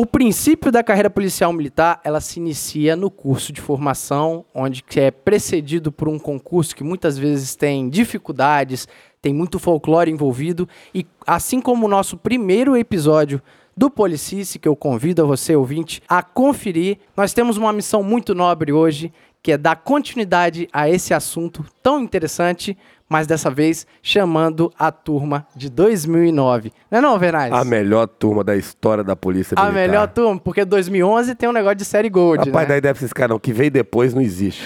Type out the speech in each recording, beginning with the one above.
O princípio da carreira policial militar, ela se inicia no curso de formação, onde é precedido por um concurso que muitas vezes tem dificuldades, tem muito folclore envolvido, e assim como o nosso primeiro episódio do Policice, que eu convido a você, ouvinte, a conferir, nós temos uma missão muito nobre hoje, que é dar continuidade a esse assunto tão interessante, mas dessa vez chamando a turma de 2009. Não é não, Vernais? A melhor turma da história da Polícia A Militar. melhor turma, porque 2011 tem um negócio de série Gold, Rapaz, né? daí deve ser esse cara não, que veio depois não existe.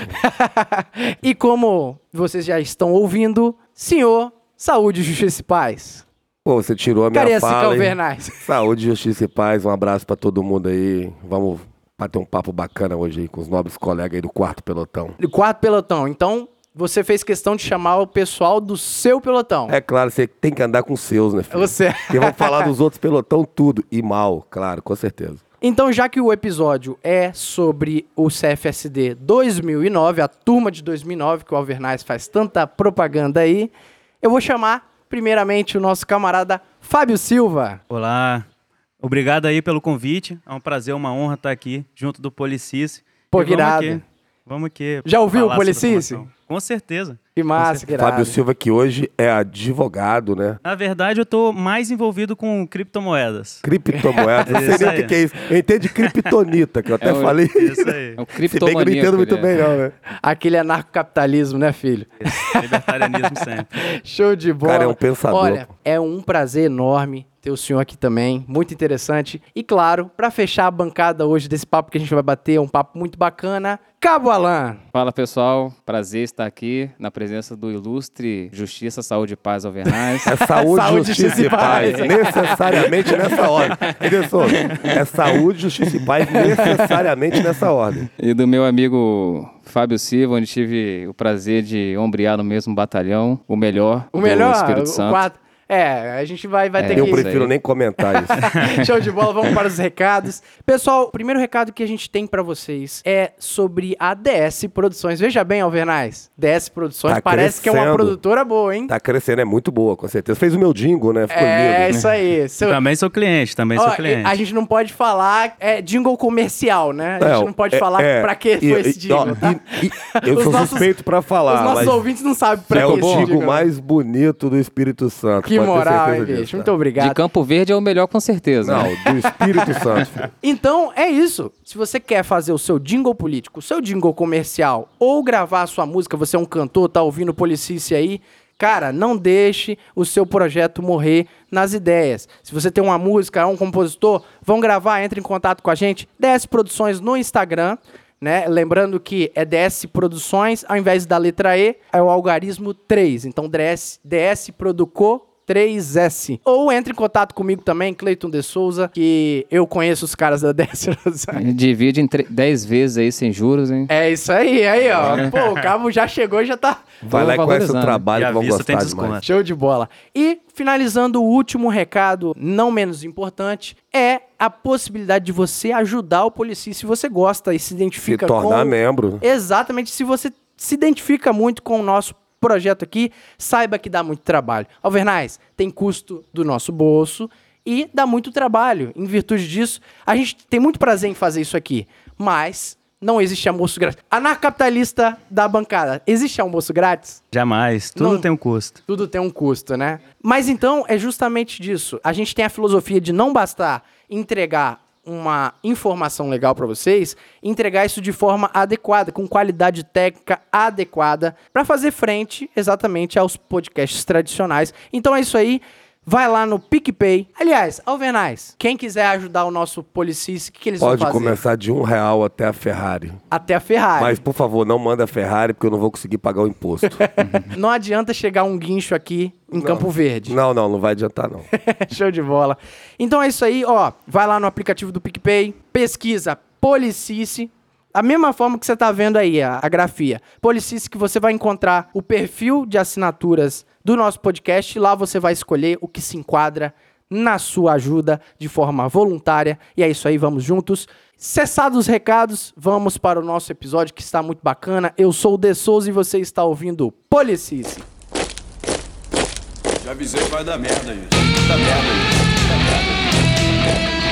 e como vocês já estão ouvindo, senhor, saúde, justiça e paz. Pô, você tirou a minha Cariacica fala, hein? Alvernais. Saúde, justiça e paz. Um abraço pra todo mundo aí. Vamos bater um papo bacana hoje aí com os nobres colegas aí do quarto pelotão. E Quarto pelotão. Então, você fez questão de chamar o pessoal do seu pelotão. É claro, você tem que andar com os seus, né, filho? Você. Porque vamos falar dos outros pelotão tudo. E mal, claro, com certeza. Então, já que o episódio é sobre o CFSD 2009, a turma de 2009, que o Alvernais faz tanta propaganda aí, eu vou chamar, primeiramente, o nosso camarada Fábio Silva. Olá, obrigado aí pelo convite. É um prazer, uma honra estar aqui junto do Policice. Pô, E que vamos irado. aqui, Vamos aqui. Já ouviu o Policice? Com certeza. Que massa, que irado. Fábio Silva, que hoje é advogado, né? Na verdade, eu estou mais envolvido com criptomoedas. Criptomoedas. Não sei Isso nem o que, que é isso. Eu entendo de criptonita, que eu até É o- falei. Isso aí. É o Se bem que eu não criptomaníaco. entendo muito ele bem, é. não, né? Aquele anarcocapitalismo, né, filho? Libertarianismo sempre. Show de bola. Cara, é um pensador, Olha, é um prazer enorme ter o senhor aqui também, muito interessante. E claro, pra fechar a bancada hoje desse papo que a gente vai bater, um papo muito bacana, Cabo Alan. Fala pessoal, prazer estar aqui na presença do ilustre Justiça, Saúde e Paz Alvernais. É saúde, Saúde, justiça justiça e e paz. paz. Necessariamente nessa ordem. Entendeu, É saúde, justiça e paz necessariamente nessa ordem. e do meu amigo Fábio Silva, onde tive o prazer de ombrear no mesmo batalhão, o melhor O melhor, do Espírito o Santo. quatro. É, a gente vai, vai É, ter Eu que. isso prefiro nem comentar isso. Show de bola, vamos para os recados. Pessoal, o primeiro recado que a gente tem pra vocês é sobre a DS Produções. Veja bem, Alvernais, DS Produções Tá parece que é uma crescendo. produtora boa, hein? Tá crescendo, é muito boa, com certeza. Fez o meu jingle, né? Ficou é, lindo. isso aí. Seu- Também sou cliente, também Ó, sou cliente. a gente não pode falar é, jingle comercial, né? A gente É, não pode é, falar é, pra que foi esse jingle, ó, tá? e- e- eu sou nossos- suspeito pra falar, Os nossos mas ouvintes não sabem pra é que o esse jingle jingle. mais bonito do Espírito Santo. Que pode ter moral, hein, bicho? disso, Muito tá? obrigado. De Campo Verde é o melhor com certeza. Não, né? do Espírito Santo. filho. Então é isso. Se você quer fazer o seu jingle político, o seu jingle comercial ou gravar a sua música, você é um cantor, tá ouvindo Policice aí, cara, não deixe o seu projeto morrer nas ideias. Se você tem uma música, é um compositor, vão gravar, entre em contato com a gente. DS Produções no Instagram. Né? Lembrando que é DS Produções, ao invés da letra E, é o algarismo 3. Então, DS, DS Produco 3S. Ou entre em contato comigo também, Cleiton de Souza, que eu conheço os caras da DS. Divide em 10 vezes aí sem juros, hein? é isso aí, aí, ó. Pô, o cabo já chegou e já tá Vai lá e o valorizando. trabalho que vão gostar demais. show de bola. E finalizando o último recado, não menos importante, é a possibilidade de você ajudar o Policice se você gosta e se Se identifica tornar com membro. Exatamente. Se você se identifica muito com o nosso projeto aqui, saiba que dá muito trabalho. Alvernais, tem custo do nosso bolso e dá muito trabalho. Em virtude disso, a gente tem muito prazer em fazer isso aqui, mas não existe almoço grátis. Anarcapitalista da bancada, existe almoço grátis? Jamais. Tudo Não. tem um custo. Tudo tem um custo, né? Mas então é justamente disso. A gente tem a filosofia de não bastar entregar uma informação legal para vocês, entregar isso de forma adequada, com qualidade técnica adequada, para fazer frente exatamente aos podcasts tradicionais. Então é isso aí. Vai lá no PicPay. Aliás, Alvernais, quem quiser ajudar o nosso Policice, o que, que eles Pode vão fazer? começar de um real até a Ferrari. Até a Ferrari. Mas, por favor, não manda a Ferrari, porque eu não vou conseguir pagar o imposto. Não adianta chegar um guincho aqui em Campo Verde. não, não, não vai adiantar, não. Show de bola. Então é isso aí, ó. Vai lá no aplicativo do PicPay, pesquisa Policice. A mesma forma que você tá vendo aí, a, a grafia. Policice que você vai encontrar o perfil de assinaturas do nosso podcast. Lá você vai escolher o que se enquadra na sua ajuda de forma voluntária. E é isso aí, vamos juntos. Cessados os recados, vamos para o nosso episódio que está muito bacana. Eu sou o De Souza e você está ouvindo Policice. Já avisei que vai dar merda isso. Dá merda isso. Merda isso.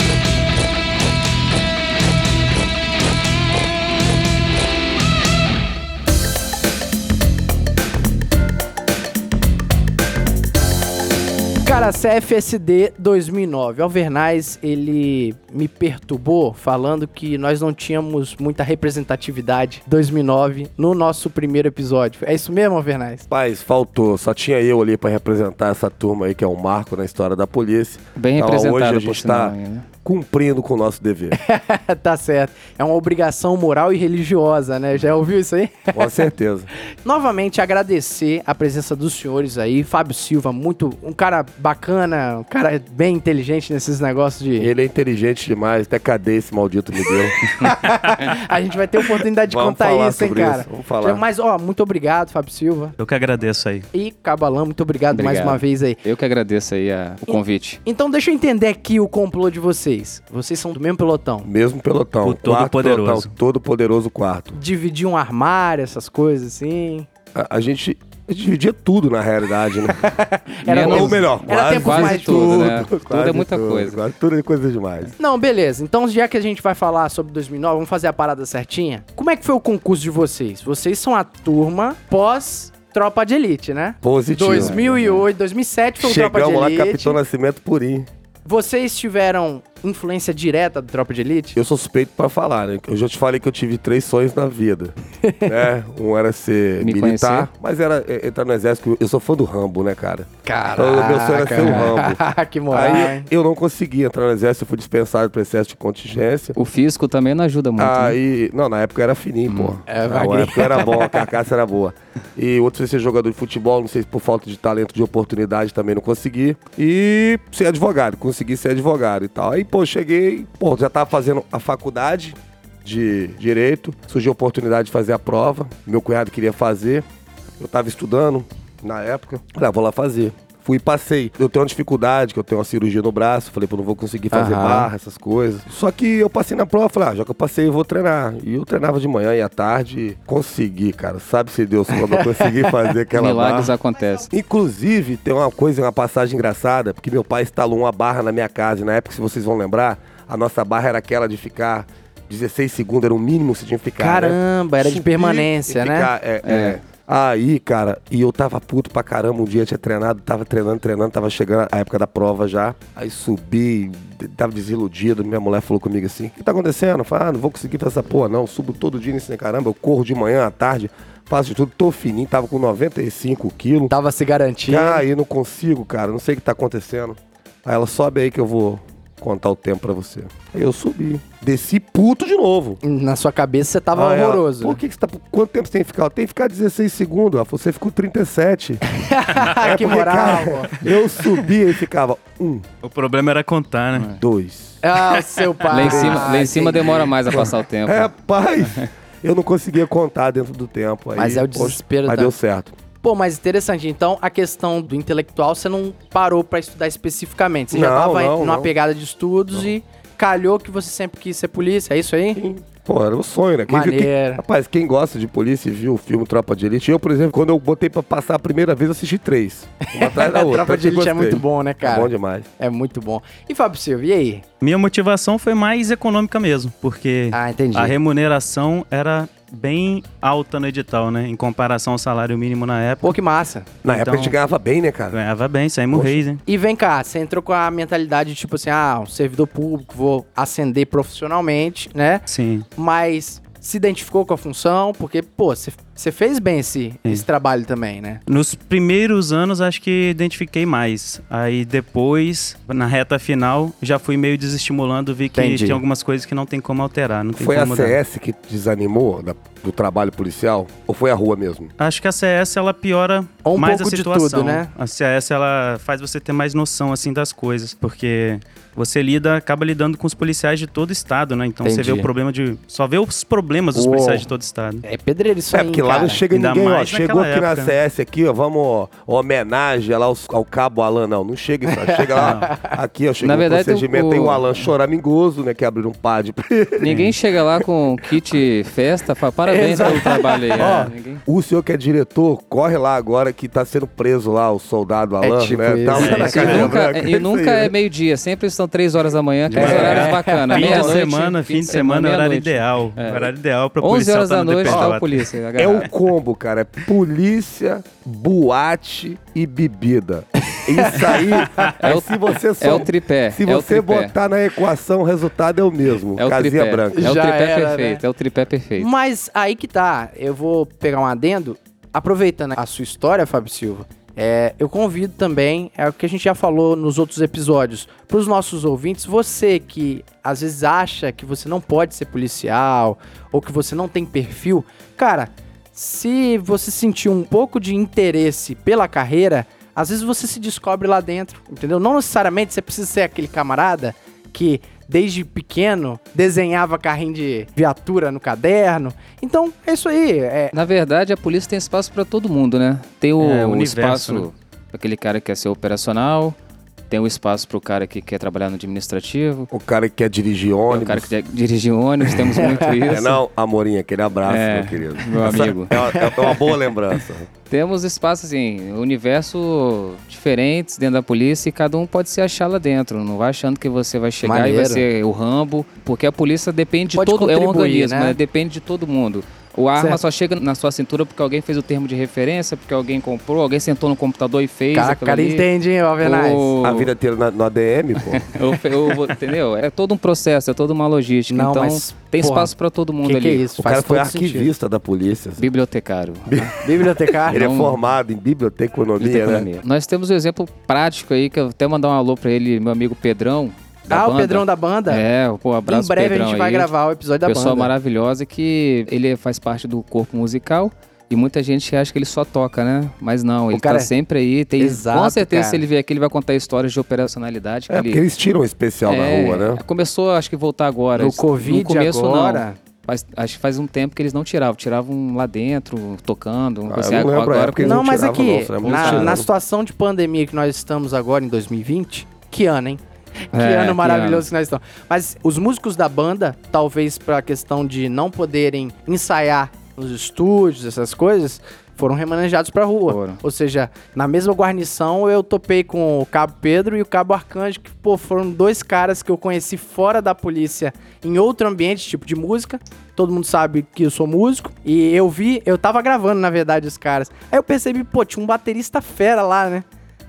CFSD 2009. Alvernaz, ele me perturbou falando que nós não tínhamos muita representatividade 2009 no nosso primeiro episódio. É isso mesmo, Alvernaz? Paz, faltou. Só tinha eu ali pra representar essa turma aí, que é um marco na história da polícia. Bem Então, representado, hoje a por gente sinal, tá- né? Cumprindo com o nosso dever. tá certo. É uma obrigação moral e religiosa, né? Já ouviu isso aí? Com certeza. Novamente agradecer a presença dos senhores aí. Fábio Silva, muito um cara bacana, um cara bem inteligente nesses negócios de. Ele é inteligente demais, até cadeia esse maldito me deu. a gente vai ter oportunidade de Vamos contar falar isso, hein, cara. isso, vamos falar. Mas, ó, muito obrigado, Fábio Silva. Eu que agradeço aí. E Cabalão, muito obrigado, mais Obrigado. uma vez aí. Eu que agradeço aí a- o convite. Então deixa eu entender aqui o complô de vocês. Vocês são do mesmo pelotão. Mesmo pelotão. O todo quarto poderoso. pelotão, todo poderoso quarto. Dividir um armário, essas coisas assim. A, a gente dividia tudo na realidade, né? Era Menos- Ou melhor, era quase, tempo quase mais tudo, né? tudo, Tudo quase é muita tudo, coisa. Quase tudo é coisa demais. Não, beleza. Então, já que a gente vai falar sobre 2009, vamos fazer a parada certinha. Como é que foi o concurso de vocês? Vocês são a turma pós Tropa de Elite, né? Positivo. 2008, 2007 foi o Tropa de Chegamos lá, Elite. Capitão Nascimento Purim. Vocês tiveram influência direta do Tropa de Elite? Eu sou suspeito pra falar, né? Eu já te falei que eu tive três sonhos na vida. né? Um era ser Me militar, conhecer. mas era é, entrar no exército. Eu sou fã do Rambo, né, cara? Caraca. Então, meu sonho era ser o Rambo. que moral, Aí hein? eu não consegui entrar no exército, eu fui dispensado pro excesso de contingência. O físico também não ajuda muito. né? Aí, não, na época era fininho, pô. É, na época era bom, a carcaça era boa. E outro foi ser jogador de futebol, não sei se por falta de talento, de oportunidade também não consegui. E ser advogado, consegui ser advogado e tal. Aí, pô, cheguei, pô, já tava fazendo a faculdade de direito, surgiu a oportunidade de fazer a prova. Meu cunhado queria fazer, eu tava estudando na época, falei, ah, vou lá fazer. Fui e passei. Eu tenho uma dificuldade, que eu tenho uma cirurgia no braço. Falei, pô, não vou conseguir fazer Aham. barra, essas coisas. Só que eu passei na prova, falei, ah, já que eu passei, eu vou treinar. E eu treinava de manhã e à tarde. Consegui, cara. Sabe-se Deus quando eu consegui fazer aquela Milagres barra. acontecem. Inclusive, tem uma coisa, uma passagem engraçada, porque meu pai instalou uma barra na minha casa. E na época, se vocês vão lembrar, a nossa barra era aquela de ficar 16 segundos, era o mínimo que você tinha que ficar. né? Caramba, era de Subir permanência, e né? ficar, é, é. Aí, cara, e eu tava puto pra caramba. Um dia tinha treinado, tava treinando, treinando, tava chegando a época da prova já. Aí subi, tava desiludido. Minha mulher falou comigo assim: O que tá acontecendo? Eu falei: Ah, não vou conseguir fazer essa porra, não. Subo todo dia nesse caramba. Eu corro de manhã à tarde, faço de tudo, tô fininho, tava com 95 quilos. Tava se garantindo. Aí não consigo, cara, não sei o que tá acontecendo. Aí ela sobe aí que eu vou contar o tempo pra você. Aí eu subi, desci puto de novo. Na sua cabeça você tava Aí ela, horroroso. Por que, que você tá. Quanto tempo você tem que ficar? Tenho que ficar 16 segundos. Ela falou, você ficou 37. É que porque, moral, cara. Eu subia e ficava um, O problema era contar, né? dois. Ah, seu pai. Lá em cima, lá em Ah, cima demora mais a passar o tempo. É, Rapaz, eu não conseguia contar dentro do tempo. Aí, Mas é o poxa, desespero Mas da- deu certo. Pô, mas interessante. Então, a questão do intelectual, você não parou pra estudar especificamente. Você já Não, tava não, numa não. pegada de estudos e calhou que você sempre quis ser polícia. É isso aí? Pô, era o sonho, né? Quem viu- quem- rapaz, quem gosta de polícia e viu o filme Tropa de Elite, eu, por exemplo, quando eu botei pra passar a primeira vez, eu assisti três. Uma atrás da outra. Tropa de Elite é muito bom, né, cara? É bom demais. É muito bom. E Fábio Silva, e aí? Minha motivação foi mais econômica mesmo, porque Ah, entendi. a remuneração era bem alta no edital, né? Em comparação ao salário mínimo na época. Pô, que massa. Na época a Então- gente ganhava bem, né, cara? Ganhava bem, saímos Poxa. reis, hein? E vem cá, você entrou com a mentalidade tipo assim, ah, um servidor público, vou ascender profissionalmente, né? Sim. Mas se identificou com a função, porque, pô, você fez bem esse, esse trabalho também, né? Nos primeiros anos, acho que identifiquei mais. Aí depois, na reta final, já fui meio desestimulando, vi que Entendi. tinha algumas coisas que não tem como alterar, não tem Foi a como mudar. CS que te desanimou da- do trabalho policial? Ou foi a rua mesmo? Acho que a CS ela piora Ou um mais pouco a de situação. tudo, né? A CS ela faz você ter mais noção assim das coisas, porque você lida, acaba lidando com os policiais de todo o estado, né? Então você Entendi. vê o problema de só vê os problemas dos Uou. policiais de todo o estado. É pedreiro isso É, aí, porque hein, lá cara? não chega Ainda ninguém, ó. Chegou aqui na época. CS aqui, ó, vamos, ó, homenagem lá aos- ao Cabo Alan. Não, não chega isso. Chega lá, aqui, ó, chega Na um verdade, procedimento, o- tem o Alan choramingoso, né, que abriu um pad. Ninguém chega lá com kit festa, fala parabéns Exato. pelo trabalho aí. Ó, né? Ninguém- o senhor que é diretor, corre lá agora que tá sendo preso lá o soldado Alan, tipo né? isso. Tá É, isso E nunca, e nunca é né? meio-dia, sempre são três horas da manhã, aqueles É. horários bacanas. Fim de Meia-noite, semana, fim de semana é horário ideal. É. Horário ideal pra 11 policial horas tá da no noite tá o polícia. É o combo, cara. É polícia, boate e bebida. Isso aí, É o- se você só, É o tripé. se é você tripé. botar na equação, o resultado é o mesmo. É o Casinha tripé. branca. É o Já tripé era, perfeito. né? É o tripé perfeito. Mas aí que tá, eu vou pegar um adendo, aproveitando a sua história, Fábio Silva. é, eu convido também, é o que a gente já falou nos outros episódios, para os nossos ouvintes, você que às vezes acha que você não pode ser policial ou que você não tem perfil, cara, se você sentir um pouco de interesse pela carreira, às vezes você se descobre lá dentro, entendeu? Não necessariamente você precisa ser aquele camarada que desde pequeno desenhava carrinho de viatura no caderno. Então, é isso aí. É, Na verdade, a polícia tem espaço pra todo mundo, né? Tem o, É, o universo, espaço né? pra aquele cara que quer ser operacional, tem o espaço pro cara que quer trabalhar no administrativo, O cara que quer dirigir tem ônibus. o cara que quer dirigir ônibus, temos muito isso. É, não, Amorinha, aquele abraço, É, meu querido. meu amigo. É uma, é uma boa lembrança. Temos espaços, assim, universo diferentes dentro da polícia e cada um pode se achar lá dentro. Não vai achando que você vai chegar e Maneiro. vai ser o Rambo, porque a polícia depende de Pode todo... É um organismo, né? né? Depende de todo mundo. O arma Certo. só chega na sua cintura porque alguém fez o termo de referência, porque alguém comprou, alguém sentou no computador e fez cara, cara ali. entende, hein, Alvenaz? O- A vida inteira na- no ADM, pô. eu- eu- entendeu? É todo um processo, é toda uma logística. Não, então, mas, tem porra, espaço pra todo mundo que ali. que é isso? O Faz cara foi todo sentido. arquivista da polícia. Bibliotecário. Bibliotecário. Ele é Não- formado em biblioteconomia, né? Biblioteconomia. Nós temos um exemplo prático aí, que eu até mandar um alô pra ele, meu amigo Pedrão. Da Ah, o banda. Pedrão da banda? É, pô, abraço em breve Pedrão a gente vai aí. gravar o episódio da Pessoa banda. maravilhosa que ele faz parte do corpo musical. E muita gente acha que ele só toca, né? Mas não, ele cara tá é- sempre aí. Tem, Exato, com certeza, cara. se ele vier aqui, ele vai contar histórias de operacionalidade. que É, ele- porque eles tiram o especial É, na rua, né? Começou, acho que, voltar agora. No No Covid começo, agora... não. Faz- acho que faz um tempo que eles não tiravam. Tiravam lá dentro, tocando. Ah, assim, agora eles Não, não mas aqui, é muito na, na situação de pandemia que nós estamos agora em 2020, que ano, hein? Que É, ano que maravilhoso ano. que nós estamos. Mas os músicos da banda, talvez pra questão de não poderem ensaiar nos estúdios, essas coisas, foram remanejados pra rua. Foram. Ou seja, na mesma guarnição eu topei com o Cabo Pedro e o Cabo Arcanjo, que, pô, foram dois caras que eu conheci fora da polícia, em outro ambiente, tipo de música. Todo mundo sabe que eu sou músico. E eu vi, eu tava gravando, na verdade, os caras. Aí eu percebi, pô, tinha um baterista fera lá, né?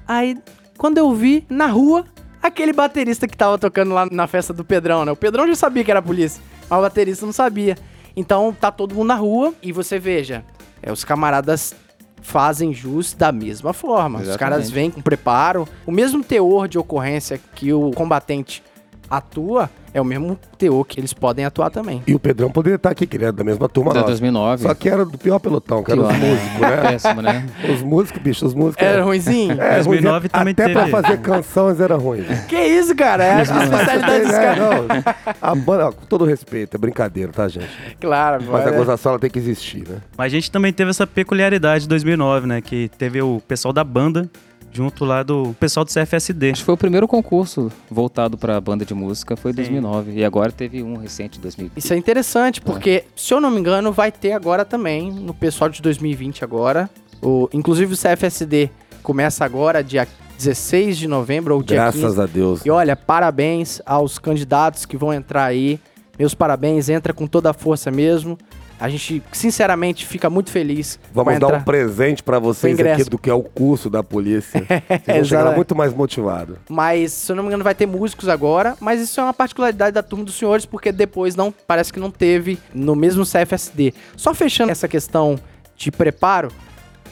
Aí, quando eu vi, na rua, aquele baterista que tava tocando lá na festa do Pedrão, né? O Pedrão já sabia que era polícia, mas o baterista não sabia. Então, tá todo mundo na rua e você veja, é, os camaradas fazem jus da mesma forma. Os Exatamente. caras vêm com preparo, o mesmo teor de ocorrência que o combatente atua, é o mesmo teor que eles podem atuar também. E o Pedrão poderia estar aqui, que ele era da mesma turma Da nossa. 2009. Só que era do pior pelotão, que eram os músicos, né? Péssimo, né? Os músicos, bicho, os músicos. Era ruimzinho? É, 2009 ruim, também até pra teve. fazer canções era ruim. Que isso, cara? É a especialidade dos É, caras. a banda, ó, com todo respeito, é brincadeira, tá, gente? Claro, Mas a é. gozação ela tem que existir, né? Mas a gente também teve essa peculiaridade de 2009, né? Que teve o pessoal da banda junto lá do pessoal do CFSD. Acho que foi o primeiro concurso voltado pra banda de música, foi em Sim. 2009. E agora teve um recente, 2020. Isso é interessante, porque, se eu não me engano, vai ter agora também, no pessoal de 2020 agora. O, inclusive o CFSD começa agora, dia 16 de novembro ou dia Graças 15. a Deus. E olha, parabéns aos candidatos que vão entrar aí. Meus parabéns, entra com toda a força mesmo. A gente, sinceramente, fica muito feliz. Vamos dar um presente pra vocês aqui do que é o curso da polícia. Vocês vão Exatamente. muito mais motivados. Mas, se eu não me engano, vai ter músicos agora. Mas isso é uma particularidade da turma dos senhores, porque depois não parece que não teve no mesmo CFSD. Só fechando essa questão de preparo,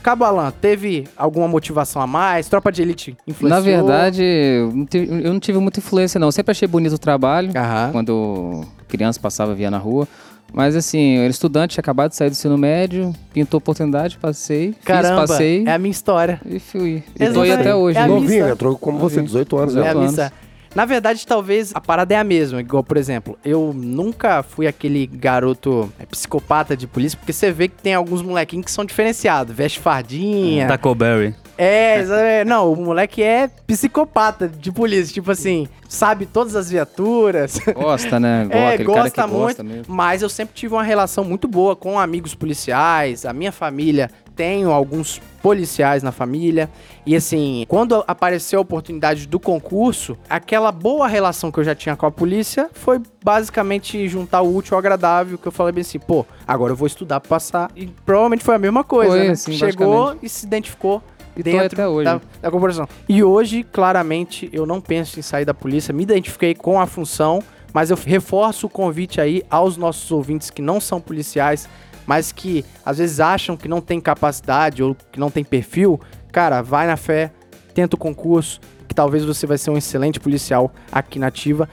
Cabo Alan, teve alguma motivação a mais? Tropa de Elite influenciou? Na verdade, eu não tive- eu muita influência, não. Sempre achei bonito o trabalho. Aham. Quando criança passava, via na rua. Mas assim, eu era estudante, tinha acabado de sair do ensino médio, pintou oportunidade, passei, Caramba, fiz, passei é a minha história. e fui. E tô aí até hoje. É né? Novinho, entrou como você, Novinho. 18 anos. É né? a 18 missa. Na verdade, talvez a parada é a mesma. Igual, por exemplo, eu nunca fui aquele garoto é, psicopata de polícia, porque você vê que tem alguns molequinhos que são diferenciados. Veste fardinha. Taco Berry. É, não, o moleque é psicopata de polícia, tipo assim, sabe todas as viaturas. Gosta, né? Go- É, gosta muito, gosta mas eu sempre tive uma relação muito boa com amigos policiais, a minha família tenho alguns policiais na família, e assim, quando apareceu a oportunidade do concurso, aquela boa relação que eu já tinha com a polícia foi basicamente juntar o útil ao agradável, que eu falei bem assim, pô, agora eu vou estudar pra passar, e provavelmente foi a mesma coisa, Foi, né? Chegou e se identificou E dentro até hoje. da, da corporação. E hoje, claramente, eu não penso em sair da polícia, me identifiquei com a função, mas eu reforço o convite aí aos nossos ouvintes que não são policiais, mas que às vezes acham que não tem capacidade ou que não tem perfil. Cara, vai na fé, tenta o concurso, que talvez você vai ser um excelente policial aqui na Ativa.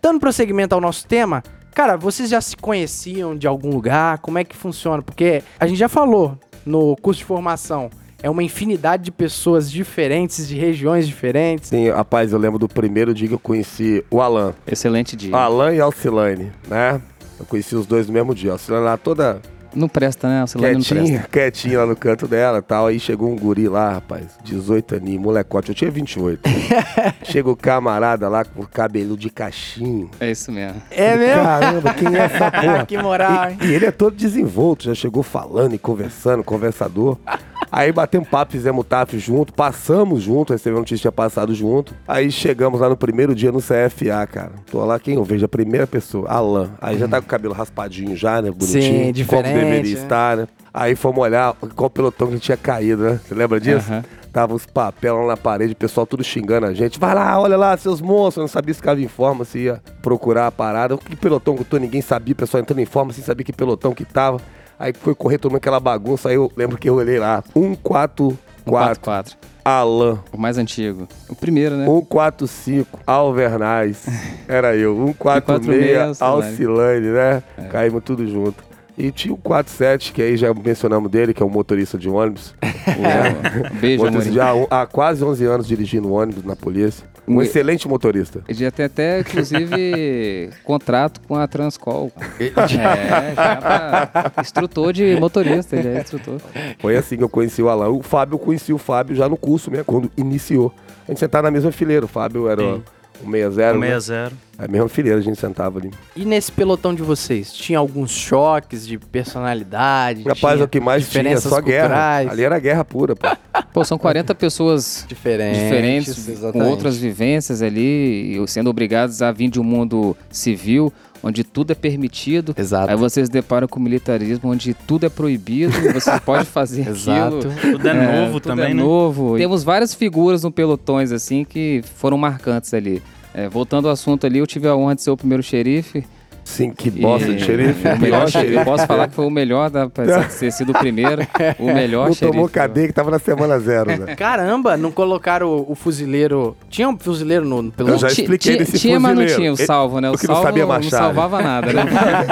Dando prosseguimento ao nosso tema, cara, vocês já se conheciam de algum lugar? Como é que funciona? Porque a gente já falou no curso de formação, é uma infinidade de pessoas diferentes, de regiões diferentes. Sim, rapaz, eu lembro do primeiro dia que eu conheci o Alan. Excelente dia. Alan e Alcilane, né? Eu conheci os dois no mesmo dia. A Alcilane lá toda Não presta, né? O celular não presta. quietinha, quietinha lá no canto dela e tal. Aí chegou um guri lá, rapaz, 18 aninhos, molecote. Eu tinha 28. Chega o camarada lá com o cabelo de cachinho. É isso mesmo. É mesmo? Caramba, quem é essa porra? que moral, hein? E, e ele é todo desenvolto, já chegou falando e conversando, conversador. Aí batemos papo, fizemos o TAF junto, passamos junto, recebemos notícia que tinha passado junto. Aí chegamos lá no primeiro dia no CFA, cara. Tô lá, quem eu vejo? A primeira pessoa, Alan. Aí já tá com o cabelo raspadinho já, né? Bonitinho. Sim, Como diferente, deveria né? estar, né? Aí fomos olhar qual pelotão que tinha caído, né? Você lembra disso? Aham. Tava os papéis lá na parede, o pessoal tudo xingando a gente. Vai lá, olha lá, seus monstros. Eu não sabia se ficava em forma, se ia procurar a parada. Que pelotão que eu tô, ninguém sabia. O pessoal entrando em forma, sem saber que pelotão que tava. Aí foi correr tomando aquela bagunça. Aí eu lembro que eu olhei lá. 144 144. Alan. O mais antigo. O primeiro, né? 145 Alvernaz. Era eu. 146 146, Alcilane, né? Caímos tudo junto. E tinha o 47, que aí já mencionamos dele, que é um motorista de ônibus. O- Beijo, Motorista há, há quase 11 anos dirigindo ônibus na polícia. Um Um- excelente motorista. Ele já tem até, inclusive, contrato com a Transcol. É, já pra... Instrutor de motorista, ele é instrutor. Foi assim que eu conheci o Alan. O Fábio, eu conheci o Fábio já no curso mesmo, quando iniciou. A gente sentava na mesma fileira. O Fábio era Sim. O 60, né? 60. A mesma fileira a gente sentava ali. E nesse pelotão de vocês, tinha alguns choques de personalidade? Rapaz, tinha o que mais tinha, só guerra. culturais? Ali era guerra pura, pô. Pô, são 40 pessoas Diferentes, diferentes, com outras vivências ali, sendo obrigados a vir de um mundo civil, onde tudo é permitido. Exato. Aí vocês deparam com o militarismo, onde tudo é proibido, você pode fazer Exato. aquilo. Tudo é, novo tudo também, é né? novo. Temos várias figuras no pelotões, assim, que foram marcantes ali. É, voltando ao assunto ali, eu tive a honra de ser o primeiro xerife. Sim, que bosta E- de xerife. O melhor xerife. Eu posso falar que foi o melhor, da, apesar de ter sido o primeiro. O melhor Não xerife. tomou cadeia que tava na semana zero, né? Caramba, não colocaram o, o fuzileiro. Tinha um fuzileiro no, pelotão? Eu já expliquei desse tinha, mas não fuzileiro. tinha o salvo, né? O o que não salvo sabia não marchar, né? salvava nada, né?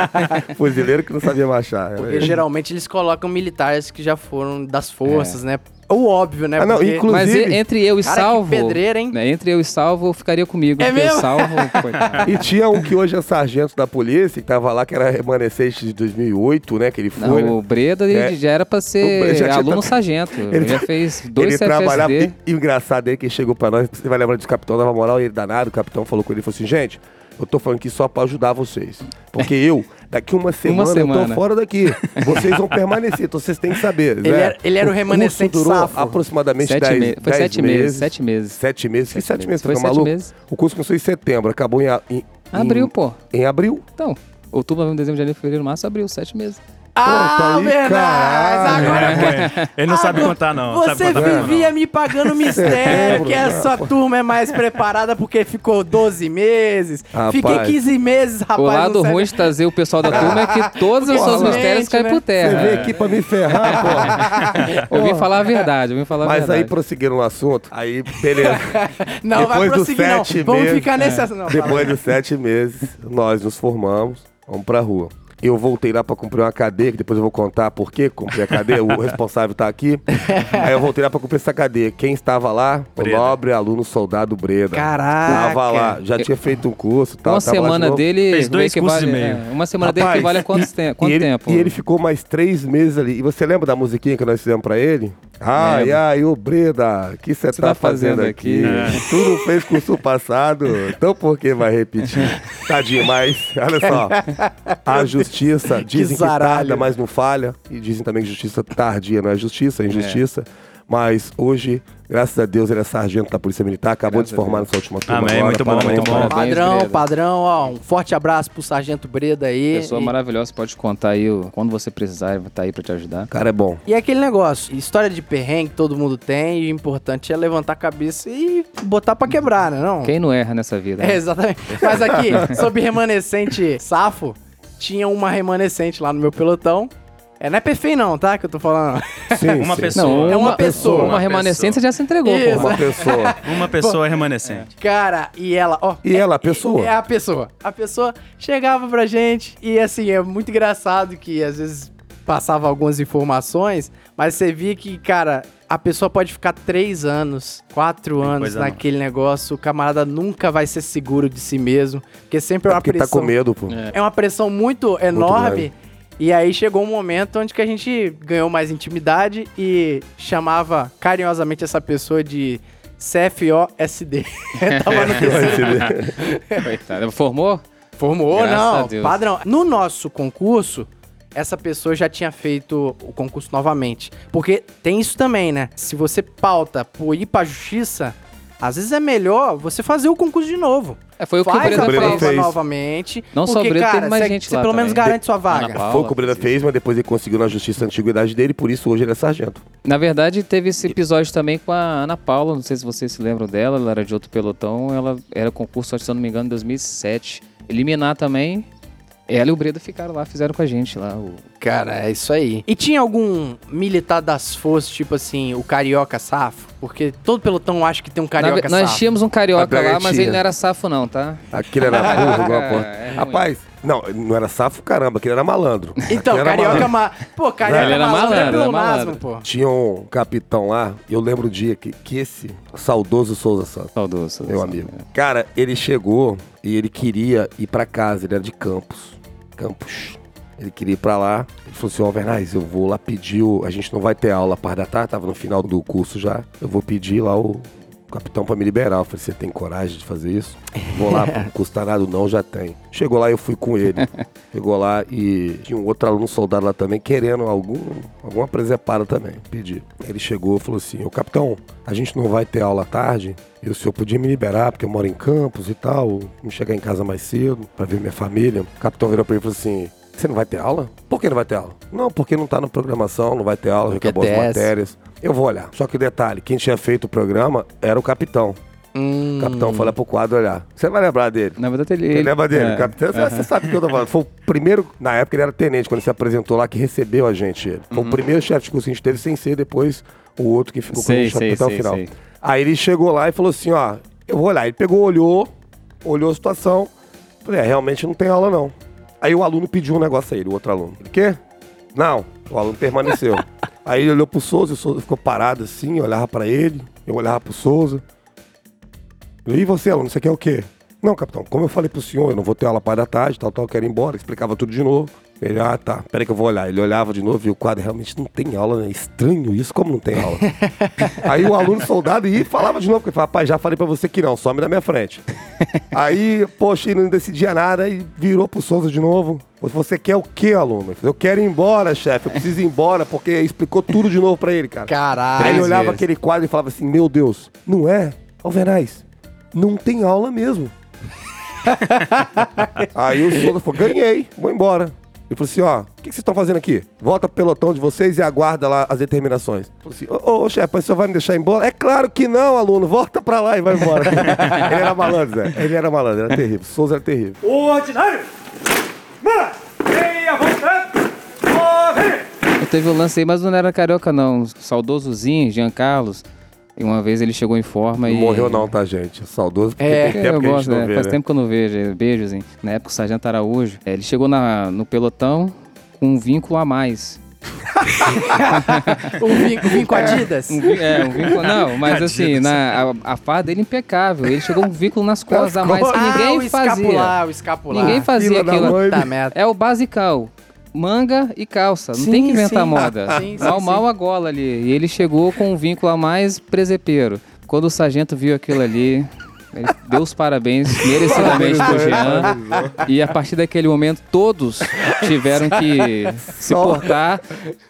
Fuzileiro que não sabia marchar. Porque geralmente eles colocam militares que já foram das forças, né? O óbvio, né? Ah, não, Porque- inclu- Mas Inclusive- e- entre eu e Cara, que salvo. pedreira, hein? né, entre eu e salvo, eu ficaria comigo. É mesmo? salvo. E tinha um que hoje é sargento da polícia, que tava lá, que era remanescente de 2008, né? Que ele foi. Não, né? o Breda ele É. já era pra ser já aluno sargento. Ele, já fez dois ele trabalhava. E, engraçado é que chegou pra nós, você vai lembrar do capitão, dava moral, e ele danado, o capitão falou com ele, falou assim, gente, eu tô falando aqui só pra ajudar vocês. Porque eu, daqui uma semana, eu semana. tô fora daqui. Vocês vão permanecer, então vocês têm que saber. Ele né? era- ele era o curso remanescente durou safo. aproximadamente Sete 10 me- Foi 10 sete meses. Sete meses. Sete meses? Que Sete sete meses? Foi Tá sete maluco? meses. O curso começou em setembro, acabou em, em, Abril, em, pô. em abril. Então, outubro, novembro, dezembro, janeiro, fevereiro, março, abril, sete meses. Ah, tá aí, caralho. Agora Ele não sabe contar, não. Você sabe contar vivia me pagando mistério, que essa turma é mais preparada porque ficou 12 meses. Rapaz. Fiquei 15 meses, rapaz. o lado não ruim de trazer o pessoal da turma é que todos os seus mistérios caem né? por Você terra. veio aqui pra me ferrar, porra. Eu vim falar a verdade, eu vim falar a Mas verdade. aí, prosseguindo no assunto, aí, beleza. Não, vai Depois dos prosseguir, não. Vamos meses- ficar nesse assunto. Não, fala Depois aí. dos sete meses, nós nos formamos, vamos pra rua. Eu voltei lá pra cumprir uma cadeia, que depois eu vou contar por que cumpri a cadeia, o responsável tá aqui. Aí eu voltei lá pra cumprir essa cadeia. Quem estava lá? O Breda. nobre aluno soldado Breda. Caraca. Tava lá, já tinha feito um curso e tal. Uma de semana dele Fez dois equivale- cursos e meio. é, uma semana dele Rapaz, equivale a quantos e- te- quanto e ele, tempo? E ele ficou mais três meses ali. E você lembra da musiquinha que nós fizemos pra ele? Ai, Lembro. ai, ô Breda, o que você tá, tá fazendo fazendo aqui? aqui? Tu não fez curso passado, então por que vai repetir? Tadinho, mas olha só, a justiça dizem que, zaralho. tarda, mas não falha, e dizem também que justiça tardia não é justiça, é injustiça. Mas hoje, graças a Deus, ele é sargento da Polícia Militar, acabou Graças de se formar a Deus. nessa última turma. Amém, agora, muito bom, parabéns. muito bom. Parabéns, Padrão, Breda. padrão, ó, um forte abraço pro Sargento Breda aí. Pessoa E- maravilhosa, pode contar aí o- quando você precisar, ele vai estar aí pra te ajudar. O cara é bom. E é aquele negócio, história de perrengue todo mundo tem, e o importante é levantar a cabeça e botar pra quebrar, né? Não? Quem não erra nessa vida? É, né? exatamente. Mas aqui, sobre remanescente safo, tinha uma remanescente lá no meu pelotão. É, não é perfeito não, tá? Que eu tô falando. Sim, Uma sim. pessoa. É uma pessoa. Uma remanescência já se entregou, Isso. Uma pessoa. Uma pessoa remanescente. Cara, e ela, ó. E ela, a pessoa? É a pessoa. A pessoa chegava pra gente e assim, é muito engraçado que às vezes passava algumas informações, mas você via que, cara, a pessoa pode ficar três anos, quatro Tem anos coisa não. naquele negócio, o camarada nunca vai ser seguro de si mesmo, porque sempre é uma Porque tá pressão. com medo, pô. É uma pressão muito enorme. e aí chegou um momento onde que a gente ganhou mais intimidade e chamava carinhosamente essa pessoa de CFOSD. Tava no terceiro. Coitado. Formou? Formou, Graças não. a Deus. Padrão. No nosso concurso, essa pessoa já tinha feito o concurso novamente. Porque tem isso também, né? Se você pauta por ir pra justiça, às vezes é melhor você fazer o concurso de novo. É, foi o que o Faz Breda a Breda prova fez. novamente. Não só o porque, Breda, cara, teve mais você- gente você lá pelo menos garante sua vaga. Paula. Foi o que o Breda fez, mas depois ele conseguiu na justiça a antiguidade dele, por isso hoje ele é sargento. Na verdade, teve esse episódio também com a Ana Paula, não sei se vocês se lembram dela, ela era de outro pelotão, ela era concurso, se eu não me engano, em 2007. Eliminar também, ela e o Breda ficaram lá, fizeram com a gente lá. O... Cara, é isso aí. E tinha algum militar das forças, tipo assim, o carioca safo? Porque todo pelotão acha que tem um Na carioca ve- nós safo. tínhamos um carioca Braga lá, mas ele não era safo não, tá? Aquele era burro, igual a porra. É ruim. Rapaz, não, não era safo, caramba, aquele era malandro. Então, era carioca... malandro. Ma... Pô, carioca Ele era malandro é malandro, era malandro. pô. Tinha um capitão lá, eu lembro o dia que, que esse saudoso Souza Santos, Saudoso. meu amigo. Cara, ele chegou e ele queria ir pra casa, ele era de Campos. Campos. Ele queria ir pra lá. Ele falou assim, ó, Vernais, eu vou lá pedir o... A gente não vai ter aula a par da tarde, tava no final do curso já. Eu vou pedir lá o capitão pra me liberar. Eu falei, você tem coragem de fazer isso? Vou lá, não custa nada não, já tem. Chegou lá, eu fui com ele. Chegou lá e tinha um outro aluno soldado lá também, querendo algum, alguma presepada também, pedir. Ele chegou e falou assim, ô capitão, a gente não vai ter aula à tarde, e o senhor podia me liberar, porque eu moro em Campos e tal, me chegar em casa mais cedo, pra ver minha família. O capitão virou pra ele e falou assim, você não vai ter aula? Por que não vai ter aula? Não, porque não tá na programação, não vai ter aula, Porque acabou as matérias. Eu vou olhar. Só que detalhe, quem tinha feito o programa era o capitão. Hum. O capitão foi lá pro quadro olhar. Você vai lembrar dele? Na verdade, ele... Ele lembra dele, é, o capitão. Você- Você sabe o que eu tô falando. Foi o primeiro, na época ele era tenente, quando ele se apresentou lá, que recebeu a gente. Ele. Foi o primeiro chefe de curso que a gente teve, sem ser depois o outro que ficou com a Sei, gente sei, até o sei, final. sei. Aí ele chegou lá e falou assim: ó, eu vou olhar. Ele pegou, olhou, olhou a situação. Falei, é, realmente não tem aula não. Aí o aluno pediu um negócio a ele, o outro aluno. Ele, quê? Não, o aluno permaneceu. Aí ele olhou pro Souza, o Souza ficou parado assim, olhava pra ele, eu olhava pro Souza. E você, aluno, você quer o quê? Não, capitão, como eu falei pro senhor, eu não vou ter aula para da tarde, tal, tal, eu quero ir embora. Explicava tudo de novo. Ele, ah, tá, peraí que eu vou olhar. Ele olhava de novo e o quadro realmente não tem aula, né? Estranho isso, como não tem aula? Aí o aluno soldado ia e falava de novo, porque ele falava, rapaz, já falei pra você que não, some da minha frente. Aí, poxa, ele não decidia nada e virou pro Souza de novo. Você quer o quê, aluno? Ele falou, Eu quero ir embora, chefe, eu preciso ir embora, porque explicou tudo de novo pra ele, cara. Caralho. Aí ele olhava vezes. aquele quadro e falava assim: Meu Deus, não é? Alverais, não tem aula mesmo. Aí o Souza falou: Ganhei, vou embora. Ele falou assim: Ó, o que que vocês estão fazendo aqui? Volta pro pelotão de vocês e aguarda lá as determinações. Falou assim: Ô, ô, chefe, mas o senhor vai me deixar embora? É claro que não, aluno, volta pra lá e vai embora. ele era malandro, Zé. Ele era malandro, era terrível. Souza era terrível. O ordinário! Mano, meia vontade! Morre! Teve o lance aí, mas não era carioca não, saudosozinho, Jean Carlos. E uma vez ele chegou em forma Não e... morreu não, tá, gente? Saudoso, porque É, tem É, tempo eu que a gente gosto, não né? vê, Faz né? tempo que eu não vejo. Beijos, hein? Na época o Sargento Araújo, é, ele chegou na, no pelotão com um vínculo a mais. O vin- o vim com Adidas? Um é, um vínculo. Não, mas assim, na, a, a farda dele impecável. Ele chegou com um vínculo nas costas a mais que Ah, ninguém o fazia. escapular, o escapular. Ninguém fazia Fila da aquilo. É o basicão. Manga e calça. Não Sim, tem que inventar sim. moda. Sim, mal, mal a gola ali. E ele chegou com um vínculo a mais presepeiro. Quando o sargento viu aquilo ali, deu os parabéns merecidamente pro Jean. E a partir daquele momento, todos tiveram que se portar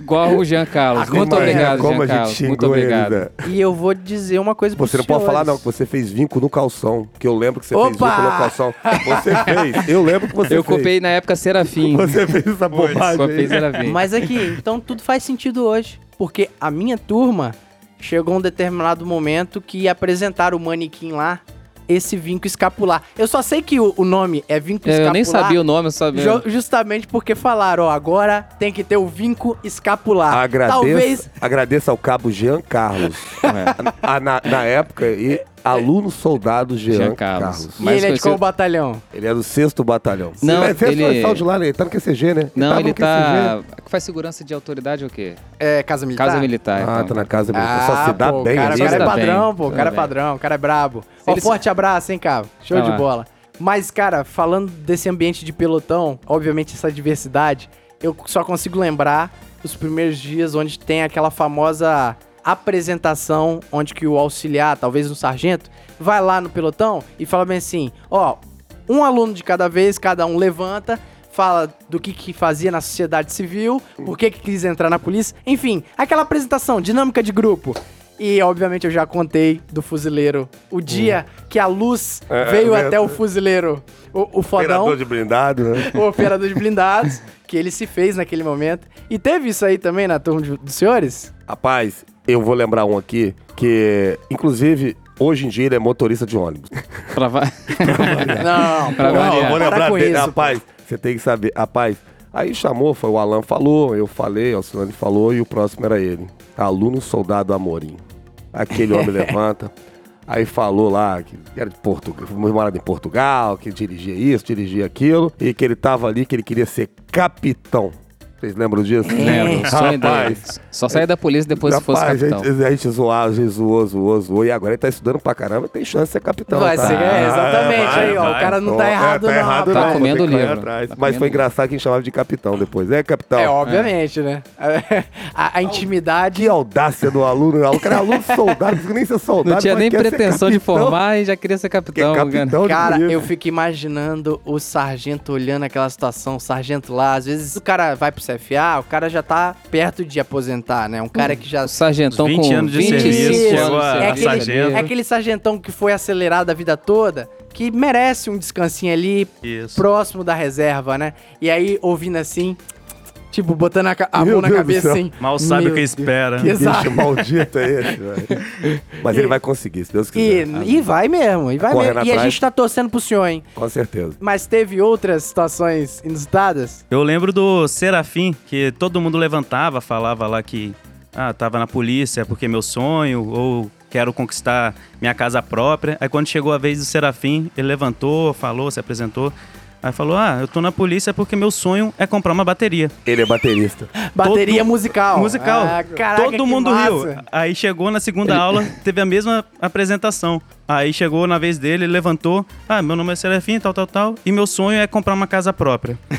igual o Jean Carlos. Muito a- obrigado, como Jean a gente Carlos. Muito ele, obrigado. né? E eu vou dizer uma coisa pra Você não pode falar não, que você fez vínculo no calção. Que eu lembro que você fez Opa! vínculo no calção. Você fez. Eu lembro que você Eu fez. copiei na época Serafim. Você fez essa bobagem Copiei. Serafim. Mas aqui, então tudo faz sentido hoje. Porque a minha turma chegou um determinado momento que apresentaram o manequim lá, esse vinco escapular. Eu só sei que o, o nome é vinco É, escapular. eu nem sabia o nome, eu sabia. ju- justamente porque falaram, ó, agora tem que ter o vinco escapular. Agradeça, Talvez. agradeça ao cabo Jean Carlos. A- na, na época, e aluno soldado Jean, Jean Carlos. Carlos. E Mais ele é de conhecido- qual batalhão? Ele é do 6 batalhão. Não, ele... Fez ele- ele... de lá, né? Ele tá no QCG, né? Não, tava ele no tá. Faz segurança de autoridade ou o quê? É, Casa Militar? Casa Militar. Ah, então. tá na casa mesmo. Ah, Só se dá pô, bem o cara, ali. o cara né? é Tá padrão, bem, pô. O tá cara é bem. padrão, o cara é brabo. Ó, Ele- forte abraço, hein, cara. Show Tá de lá. bola. Mas, cara, falando desse ambiente de pelotão, obviamente essa diversidade, eu só consigo lembrar os primeiros dias onde tem aquela famosa apresentação onde que o auxiliar, talvez um sargento, vai lá no pelotão e fala bem assim, ó, um aluno de cada vez, cada um levanta, fala do que, que fazia na sociedade civil, por que, que quis entrar na polícia, enfim, aquela apresentação, dinâmica de grupo. E, obviamente, eu já contei do fuzileiro. O dia que a luz É, veio é até o fuzileiro, o, o fodão, Operador de blindado, né? o operador de blindados, que ele se fez naquele momento. E teve isso aí também na turma de- dos senhores? Rapaz, eu vou lembrar um aqui que, inclusive, hoje em dia ele é motorista de ônibus. Pra va- Não, Pra pô, variar. eu vou para lembrar dele. isso. Rapaz, você tem que saber. Rapaz, aí chamou, foi o Alan falou, eu falei, o Silvano falou e o próximo era ele. Aluno soldado Amorim. Aquele homem levanta. Aí falou lá que era de Portugal, morado em Portugal, que dirigia isso, dirigia aquilo, e que ele tava ali, que ele queria ser capitão. Vocês lembram disso? Lembro, o sonho dele. Rapaz, Só saia da polícia depois se fosse Rapaz, capitão. A gente, a gente zoava, a gente zoou, zoou, zoou. E agora ele tá estudando pra caramba, tem chance de ser capitão. Vai tá? ser, é, exatamente. vai, aí, ó, vai. o cara não tá é, errado, tá não. errado rapaz. Tá não, comendo correr livro. atrás. Tá Mas foi engraçado que a gente chamava de capitão depois. É, capitão. É, obviamente, né? A, a intimidade. Que audácia do aluno. O cara é aluno soldado, não nem ser soldado. Não tinha nem pretensão de formar e já queria ser é capitão. cara. capitão Cara, eu fico imaginando o sargento olhando aquela situação, o sargento lá. Às vezes o cara vai pro CFA, o cara já tá perto de aposentar, né? Um cara que já. O sargentão 20 com anos de 25 serviço, anos chegou a- É aquele, sargento. é aquele sargentão que foi acelerado a vida toda, que merece um descansinho ali, Isso. próximo da reserva, né? E aí, ouvindo assim, tipo, botando a, a mão na cabeça assim. Mal sabe meu o que espera. Que Exato. bicho maldito é esse, velho? Mas ele vai conseguir, se Deus quiser. E, e vai mesmo, e vai mesmo. E a gente tá torcendo pro senhor, hein? Com certeza. Mas teve outras situações inusitadas? Eu lembro do Serafim, que todo mundo levantava, falava lá que ah, tava na polícia porque é meu sonho, ou quero conquistar minha casa própria. Aí quando chegou a vez do Serafim, ele levantou, falou, se apresentou. Aí falou: Ah, eu tô na polícia porque meu sonho é comprar uma bateria. Ele é baterista. Bateria musical. Musical. Ah, caraca, Todo que mundo massa. riu. Aí chegou na segunda aula, teve a mesma apresentação. Aí chegou na vez dele, ele levantou. Ah, meu nome é Serafim, tal, tal, tal. E meu sonho é comprar uma casa própria.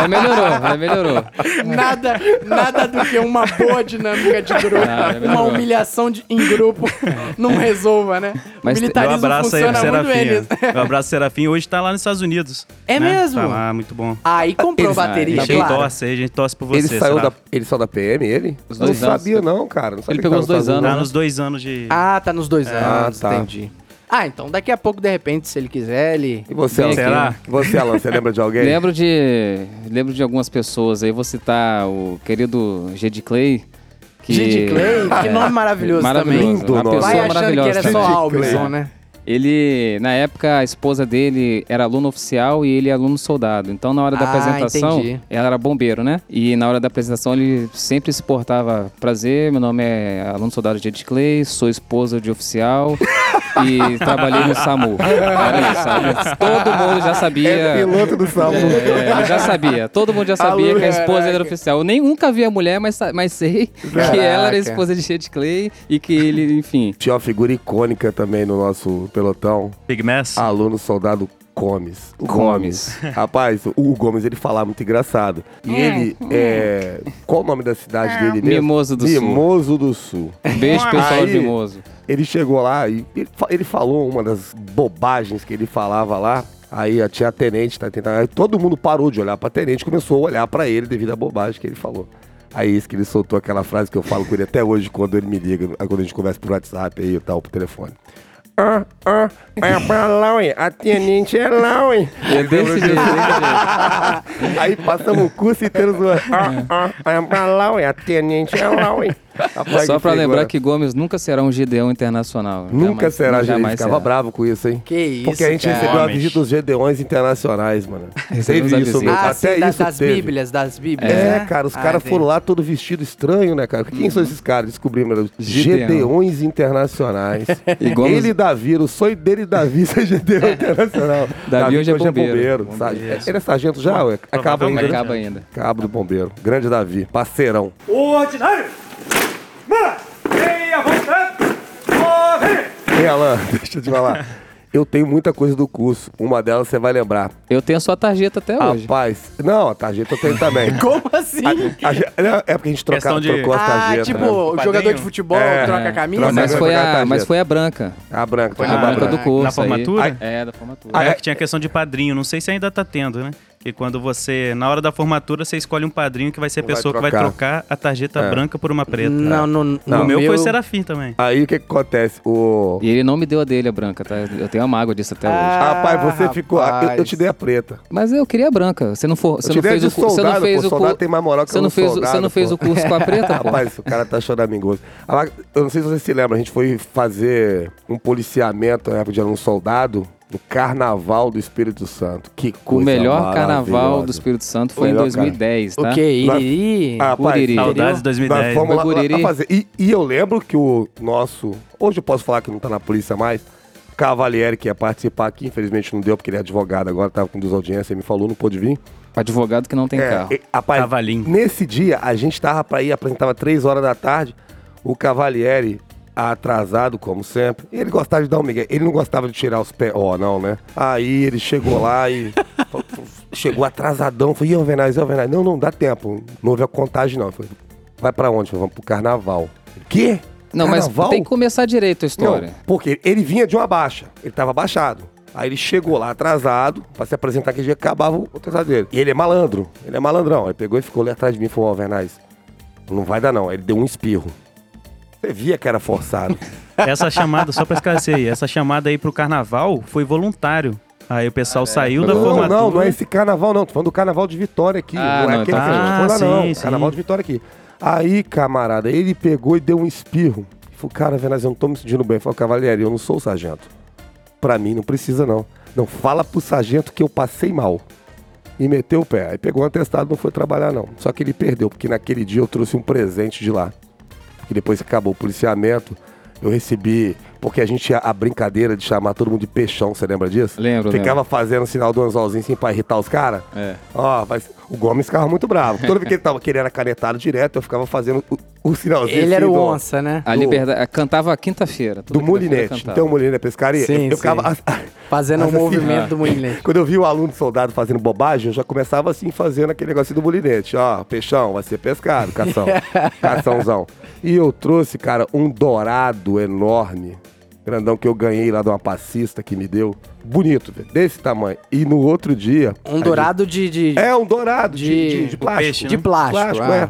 Já melhorou, já melhorou. Nada, nada do que uma boa dinâmica de grupo, Ah, é uma humilhação de- em grupo não resolva, né? Mas o Eu militarismo abraço aí funciona muito bem Serafim. Eu abraço Serafim. Hoje tá lá nos Estados Unidos. É né? mesmo? Tá lá, muito bom. Aí comprou Ele- bateria, A gente claro. torce aí, a gente torce por você. ele saiu da. Ele saiu da PM, ele? Os não dois anos. sabia, não, cara. Não sabia Ele pegou os dois anos. Tá nos dois anos de. Ah, tá nos dois Ah, anos, tá. Entendi. Ah, então daqui a pouco, de repente, se ele quiser, ele... E você, Alan? Será? E você, Alan, você lembra de alguém? Lembro de, lembro de algumas pessoas aí. Vou citar o querido G. de Clay. Que, Gigi Clay, que É, nome maravilhoso, maravilhoso. também. Lindo Uma pessoa Vai achando que maravilhosa. era também. só Clay. né? Ele, na época, a esposa dele era aluno oficial e ele é aluno soldado. Então, na hora da Ah, apresentação, entendi. ela era bombeiro, né? E na hora da apresentação, ele sempre se portava: prazer, meu nome é aluno soldado de Clay, sou esposa de oficial e trabalhei no SAMU. Era isso, sabe? Todo mundo já sabia. É piloto do SAMU. É, ele já sabia. Todo mundo já sabia Aluno, que a esposa caraca. era oficial. Eu nem nunca vi a mulher, mas, mas sei que Caraca. ela era esposa de Clay e que ele, enfim. Tinha uma figura icônica também no nosso pelotão. Big Mass. Aluno soldado Gomes. Gomes. Rapaz, o Gomes, ele fala muito engraçado. E ele, é... Qual o nome da cidade dele mesmo? Mimoso do Sul. Mimoso do Sul. Beijo, pessoal Aí- Mimoso. Ele chegou lá e ele, fa- ele falou uma das bobagens que ele falava lá. Aí a tinha a tenente, tá tentando. Aí todo mundo parou de olhar pra tenente e começou a olhar pra ele devido à bobagem que ele falou. Aí isso que ele soltou aquela frase que eu falo com ele até hoje quando ele me liga, quando a gente conversa por WhatsApp aí e tal, por telefone. Ah, ah, é pra lá, ué. A tenente é lá, ué. É desse jeito, jeito. Aí passamos o curso inteiro zoando. Ah, ah, é pra lá, ué. A tenente é lá, ué. Rapaz, Só pra lembrar que Gomes nunca será um Gideão internacional. Nunca Jamais- será, gente. Ele jamais ficava será. bravo com isso, hein? Que isso, Porque a gente cara. recebeu a visita dos Gedeões internacionais, mano. Teve a isso, visita. meu. Ah, Até sim, isso das teve. bíblias, das bíblias, É, né? cara, os Ah, caras foram lá todo vestido estranho, né, cara? Quem são esses caras? Descobrimos. Gedeões internacionais. E Gomes- Ele Davi, o sonho dele e Davi ser Gedeão internacional. Davi hoje é que bombeiro. sabe? Ele é sargento já? Acaba ainda. Acaba ainda. Cabo do bombeiro. Grande Davi, parceirão. Ordinário! Mantenha a vontade! Movimento! Ei, Alan, deixa eu te falar. Eu tenho muita coisa do curso. Uma delas você vai lembrar. Eu tenho a sua tarjeta até hoje. Rapaz, não, a tarjeta eu tenho também. Como assim? A- a ge- é porque a gente troca, Questão de- trocou as ah, tarjetas. tipo, né? o jogador de futebol É. troca a camisa? Troca Mas foi, a mas foi a branca. A branca, Foi A na branca do curso. Na aí. formatura? É, da formatura. Ah, É é? que tinha questão de padrinho, não sei se ainda tá tendo, né? Que quando você, na hora da formatura, você escolhe um padrinho que vai ser a Vai pessoa que vai trocar. a tarjeta É. branca por uma preta. Não, no, no, o meu meu foi Serafim também. Aí o que, que acontece? O... E ele não me deu a dele, a branca, tá? Eu tenho a mágoa disso até hoje. Ah, rapaz, você ficou. Eu, eu rapaz. te dei a preta. Mas eu queria a branca. Você não, for, você te não fez de o curso. Você não soldado, fez pô, o soldado curso. tem mais moral que Você não fez, o- soldado, você não fez pô. o curso com a preta, pô? Rapaz, o cara tá choramingoso. Ah, Eu não sei se você se lembra, a gente foi fazer um policiamento na época de um soldado no Carnaval do Espírito Santo. Que O coisa melhor carnaval do Espírito Santo foi em Melhor, 2010, tá? O quê? Iriri? Ah, rapaz. Saudades de Nós 2010. fomos né? lá, lá- lá fazer. E, e eu lembro que o nosso. Hoje eu posso falar que não tá na polícia mais. Cavalieri, que ia participar aqui, infelizmente não deu, porque ele é advogado agora, tava com duas audiências, ele me falou, não pôde vir. Advogado que não tem É, carro. e, rapaz, Cavalinho. nesse dia, a gente tava pra ir, apresentava três horas da tarde, o Cavalieri, atrasado, como sempre, ele gostava de dar um migué. Ele não gostava de tirar os pés, ó, não, né? Aí ele chegou lá e chegou atrasadão, falei, o Venaz, o Venaz? Não, não, dá tempo, não houve a contagem não. Eu Falei, vai pra onde? Falei, Vamos pro carnaval. Quê? Não, mas Carnaval? tem que começar direito a história. Não, porque ele vinha de uma baixa, ele tava baixado. Aí ele chegou lá atrasado, pra se apresentar que dia acabava o atrasado dele. E ele é malandro, ele é malandrão. Ele pegou e ficou ali atrás de mim e falou, ó, Vernais, não vai dar não. Ele deu um espirro. Você via que era forçado. Essa chamada, só pra esclarecer aí, essa chamada aí pro carnaval foi voluntário. Aí o pessoal saiu da não, formatura. não, não é esse carnaval não. Tô falando do carnaval de Vitória aqui. Ah, não é não, aquele tá. que a gente Ah, foi lá, não. sim, sim. Carnaval de Vitória aqui. Aí, camarada, ele pegou e deu um espirro. Ele falou, cara, Vernais, eu não tô me sentindo bem. Ele falou, Cavalieri, eu não sou o sargento. Pra mim, não precisa não. Não, fala pro sargento que eu passei mal. E meteu o pé. Aí pegou um atestado e não foi trabalhar, não. Só que ele perdeu, porque naquele dia eu trouxe um presente de lá. E depois que acabou o policiamento, eu recebi. Porque a gente tinha a brincadeira de chamar todo mundo de peixão, você lembra disso? Lembro, Ficava fazendo sinal do anzolzinho assim pra irritar os caras. É. Ó, mas o Gomes ficava muito bravo. Toda vez que ele tava querendo a canetada direto, eu ficava fazendo o, o sinalzinho. Ele assim era o do- onça, né? A Do- liberdade. Cantava quinta-feira. Do cantava. Então, o Molinete pescaria. Sim, eu, eu ficava. Fazendo o Mas assim, movimento ah. do molinete. Quando eu vi o aluno soldado fazendo bobagem, eu já começava assim, fazendo aquele negocinho do molinete. Ó, peixão, vai ser pescado, cação. caçãozão. E eu trouxe, cara, um dourado enorme, grandão, que eu ganhei lá de uma passista que me deu. Bonito, velho, desse tamanho. E no outro dia. Um dourado de... de... gente- É, um dourado de, De- de, de plástico. peixe, de né? plástico. ah. é.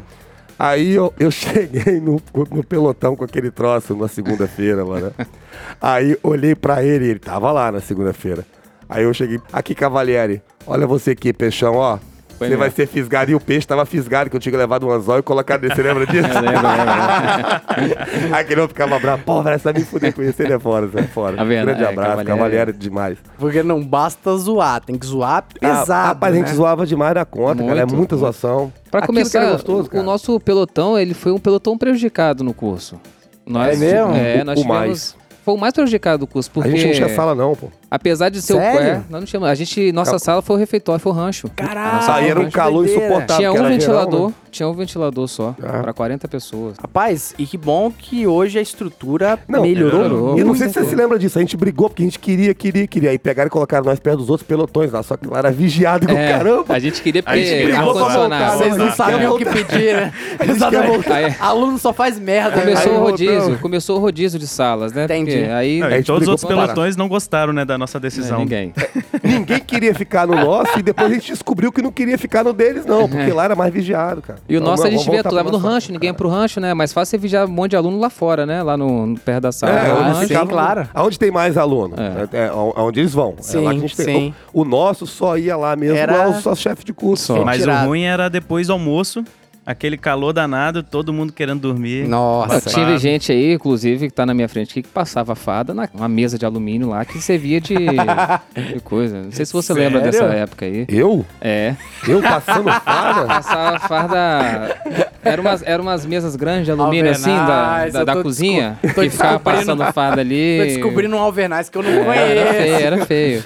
Aí eu, eu cheguei no, no pelotão com aquele troço na segunda-feira, mano. Aí olhei pra ele, ele tava lá na segunda-feira. Aí eu cheguei, aqui, Cavalieri, olha você aqui, peixão, ó. Foi Você vai mesmo. ser fisgado. E o peixe tava fisgado, que eu tinha levado um anzol e colocado nele. Você lembra disso? Eu lembro, lembro. Aquele outro ficava bravo. Pô, velho, você vai me fuder com isso. Ele é fora, você é fora. Tá vendo? Grande É, abraço, Cavalieri. Cavalieri demais. Porque não basta zoar, tem que zoar pesado, Ah, rapaz, a gente né? zoava demais da conta, cara. É Muito. muita zoação. Pra Aquilo começar, gostoso, o nosso pelotão, ele foi um pelotão prejudicado no curso. Nós, É mesmo? É, O- nós o tivemos... mais. Foi o mais prejudicado do curso, porque... A gente não tinha sala, não, pô. Apesar de ser Sério? o. É, nós não tínhamos. A gente. Nossa sala foi o refeitório, foi o rancho. Caralho. Aí era um calor insuportável. Tinha um ventilador. verão, né? Tinha um ventilador só. Ah. Pra 40 pessoas. Rapaz, e que bom que hoje a estrutura Não, melhorou. melhorou. E eu não sei se você se lembra disso. A gente brigou porque a gente queria, queria, queria. Aí pegaram e colocaram nós perto dos outros pelotões lá. Só que lá era vigiado igual É, caramba. A gente queria pra ar-condicionado. Vocês não sabiam o que pedir, né? Aluno só faz merda. né? Começou Aí o rodízio, começou o rodízio de salas, né? Entendi. Aí gente todos os outros pelotões não gostaram, né, da nossa não é decisão. ninguém. Ninguém queria ficar no nosso e depois a gente descobriu que não queria ficar no deles, não. Porque lá era mais vigiado, cara. E o Então, nosso a gente via tudo, leva no rancho, ninguém ia pro rancho, né? Mais fácil você vigiar um monte de aluno lá fora, né? Lá no, no perto da sala. É, onde ficava- claro. Aonde tem mais aluno. É. É, é, aonde eles vão. é Sim, lá que a gente tem. sim. O, o nosso só ia lá mesmo, Era- era só chefe de curso. Só. Mas o ruim era depois do almoço, aquele calor danado, todo mundo querendo dormir. Nossa. Fada. Tive gente aí, inclusive, que tá na minha frente aqui, que passava fada numa mesa de alumínio lá, que servia de, de coisa. Não sei se você lembra Sério? dessa época aí. Eu? É. Eu passando fada? Passava farda. Era umas, era umas mesas grandes de alumínio, assim, da, da, eu da cozinha. que ficava passando farda ali. Tô descobrindo um Alvernaz que eu não Era feio, conheço. era feio.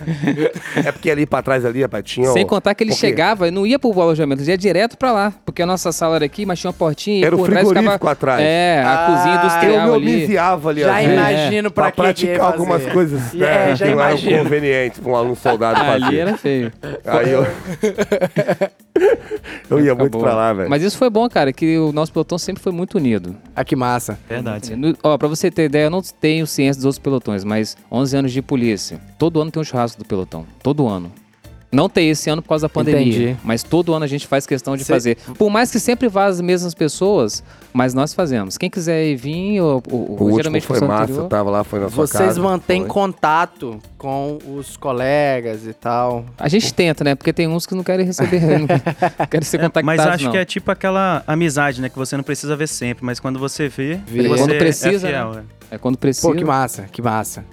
É porque ali pra trás ali, rapaz, tinha. Sem contar que ele chegava e não ia pro alojamento, ele ia direto pra lá. Porque a nossa sala era aqui, mas tinha uma portinha e Era o frigorífico ficava... atrás. É, a Ah, cozinha Eu industrial me ali. omisiava ali. Já às vezes, imagino pra, pra ia praticar fazer. algumas coisas É, né, já que não eram imagino. convenientes pra um aluno soldado Ali fazer. era feio. Aí eu. eu ia muito Acabou. pra lá, velho. Mas isso foi bom, cara, que o nosso pelotão sempre foi muito unido. Ah, que massa. Verdade. No- ó, pra você ter ideia, eu não tenho ciência dos outros pelotões, mas 11 anos de polícia. Todo ano tem um churrasco do pelotão. Todo ano. Não tem esse ano por causa da pandemia. Entendi. Mas todo ano a gente faz questão de Cê- fazer. Por mais que sempre vá as mesmas pessoas, mas nós fazemos. Quem quiser ir vir, ou, ou- O geralmente foi massa, anterior- tava lá, foi na sua Vocês casa. mantêm Foi. contato com os colegas e tal. A gente tenta, né? Porque tem uns que não querem receber, não querem ser contactados, Mas acho não. que é tipo aquela amizade, né? Que você não precisa ver sempre, mas quando você vê, Vê. você Quando precisa, é fiel. né? é. É quando precisa. Pô, que massa, que massa.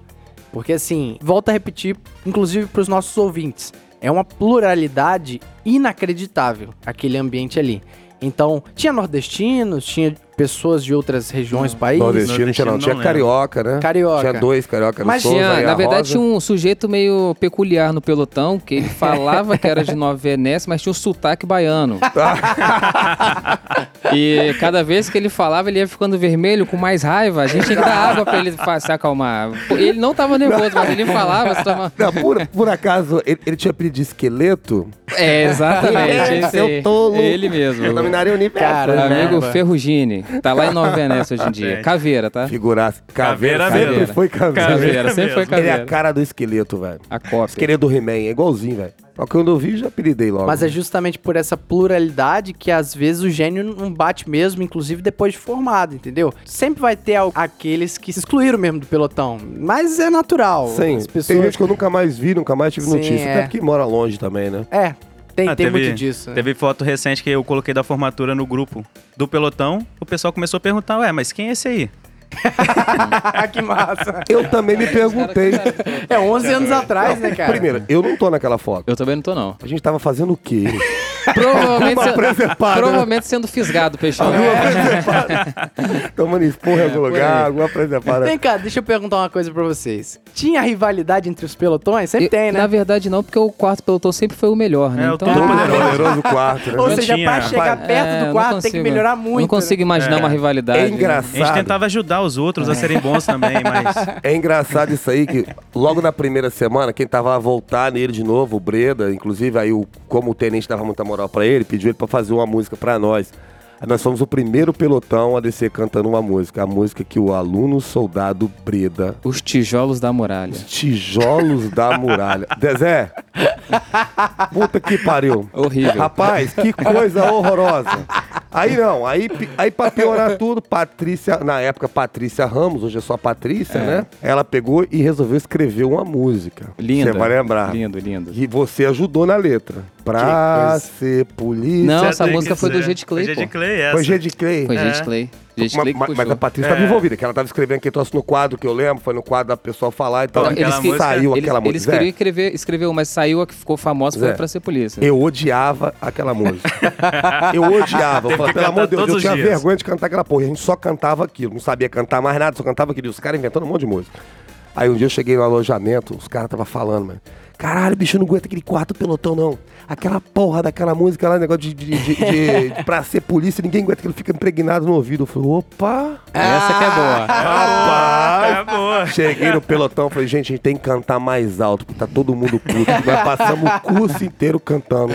Porque assim, volta a repetir, inclusive pros nossos ouvintes, é uma pluralidade inacreditável aquele ambiente ali. Então, tinha nordestinos, tinha pessoas de outras regiões do país. Nordestino não tinha, não. Tinha não carioca, né? Carioca. Tinha dois carioca Mas no Souza Tinha, na verdade, Rosa. tinha um sujeito meio peculiar no pelotão, que ele falava que era de Nova Venécia, mas tinha um sotaque baiano. e cada vez que ele falava, ele ia ficando vermelho, com mais raiva. A gente tinha que dar água pra ele se acalmar. Ele não tava nervoso, mas ele falava. Você tava... Não, por, por acaso, ele, ele tinha apelido de esqueleto. É, exatamente. esse Seu tolo. Ele mesmo. Eu dominaria o universo. Cara, né? Amigo. Ferrugini. Tá lá em Nova Venécia hoje em dia. Caveira, tá? Figuraça. Caveira, Caveira sempre mesmo. foi caveira. Caveira, sempre foi mesmo. Ele é caveira. a cara do esqueleto, velho. A cópia. Esqueleto do He-Man, é igualzinho, velho. Só que quando eu vi, já apelidei logo. Mas é justamente por essa pluralidade que às vezes o gênio não bate mesmo, inclusive depois de formado, entendeu? Sempre vai ter aqueles que se excluíram mesmo do pelotão. Mas é natural. Sim, As tem pessoas... gente que eu nunca mais vi, nunca mais tive Sim, notícia. é. Até porque mora longe também, né? É, tem, Ah, tem teve- muito disso. né? Teve foto recente que eu coloquei da formatura no grupo do pelotão. O pessoal começou a perguntar, ué, mas quem é esse aí? que massa. Eu também me perguntei. É 11 anos atrás, né, cara? Primeiro, eu não tô naquela foto. Eu também não tô, não. A gente tava fazendo o quê? Provavelmente, se- presepada. provavelmente sendo fisgado, peixão. Alguma presepada. Tomando esporro em algum lugar, alguma presepada. Vem cá, deixa eu perguntar uma coisa pra vocês. Tinha rivalidade entre os pelotões? Sempre E- tem, né? Na verdade, não, porque o quarto pelotão sempre foi o melhor, né? É, o então, todo Todo poderoso. poderoso quarto, né? Ou seja, tinha- pra chegar perto É, do quarto tem que consigo. melhorar Eu muito. Não consigo imaginar É. uma rivalidade. É A gente engraçado. tentava ajudar os outros a serem bons também, mas É engraçado isso aí, que logo na primeira semana, quem tava a voltar nele de novo, o Breda, inclusive aí, o, como o tenente dava muita moral pra ele, pediu ele pra fazer uma música pra nós. Nós fomos o primeiro pelotão a descer cantando uma música, a música que o aluno soldado Breda, Os tijolos da muralha. os tijolos da muralha. Dezé, puta que pariu. Horrível. Rapaz, que coisa horrorosa. Aí não, aí, aí pra piorar tudo, Patrícia, na época Patrícia Ramos, hoje é só Patrícia, né? Ela pegou e resolveu escrever uma música. Linda. Você vai lembrar. Lindo, lindo. E você ajudou na letra. Pra ser polícia. Não, essa música foi do. G de Clay. Clay, essa. Foi G de Clay. Foi É. gente Clay. Gente Ma- Clay que ma- puxou. mas a Patrícia estava É. envolvida, que ela estava escrevendo quem trouxe no quadro que eu lembro, foi no quadro da pessoa falar e tal. Então, e aquela que- música- saiu eles, aquela eles música. queriam Zé, escrever, escreveu, mas saiu a que ficou famosa foi Zé, pra ser polícia. Eu odiava aquela música. eu odiava. Eu falava, pelo amor de Deus, eu tinha dias. vergonha de cantar aquela porra. E a gente só cantava aquilo. Não sabia cantar mais nada, só cantava aquilo. E os caras inventando um monte de música. Aí um dia eu cheguei no alojamento, os caras tava falando, mano. Caralho, bicho, eu não aguento aquele quarto pelotão, não. Aquela porra daquela música lá, negócio de, de, de, de- de- pra ser polícia, ninguém aguenta que ele fica impregnado no ouvido. Eu falei, opa! Essa que é boa. Rapaz! É boa. Cheguei no pelotão, falei, gente, a gente tem que cantar mais alto, porque tá todo mundo puto. Nós passamos o curso inteiro cantando.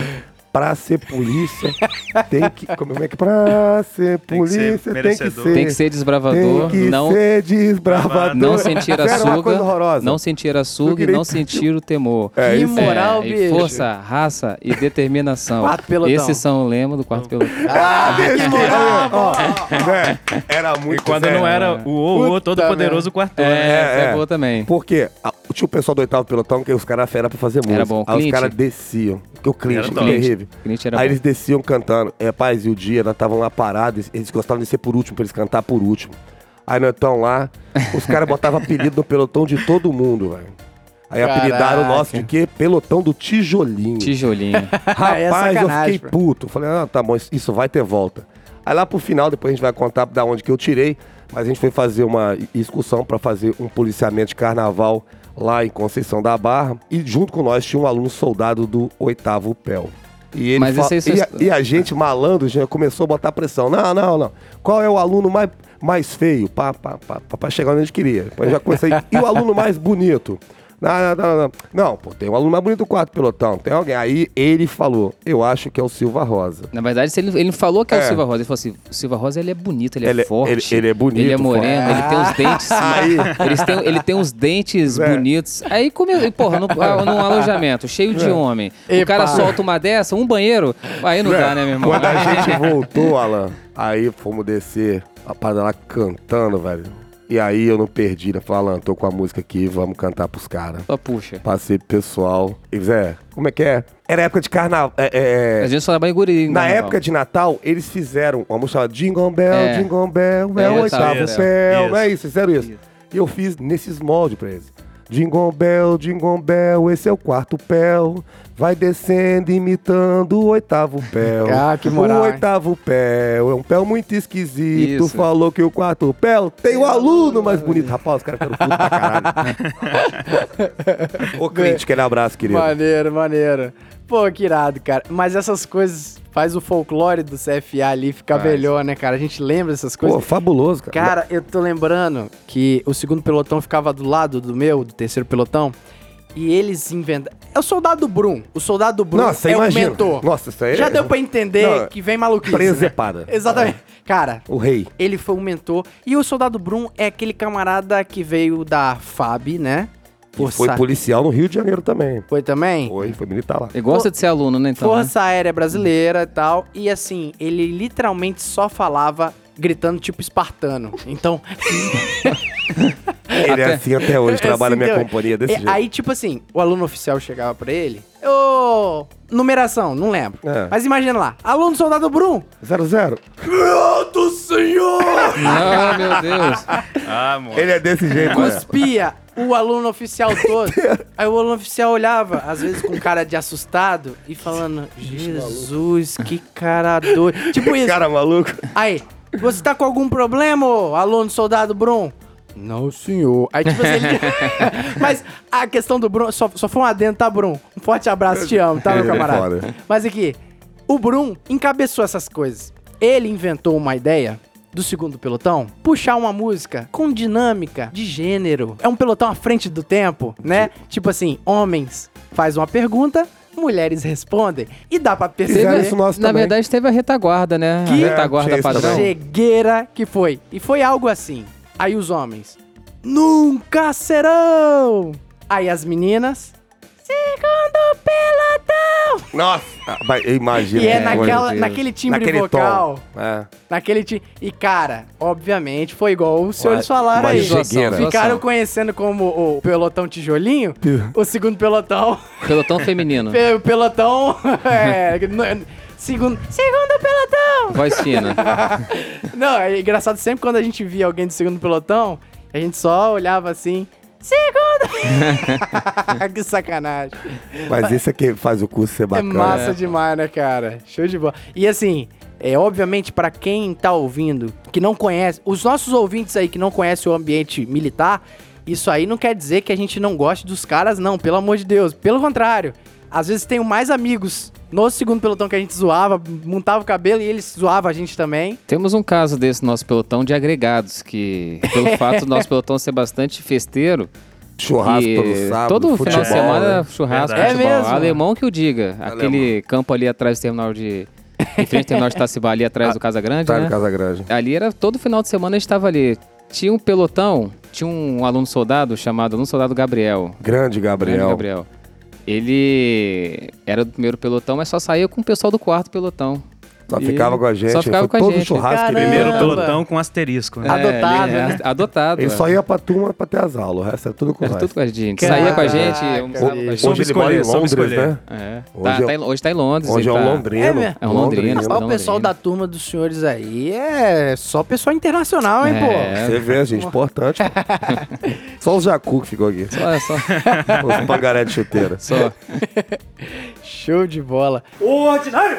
Pra ser polícia, tem que. Como é que é? Pra ser Tem que ser polícia, tem que merecedor. ser. Tem que ser desbravador, Tem que não, ser desbravador. não sentir a suga, não sentir a suga e não sentir o temor. É Que isso. moral, e bicho. força, raça e determinação. Quarto pelotão. Esses são o lema do quarto pelotão. Ah, né? Era muito E quando sério. não era o o, o todo poderoso quarto, É, né? essa é, é. boa também. Porque a- tinha o pessoal do oitavo pelotão que os caras fera pra fazer música. bom. Aí os Clint. caras desciam. Porque o Clint, Era top. terrível. Clint era Aí bom. eles desciam cantando. É, paz, e o dia, nós estavam lá parados. Eles gostavam de ser por último, pra eles cantar por último. Aí nós estamos lá, os caras botavam apelido no pelotão de todo mundo, velho. Aí apelidaram o nosso de quê? Pelotão do tijolinho. Tijolinho. Rapaz, É eu sacanagem, fiquei pô. puto. Falei, ah, tá bom, isso- isso vai ter volta. Aí lá pro final, depois a gente vai contar da onde que eu tirei, mas a gente foi fazer uma excursão para fazer um policiamento de carnaval lá em Conceição da Barra. E junto com nós tinha um aluno soldado do oitavo PEL. E, ele Mas fa- isso aí e, a, e a gente, malandro, já começou a botar pressão. Não, não, não. Qual é o aluno mais, mais feio? Pá, pá, pá, pra chegar onde a gente queria. Já comecei. E o aluno mais bonito? Não, não, não, não. Não, pô, tem um aluno mais bonito do quarto pelotão. Tem alguém. Aí ele falou, eu acho que é o Silva Rosa. Na verdade, ele, ele falou que é, É. o Silva Rosa. Ele falou assim: o Silva Rosa ele é bonito, ele, Ele é é- forte. ele- ele é bonito, Ele é moreno, forte. ele tem os dentes. Aí. têm, ele tem uns dentes É. bonitos. Aí, come, e, porra, ah, num alojamento cheio de homem. O Epa. cara solta uma dessa, um banheiro. Aí não dá, né, meu irmão? Quando a gente voltou, Alan, aí fomos descer, a parada lá cantando, velho. E aí eu não perdi, né? Falei, Alan, tô com a música aqui, vamos cantar pros caras. Só puxa. Passei pro pessoal. E, Zé, como é que é? Era época de carnaval. é, é, A gente só em guri. Na época de Natal, eles fizeram uma música chamada Jingle Bell, É. Jingle Bell, é, É, o oitavo Isso, Bell. Não é isso. isso, fizeram isso. E eu fiz nesses moldes pra eles. Jingle Bell, Jingle Bell, esse é o quarto Pel. Vai descendo imitando o oitavo Pel. Ah, que moral, O oitavo Pel é um Pel muito esquisito. Isso. Falou que o quarto Pel tem o aluno mais bonito. Rapaz, os caras ficaram putos pra caralho. Ô, Clint, aquele abraço, querido. Maneiro, maneiro. Pô, que irado, cara. Mas essas coisas faz o folclore do CFA ali ficar melhor, né, cara? A gente lembra dessas coisas. Pô, fabuloso, cara. Cara, eu tô lembrando que o segundo pelotão ficava do lado do meu, do terceiro pelotão, e eles inventam. É o soldado Brum. O soldado Brum Nossa, é imagina. o mentor. Nossa, isso aí Já é- deu pra entender Não, que vem maluquice. né? presepada. Exatamente. Cara, O rei. ele foi o mentor. E o soldado Brum é aquele camarada que veio da FAB, né? E foi policial no Rio de Janeiro também. Foi também? Foi, foi militar lá. Ele gosta de ser aluno, né, então? né? Força Aérea Brasileira e tal. E assim, ele literalmente só falava gritando tipo espartano. Então, Ele é assim até hoje, trabalha na minha Assim, companhia desse é, jeito. Aí, tipo assim, o aluno oficial chegava pra ele. Ô, numeração, não lembro. É. Mas imagina lá, aluno soldado Brum. Zero, zero. Santo Senhor! Ah, meu Deus. Ah, mano. Ele é desse jeito, né? Cuspia o aluno oficial todo. Aí o aluno oficial olhava, às vezes com cara de assustado e falando: Jesus, que cara doido. Tipo isso. Cara maluco. Aí, você tá com algum problema, ô, aluno soldado Brum? Não, senhor. Aí, tipo assim, ele... Mas a questão do Brum, só, só foi um adendo, tá, Brum? Um forte abraço, te amo, tá, meu é camarada? Mas aqui, o Brum encabeçou essas coisas. Ele inventou uma ideia do segundo pelotão, puxar uma música com dinâmica de gênero. É um pelotão à frente do tempo, né? Tipo assim, homens faz uma pergunta, mulheres respondem. E dá pra perceber isso nosso Na também. verdade, teve a retaguarda, né? Que- A retaguarda É, padrão. chegueira que foi. E foi algo assim. Aí os homens, nunca serão. Aí as meninas, segundo pelotão. Nossa. Ah, mas Imagina. E é que naquela- naquele timbre Naquele vocal. tom. É. Naquele time. E cara, obviamente foi igual os senhores falaram aí. chegueira. Ficaram conhecendo como o pelotão tijolinho, o segundo pelotão, Pelotão feminino. pe- o pelotão. é, segundo, segundo pelotão. Voz fina. Não, é engraçado sempre quando a gente via alguém do segundo pelotão, a gente só olhava assim. Segundo! que sacanagem. Mas esse aqui faz o curso ser É bacana. massa demais, né, cara? Show de bola. E assim, é obviamente pra quem tá ouvindo, que não conhece, os nossos ouvintes aí que não conhecem o ambiente militar, isso aí não quer dizer que a gente não goste dos caras, não, pelo amor de Deus. Pelo contrário, às vezes tenho mais amigos no segundo pelotão que a gente zoava, montava o cabelo e eles zoavam a gente também. Temos um caso desse nosso pelotão de agregados, que pelo fato do nosso pelotão ser bastante festeiro, Churrasco todo sábado. todo futebol, final de semana, né? churrasco, Verdade. futebol. É mesmo? Alemão que o diga. Aquele campo ali atrás do terminal de... Em frente ao terminal de Itacibá, ali atrás do Casa Grande, Tá né? no Casa Grande. Ali era todo final de semana a gente estava ali. Tinha um pelotão, tinha um aluno soldado chamado aluno soldado Gabriel. Grande Grande Gabriel. Ele era do primeiro pelotão, mas só saía com o pessoal do quarto pelotão. Só E ficava com a gente. Só ficava Foi com a todo gente. churrasco. Caramba. Primeiro pelotão com asterisco. né? Adotado, ele- né? Adotado. Ele é. só ia pra turma pra ter as aulas. O resto é tudo com Era tudo com a gente. Saía com a gente, Caraca, almoçava com a gente. Hoje ele mora em Londres, né? É. Hoje Tá- é- tá em- hoje tá em Londres. Hoje é um tá- londrino. É? É um londrino. Mas o pessoal da turma dos senhores aí é só pessoal internacional, hein, pô? É. Você vê, gente, importante. Só o Jacu que ficou aqui. Só, só, Os pangaré de chuteira. só. Show de bola. Ordinário!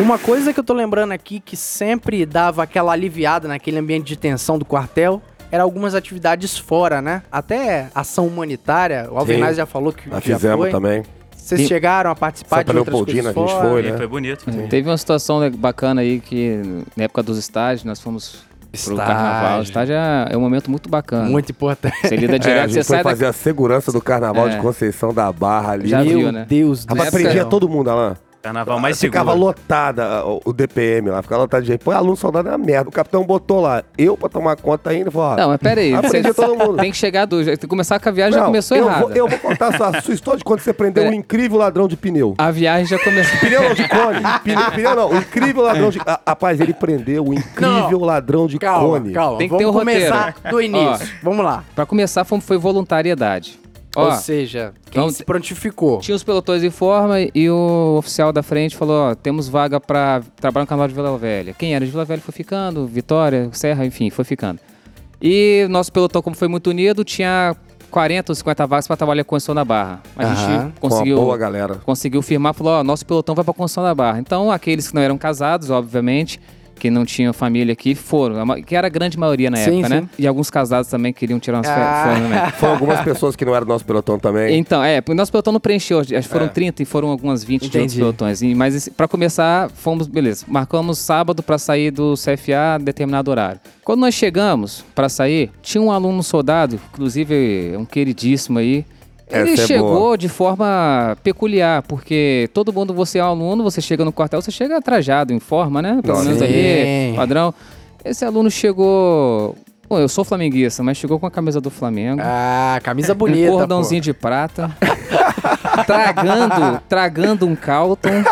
Uma coisa que eu tô lembrando aqui que sempre dava aquela aliviada naquele ambiente de tensão do quartel era algumas atividades fora, né? Até ação humanitária. O Alvenaz já falou que já fizemos foi. também. Vocês chegaram a participar Santa de outras Leopoldina coisas que a gente fora? foi, né? foi bonito. Teve uma situação né, bacana aí que na época dos estágios nós fomos pro Estágio. carnaval. O estágio é, é um momento muito bacana. Muito importante. Você lida É, a direto, gente você foi sai da fazer a segurança do carnaval É. de Conceição da Barra ali. Já Meu viu, né? Deus do Rapaz, céu. prendia todo mundo, Alain. Carnaval mais Ficava seguro. lotada o, o DPM lá, ficava lotado de gente. Pô, aluno soldado é uma merda. O capitão botou lá. Eu, pra tomar conta ainda, falou, ó, Não, mas pera aí. Aprendi todo mundo. Tem que chegar do. Tem que começar com a viagem, já não, começou eu errado. Vou, eu vou contar a sua, sua história de quando você prendeu É. um incrível ladrão de pneu. A viagem já começou. Pneu não, de cone. Pneu, pneu não, o incrível ladrão de... Ah, rapaz, ele prendeu o incrível ladrão de Calma, cone. calma. Tem que Vamos ter um começar roteiro. do início. Vamos lá. pra começar, foi, foi voluntariedade. Ó, Ou seja, quem então- se prontificou. tinha os pelotões em forma e o oficial da frente falou: ó, temos vaga pra trabalhar no carnaval de Vila Velha. Quem era de Vila Velha foi ficando, Vitória, Serra, enfim, foi ficando. E nosso pelotão, como foi muito unido, tinha 40 ou 50 vagas pra trabalhar com Construção da Barra. A Aham. gente conseguiu. boa galera. conseguiu firmar, falou, ó, nosso pelotão vai pra Construção da Barra. Então, aqueles que não eram casados, obviamente, que não tinham família aqui, foram. Que era a grande maioria na Sim, época, sim. né? E alguns casados também queriam tirar umas Ah. férias. né? Foram algumas pessoas que não eram do nosso pelotão também. Então, é, o nosso pelotão não preencheu, acho que foram É. 30 e foram algumas 20 de outros Entendi. pelotões. E, mas pra começar, fomos, beleza, marcamos sábado pra sair do CFA a determinado horário. Quando nós chegamos pra sair, tinha um aluno soldado, inclusive um queridíssimo aí, ele Essa é chegou boa. de forma peculiar, porque todo mundo, você é um aluno, você chega no quartel, você chega trajado, em forma, né? Pelo Sim. menos ali, padrão. Esse aluno chegou... Pô, eu sou flamenguista, mas chegou com a camisa do Flamengo Ah, camisa bonita. um cordãozinho de prata, tragando, tragando um Calton.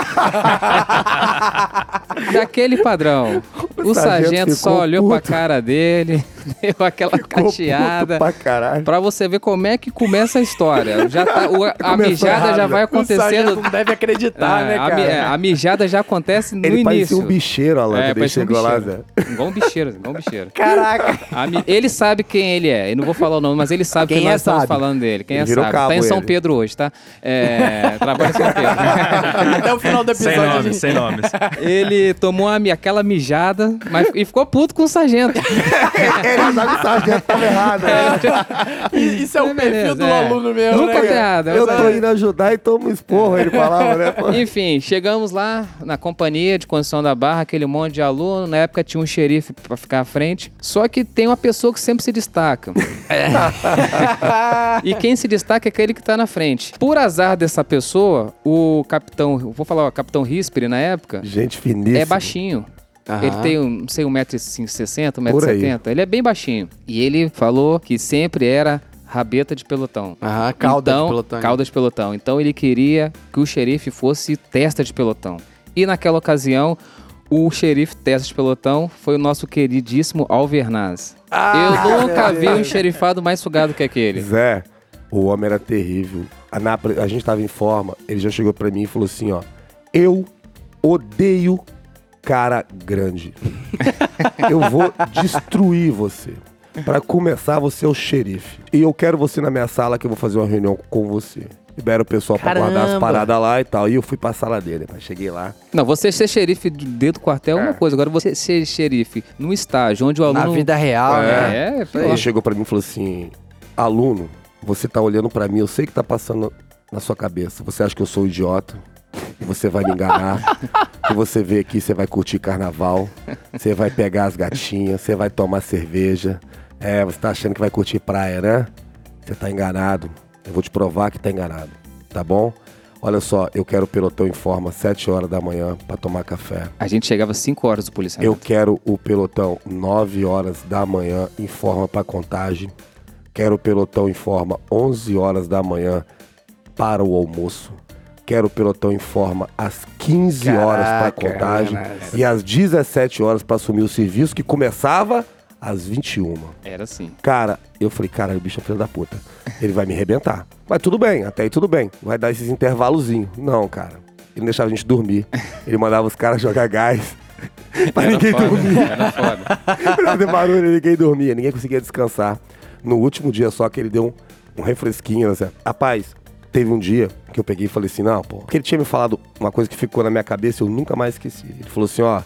Daquele padrão. O, O sargento sargento só olhou pra puto. cara dele, deu aquela Ficou cacheada. puto pra caralho. Pra você ver como é que começa a história. Já tá, o- a mijada errado, já né? vai pô. O acontecendo. não deve acreditar, É, né, a, cara? é, a mijada já acontece no Ele início. um bicheiro, Alan, É, ele um chegou lá, Zé. bicheiro. Igual um bicheiro, igual um bicheiro. Caraca. A mi- Ele sabe quem ele é. Eu não vou falar o nome, mas ele sabe Quem que é, nós estamos sabe. falando dele. Quem Ele é sabe. cabo, tá em São ele. Pedro hoje, tá? É, trabalha em São Pedro. Até o final do Sem episódio. a nomes, sem nomes. ele tomou uma aquela mijada mas, e ficou puto com o sargento. Ele que o sargento tava errado. né? Isso é o É, perfil do é. aluno mesmo, Nunca né? piada. Eu tô é. indo ajudar e tomo um esporro, ele falava, né? pô? Enfim, chegamos lá na companhia de construção da barra, aquele monte de aluno. Na época tinha um xerife pra ficar à frente. Só que tem uma pessoa que sempre se destaca. e quem se destaca é aquele que tá na frente. Por azar dessa pessoa, o capitão, vou falar, o capitão Risperi na época, Gente finíssima. é baixinho. Aham. Ele tem, um, não sei, 1,60m, Por aí. 1,70m. Ele é bem baixinho. E ele falou que sempre era rabeta de pelotão. Aham, cauda então, de pelotão. Cauda de pelotão. Então ele queria que o xerife fosse testa de pelotão. E naquela ocasião, o xerife testa de pelotão foi o nosso queridíssimo Alvernaz. Ah, Eu nunca meu vi um Deus. xerifado mais sugado que aquele. Zé, o homem era terrível. A, na- a gente tava em forma, ele já chegou pra mim e falou assim, ó. Eu odeio cara grande. eu vou destruir você. Pra começar, você é o xerife. E eu quero você na minha sala que eu vou fazer uma reunião com você. libera o pessoal pra guardar as Caramba. paradas lá e tal. E eu fui pra sala dele. Mas cheguei lá. Não, você ser xerife de- dentro do quartel é uma coisa. Agora, você ser xerife no estágio onde o aluno... Na vida real, né? É, é ele chegou pra mim e falou assim: aluno, você tá olhando pra mim, eu sei que tá passando na sua cabeça. Você acha que eu sou um idiota? Que você vai me enganar? que você veio aqui, você vai curtir carnaval, você vai pegar as gatinhas, você vai tomar cerveja. É, você tá achando que vai curtir praia, né? Você tá enganado. Eu vou te provar que tá enganado, tá bom? Olha só, eu quero o pelotão em forma 7 horas da manhã pra tomar café. A gente chegava às 5 horas do Eu policiamento. quero o pelotão 9 horas da manhã em forma para contagem. Quero o pelotão em forma 11 horas da manhã para o almoço. Quero o pelotão em forma às 15 horas para Caraca, contagem Renato. e às 17 horas para assumir o serviço que começava às 21. Era assim. Cara, eu falei, cara, o bicho é filho da puta. Ele vai me arrebentar. Mas tudo bem, até aí tudo bem. Vai dar esses intervalozinhos. Não, cara. Ele não deixava a gente dormir. Ele mandava os caras jogar gás. pra Era ninguém foda, dormir. era foda. Pra fazer barulho, ninguém dormia, ninguém conseguia descansar. No último dia só que ele deu um, um refresquinho, assim. Rapaz, teve um dia que eu peguei e falei assim, não, pô. Porque ele tinha me falado uma coisa que ficou na minha cabeça e eu nunca mais esqueci. Ele falou assim, ó,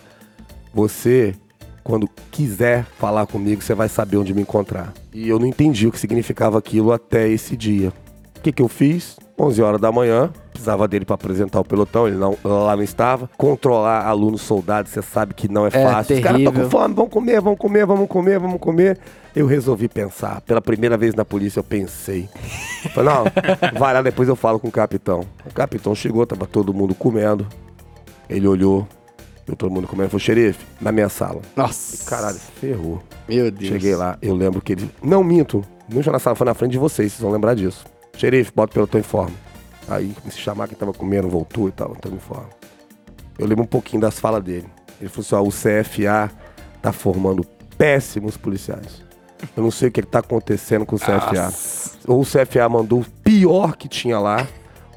você, quando quiser falar comigo, você vai saber onde me encontrar. E eu não entendi o que significava aquilo até esse dia. O que, que eu fiz? 11 horas da manhã, precisava dele para apresentar o pelotão, ele não, lá não estava. Controlar alunos soldados, você sabe que não é, É fácil. Os caras estão com terrível. fome, vamos comer, vamos comer, vamos comer, vamos comer. Eu resolvi pensar. Pela primeira vez na polícia, eu pensei. Falei, não, vai lá, depois eu falo com o capitão. O capitão chegou, tava todo mundo comendo. Ele olhou, viu todo mundo comendo. Falou, xerife, na minha sala. Nossa. Caralho, ferrou. Meu Deus. Cheguei lá, eu lembro que ele. Não minto, não já na sala, foi na frente de vocês, vocês vão lembrar disso. Xerife, bota o pelotão em forma. Aí, me chamar quem tava comendo, voltou e tal, então em forma. Eu lembro um pouquinho das falas dele. Ele falou assim: ó, o CFA tá formando péssimos policiais. Eu não sei o que, que tá acontecendo com o CFA. Ou o CFA mandou o pior que tinha lá,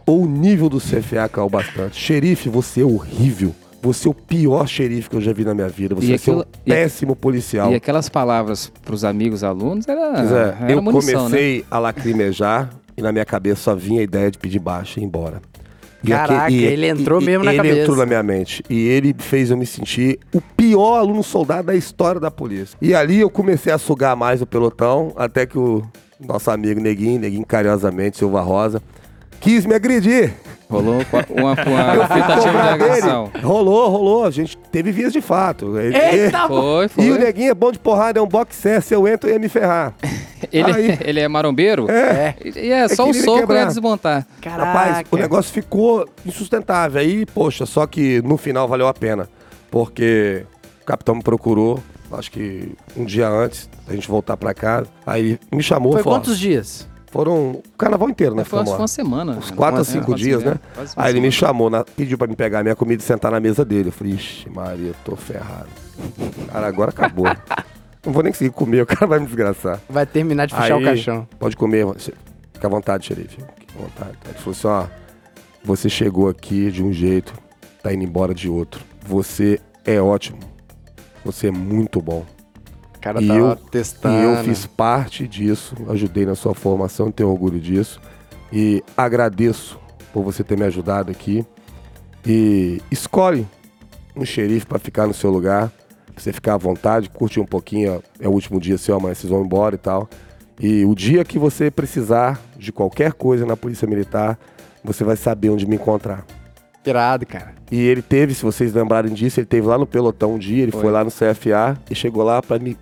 ou o nível do CFA caiu bastante. Xerife, você é horrível. Você é o pior xerife que eu já vi na minha vida. Você E é um aquilo- e aqu- péssimo policial. E aquelas palavras pros amigos alunos era, Pois é, era eu munição, né? comecei a lacrimejar e na minha cabeça só vinha a ideia de pedir baixo e ir embora. E Caraca, ele entrou mesmo na ele cabeça. entrou na minha mente. E ele fez eu me sentir o pior aluno soldado da história da polícia. E ali eu comecei a sugar mais o pelotão, até que o nosso amigo Neguinho, Neguinho carinhosamente, Silva Rosa, quis me agredir. Rolou uma, uma, tentativa de agressão. dele. Rolou, rolou. A gente teve vias de fato. Ele- Eita, Foi, foi. E o Neguinho é bom de porrada, é um boxer. Se eu entro, eu ia me ferrar. Ele, Aí- ele é marombeiro? É. E é só um queria soco ia desmontar. Caraca. Rapaz, o negócio ficou insustentável. Aí, poxa, só que no final valeu a pena. Porque o capitão me procurou, acho que um dia antes da gente voltar pra casa. Aí me chamou. Foi falou, quantos dias? Foram o carnaval inteiro, né? Foi, Ficamos foi lá. uma semana. Uns quatro a É, cinco quase dias, é, né? Aí ele me semana. chamou, na- pediu pra me pegar minha comida e sentar na mesa dele. Eu falei, ixi, Maria, eu tô ferrado. Cara, agora acabou. Não vou nem conseguir comer, o cara vai me desgraçar. Vai terminar de fechar Aí, o caixão. Pode comer, você- fica à vontade, xerife. Fica à vontade. Aí Ele falou assim: ó, você chegou aqui de um jeito, tá indo embora de outro. Você é ótimo. Você é muito bom. Cara E tava eu- testando. E eu fiz parte disso, ajudei na sua formação, tenho orgulho disso. E agradeço por você ter me ajudado aqui. E escolhe um xerife para ficar no seu lugar, pra você ficar à vontade, curtir um pouquinho, é o último dia seu, amanhã vocês vão embora e tal. E o dia que você precisar de qualquer coisa na Polícia Militar, você vai saber onde me encontrar. Irado, cara. E ele teve, se vocês lembrarem disso, ele teve lá no pelotão um dia, ele foi, Foi. lá no CFA e chegou lá pra me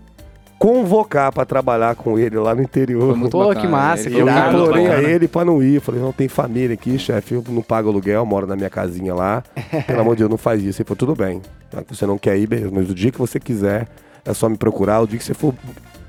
convocar pra trabalhar com ele lá no interior. Foi muito Pô, que massa, eu implorei a ele pra não ir. Falei, não tem família aqui, chefe. Eu não pago aluguel, moro na minha casinha lá. Pelo amor de Deus, não faz isso. Ele falou, tudo bem. Que Você não quer ir, beleza. Mas o dia que você quiser, é só me procurar. O dia que você for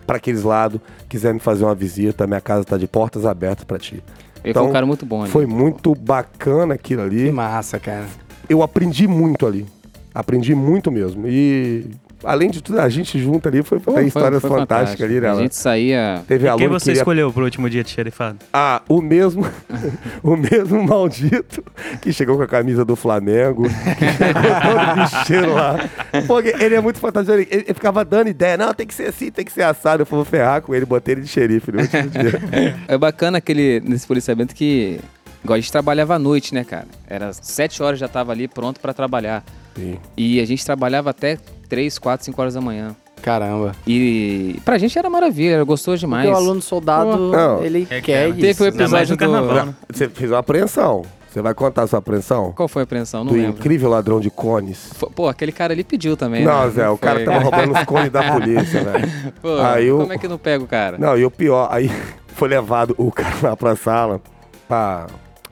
pra aqueles lados, quiser me fazer uma visita, minha casa tá de portas abertas pra ti. Ele Então, foi um cara muito bom ali. Foi muito bacana aquilo ali Que massa, cara. eu aprendi muito ali. Aprendi muito mesmo. E além de tudo, a gente junto ali foi, Pô, tem foi- histórias foi fantásticas fantástico. ali, né? A gente saía... Teve Quem aluno que você queria... escolheu pro último dia de xerifado? Ah, o mesmo, o mesmo maldito que chegou com a camisa do Flamengo, que chegou todo bicheiro lá. Porque ele é muito fantasioso, ele, ele ficava dando ideia, não, tem que ser assim, tem que ser assado. Eu fui ferrar com ele, botei ele de xerife no último dia. É bacana aquele, nesse policiamento que Igual a gente trabalhava à noite, né, cara? Era sete horas já tava ali pronto pra trabalhar. Sim. E a gente trabalhava até três, quatro, cinco horas da manhã. Caramba. E pra gente era maravilha, era gostoso demais. Porque o aluno soldado, Não. ele É, quer cara. isso. Teve o Ainda mais episódio do... carnaval, né? Você fez uma apreensão. Você vai contar a sua apreensão? Qual foi a apreensão? Não do lembro. incrível ladrão de cones. Pô, aquele cara ali pediu também, Não, né? Zé, o cara foi. tava roubando os cones da polícia, velho. Pô, Aí eu- como é que não pega o cara? Não, e o pior, aí foi levado o cara lá pra sala, pra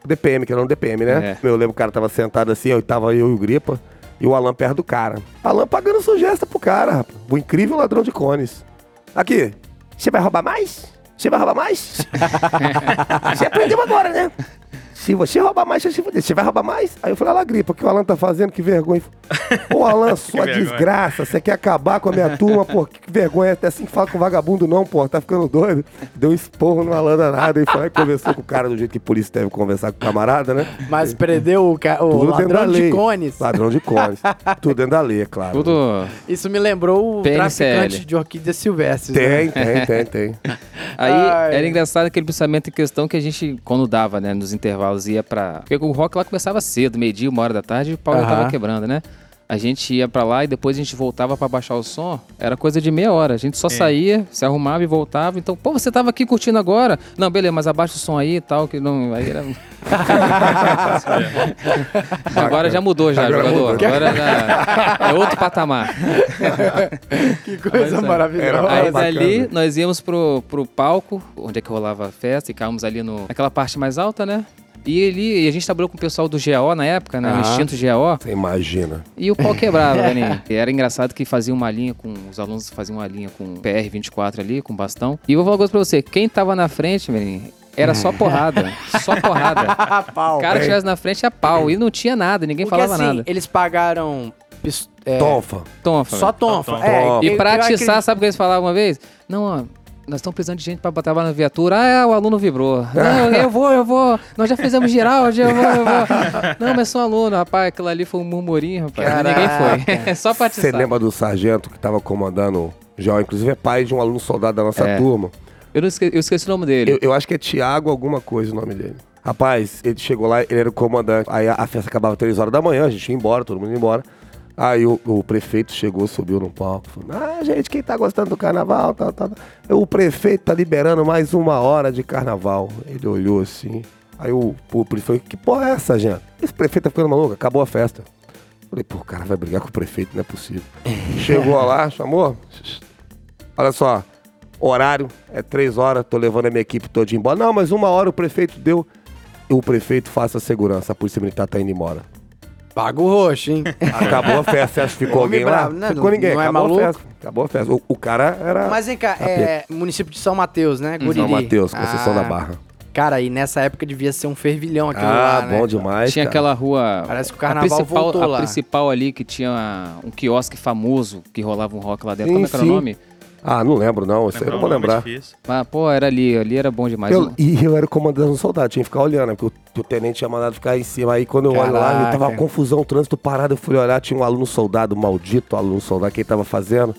DPM, que era um DPM, né? É. Eu lembro que o cara tava sentado assim, eu tava eu e o Gripa, e o Alan perto do cara. Alan pagando sugesta pro cara, rapaz. O incrível ladrão de cones. Aqui, você vai roubar mais? Você vai roubar mais? você aprendeu agora, né? Se você roubar mais, você se fuder. Você vai roubar mais? Aí eu falei, olha lá, Gripa, o que o Alan tá fazendo? Que vergonha. Ô, Alan, sua desgraça. Você quer acabar com a minha turma, pô? Que vergonha. Até assim que fala com vagabundo, não, pô. Tá ficando doido. Deu um esporro no Alan danado. E foi lá e conversou com o cara do jeito que polícia deve conversar com o camarada, né? Mas prendeu o, ca- o Tudo ladrão lei. de cones. Ladrão de cones. Tudo dentro da lei, é claro. Tudo. Isso me lembrou o PNCL. traficante de orquídeas silvestres. Tem, né? tem, tem, tem. Aí Ai. era engraçado aquele pensamento em questão que a gente, quando dava, né, nos intervalos, ia pra. Porque o rock lá começava cedo, meio-dia, uma hora da tarde, e o pau já tava quebrando, né? A gente ia pra lá e depois a gente voltava pra baixar o som. Era coisa de meia hora. A gente só saía, se arrumava e voltava. Então, pô, você tava aqui curtindo agora? Não, beleza, mas abaixa o som aí e tal, que não. Aí era. agora já mudou já, Agora jogador. mudou. Agora já é outro patamar. Que coisa Mas, é. maravilhosa. Era- Aí bacana. dali nós íamos pro, pro palco, onde é que rolava a festa, e ficávamos ali no, naquela parte mais alta, né? E ele, e a gente trabalhou com o pessoal do GO na época, né? No Aham. Instinto GO. Você imagina. E o pau quebrava, né? E era engraçado que fazia uma linha com. Os alunos faziam uma linha com PR-24 ali, com bastão. E eu vou falar uma coisa pra você: quem tava na frente, menino, era só porrada. só porrada. pau. O cara que estivesse na frente é pau. E não tinha nada, ninguém Porque falava assim, nada. eles pagaram é, Tonfa. Tonfa. só tonfa. Tonfa. É, Tonfa. E eu- pra eu atiçar, acredito- sabe o que eles falavam uma vez? Não, ó, nós estamos precisando de gente pra botar na viatura. Ah, é, o aluno vibrou. Não, eu vou, eu vou. Nós já fizemos geral, eu vou, eu vou. Não, mas sou aluno, rapaz. Aquilo ali foi um murmurinho, rapaz. Caraca. Ninguém foi. É só pra Você lembra do sargento que tava comandando o GO? Inclusive é pai de um aluno soldado da nossa É. turma. Eu, não esque- eu esqueci o nome dele. Eu, eu acho que é Tiago alguma coisa o nome dele. Rapaz, ele chegou lá, ele era o comandante. Aí a, a festa acabava três horas da manhã, a gente ia embora, todo mundo ia embora. Aí o, o prefeito chegou, subiu no palco, falou, ah, gente, quem tá gostando do carnaval, tá, tá, tá. O prefeito tá liberando mais uma hora de carnaval. Ele olhou assim, aí o, o prefeito, que porra é essa, gente? Esse prefeito tá ficando maluco, acabou a festa. Falei, pô, o cara vai brigar com o prefeito, não é possível. Chegou lá, chamou, olha só, horário é três horas, tô levando a minha equipe toda embora. Não, mas uma hora o prefeito deu. O prefeito faça a segurança, a polícia militar tá indo embora. Paga o roxo, hein? Acabou a festa, você acha que ficou Homem alguém lá? bravo, né? Ficou Não- ninguém, não é acabou maluco? a festa. Acabou a festa. O, o cara era Mas vem cá, é município de São Mateus, né? Guriri. São Mateus, Conceição Ah, da Barra. Cara, e nessa época devia ser um fervilhão aquilo Ah, lá, né? bom demais. Tinha cara. aquela rua. Parece que o a carnaval principal, voltou a lá. principal ali que tinha um quiosque famoso que rolava um rock lá dentro. Sim, Como é que era o nome? Ah, não lembro não, isso aí eu não vou Lembrar. Ah, pô, era ali, ali era bom demais. Eu- e eu era o comandante do soldado, tinha que ficar olhando, né? Porque o, o tenente tinha mandado ficar em cima. Aí quando eu olho lá, Caraca. tava uma confusão, o trânsito parado, eu fui olhar, tinha um aluno soldado, maldito aluno soldado, que ele tava fazendo.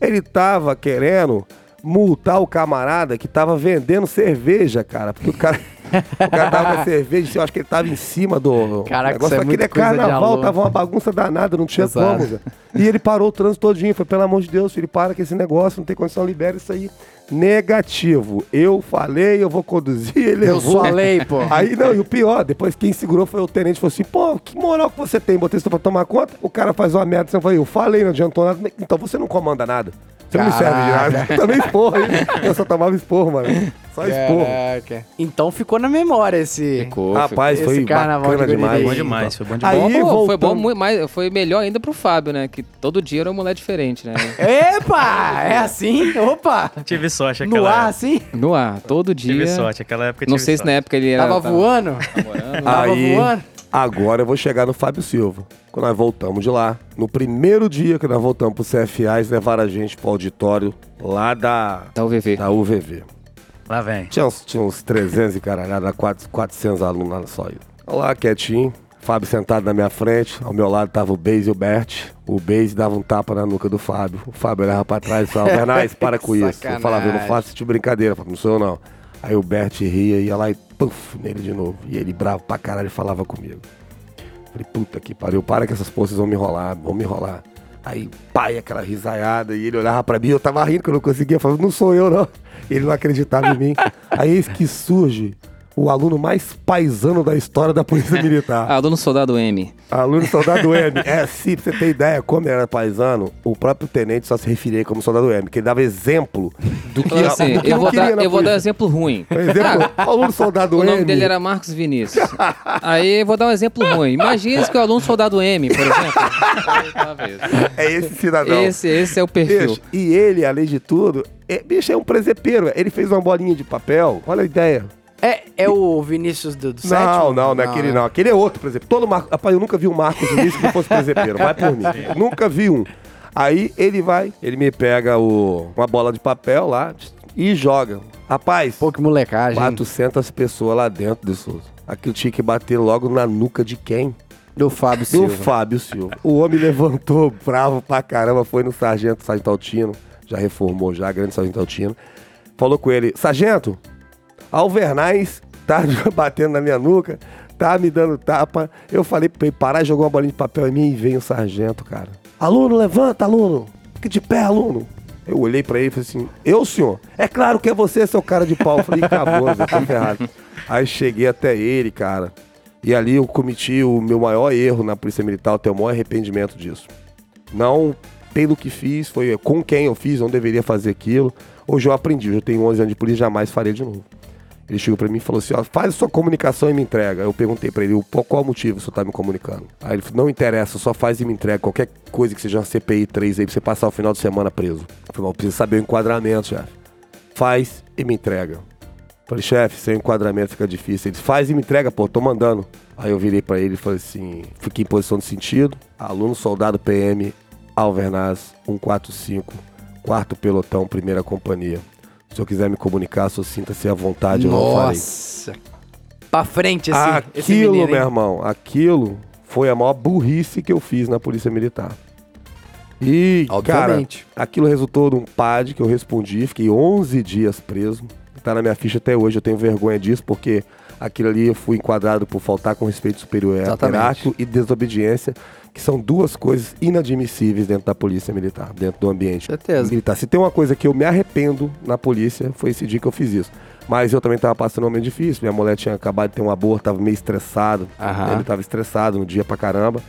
Ele tava querendo multar o camarada que tava vendendo cerveja, cara. Porque o cara. O cara tava com a cerveja, eu acho que ele tava em cima do. Caraca, negócio. isso é Aquele de carnaval, tava uma bagunça danada, não tinha Exato. como. E ele parou o trânsito todinho. Foi, pelo amor de Deus, filho, para com esse negócio, não tem condição, libera isso aí. Negativo. Eu falei, eu vou conduzir, ele Eu errou. sou a lei, pô. Aí, não, e o pior, depois quem segurou foi o tenente, falou assim, pô, que moral que você tem, botei isso pra tomar conta, o cara faz uma merda, você falou, eu falei, não adiantou nada, então você não comanda nada. Você não me serve de nada. Eu também esporro, hein? Eu só tomava esporro, mano. Só esporro. Caraca. Então ficou na memória esse. Ficou, Rapaz, Esse foi carnaval bacana de demais. Guriri. Bom demais, foi bom demais. Aí, foi bom, mais, foi melhor ainda pro Fábio, né? Que todo dia era uma mulher diferente, né? Epa! É assim? Opa! Tive sorte No aquela ar, época. assim? No ar, todo dia. Tive sorte, aquela época Não tive sei se sorte. na época ele era. Tava voando? Tava Aí, voando? Agora eu vou chegar no Fábio Silva. Quando nós voltamos de lá, no primeiro dia que nós voltamos pro CFA, eles levaram a gente pro auditório lá da, Da UVV. da UVV. Lá vem. Tinha uns, tinha uns 300 e caralhada, 400 alunos lá só. Eu lá quietinho, Fábio sentado na minha frente, ao meu lado tava o Beis e o Bert. O Beis dava um tapa na nuca do Fábio. O Fábio olhava pra trás e falava, Bernais, para com isso. Eu Sacanagem. falava, eu não faço esse tipo de brincadeira, não sou eu não. Aí o Bert ria, ia lá e puf, nele de novo. E ele bravo pra caralho falava comigo. Falei, puta que pariu, para que essas poças vão me enrolar, vão me enrolar. Aí, pai, aquela risaiada, e ele olhava pra mim, eu tava rindo que eu não conseguia, falando, não sou eu, não. Ele não acreditava em mim. Aí que surge o aluno mais paisano da história da Polícia Militar. Aluno soldado M. Aluno soldado M. É, sim, pra você ter ideia, como ele era paisano, o próprio tenente só se referia como soldado M, que ele dava exemplo do que, assim, do que eu vou, dar, eu vou dar um exemplo ruim. Por exemplo, aluno soldado O M. nome dele era Marcos Vinícius. Aí eu vou dar um exemplo ruim. Imagina que o aluno soldado M, por exemplo. É esse cidadão. Esse, esse é o perfil. Bicho, e ele, além de tudo, é, bicho, é um presepeiro. Ele fez uma bolinha de papel. Olha a ideia. É, é o Vinícius do, do Não, sétimo? não, não é aquele não. Aquele é outro, por exemplo. Todo Marco. Rapaz, eu nunca vi um Marcos Vinícius que fosse presepeiro. Vai por mim. nunca vi um. Aí ele vai, ele me pega o, uma bola de papel lá e joga. Rapaz, Pô, que molecagem. 400 pessoas lá dentro de Souza. Aquilo tinha que bater logo na nuca de quem? Do Fábio Do Silva. Fábio Silva. O homem levantou bravo pra caramba, foi no sargento, sargento Altino, já reformou já, grande sargento Altino. Falou com ele, sargento, Alvernais tá batendo na minha nuca, tá me dando tapa. Eu falei pra ele parar, jogou uma bolinha de papel em mim e veio o sargento, cara. Aluno, levanta, aluno. Fique de pé, aluno. Eu olhei pra ele e falei assim, eu, senhor? É claro que é você, seu cara de pau. Eu falei, acabou, tá ferrado. Aí cheguei até ele, cara. E ali eu cometi o meu maior erro na Polícia Militar, eu tenho o maior arrependimento disso. Não pelo que fiz, foi com quem eu fiz, não deveria fazer aquilo. Hoje eu aprendi, eu tenho 11 anos de polícia, jamais farei de novo. Ele chegou pra mim e falou assim, ó, faz a sua comunicação e me entrega. Eu perguntei pra ele, "O- qual, o motivo você tá me comunicando? Aí ele falou, não interessa, só faz e me entrega. Qualquer coisa que seja uma CPI 3 aí, pra você passar o final de semana preso. Eu falei, eu preciso saber o enquadramento, chefe. Faz e me entrega. Falei, chefe, sem enquadramento fica difícil. Ele disse, faz e me entrega, pô, tô mandando. Aí eu virei pra ele e falei assim, fiquei em posição de sentido. Aluno soldado PM, Alvernaz, 145, quarto pelotão, primeira companhia. Se eu quiser me comunicar, só sinta-se à vontade, eu não farei. Nossa. Pra frente esse, esse Aquilo, menino, meu irmão, aquilo foi a maior burrice que eu fiz na Polícia Militar. E, Obviamente. cara, aquilo resultou de um PAD que eu respondi, fiquei 11 dias preso. Tá na minha ficha até hoje, eu tenho vergonha disso, porque aquilo ali eu fui enquadrado por faltar com respeito superior Exatamente. hierárquico e desobediência, que são duas coisas inadmissíveis dentro da Polícia Militar, dentro do ambiente Certeza. militar. Se tem uma coisa que eu me arrependo na polícia, foi esse dia que eu fiz isso. Mas eu também tava passando um momento difícil. Minha mulher tinha acabado de ter um aborto, tava meio estressado. Aham. Ele tava estressado no dia pra caramba.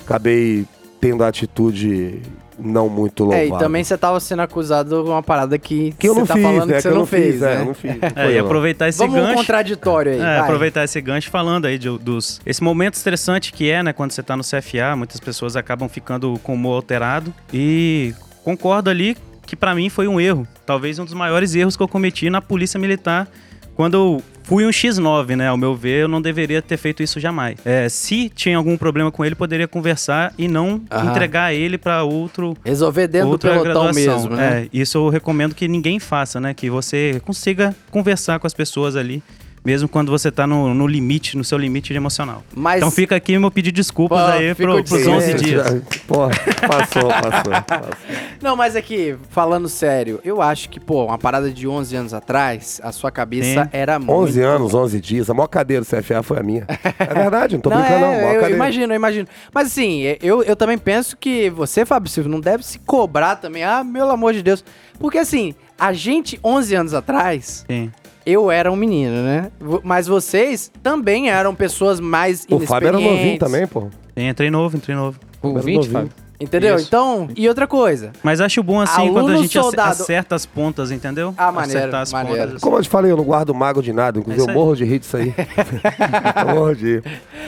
Acabei tendo a atitude não muito É, louvável. e também você tava sendo acusado de uma parada que, que eu você não tá fiz, falando né? que você eu não não fez, fiz, né? é, eu não fiz. não É, e aproveitar esse Vamos um gancho. contraditório aí. É, vai. aproveitar esse gancho falando aí de- dos. Esse momento estressante que é, né? Quando você tá no CFA, muitas pessoas acabam ficando com o humor alterado. E concordo ali que pra mim foi um erro. Talvez um dos maiores erros que eu cometi na Polícia Militar. Quando eu fui um X9, né? Ao meu ver, eu não deveria ter feito isso jamais. É, se tinha algum problema com ele, poderia conversar e não entregar ele pra outro Resolver dentro do pelotão graduação. mesmo, né? É, isso eu recomendo que ninguém faça, né? Que você consiga conversar com as pessoas ali, mesmo quando você tá no, no limite, no seu limite emocional. Mas Então fica aqui meu pedido de desculpas Pô, aí pro, pros desculpa. 11 É, dias. já- Porra, passou, passou, passou. Não, mas aqui, falando sério, eu acho que, pô, uma parada de 11 anos atrás, a sua cabeça Sim. era muito... 11 anos, 11 dias. A maior cadeira do CFA foi a minha. É verdade, não tô não, brincando, não. A é, maior eu cadeira. imagino, eu imagino. Mas assim, eu, eu também penso que você, Fábio Silva, não deve se cobrar também. Ah, pelo amor de Deus. Porque assim, a gente, 11 anos atrás, Sim. Eu era um menino, né? Mas vocês também eram pessoas mais O Fábio era novinho também, pô. Entrei novo, entrei novo. O Era 20, novinho. Fábio? Entendeu? Isso. Então, e outra coisa. Mas acho bom assim quando a Aluno gente soldado- acerta as pontas, entendeu? Ah, maneiro, Acertar as maneiro. pontas. Como eu te falei, eu não guardo mago de nada. Inclusive, É eu morro de rir disso aí. eu morro de rir.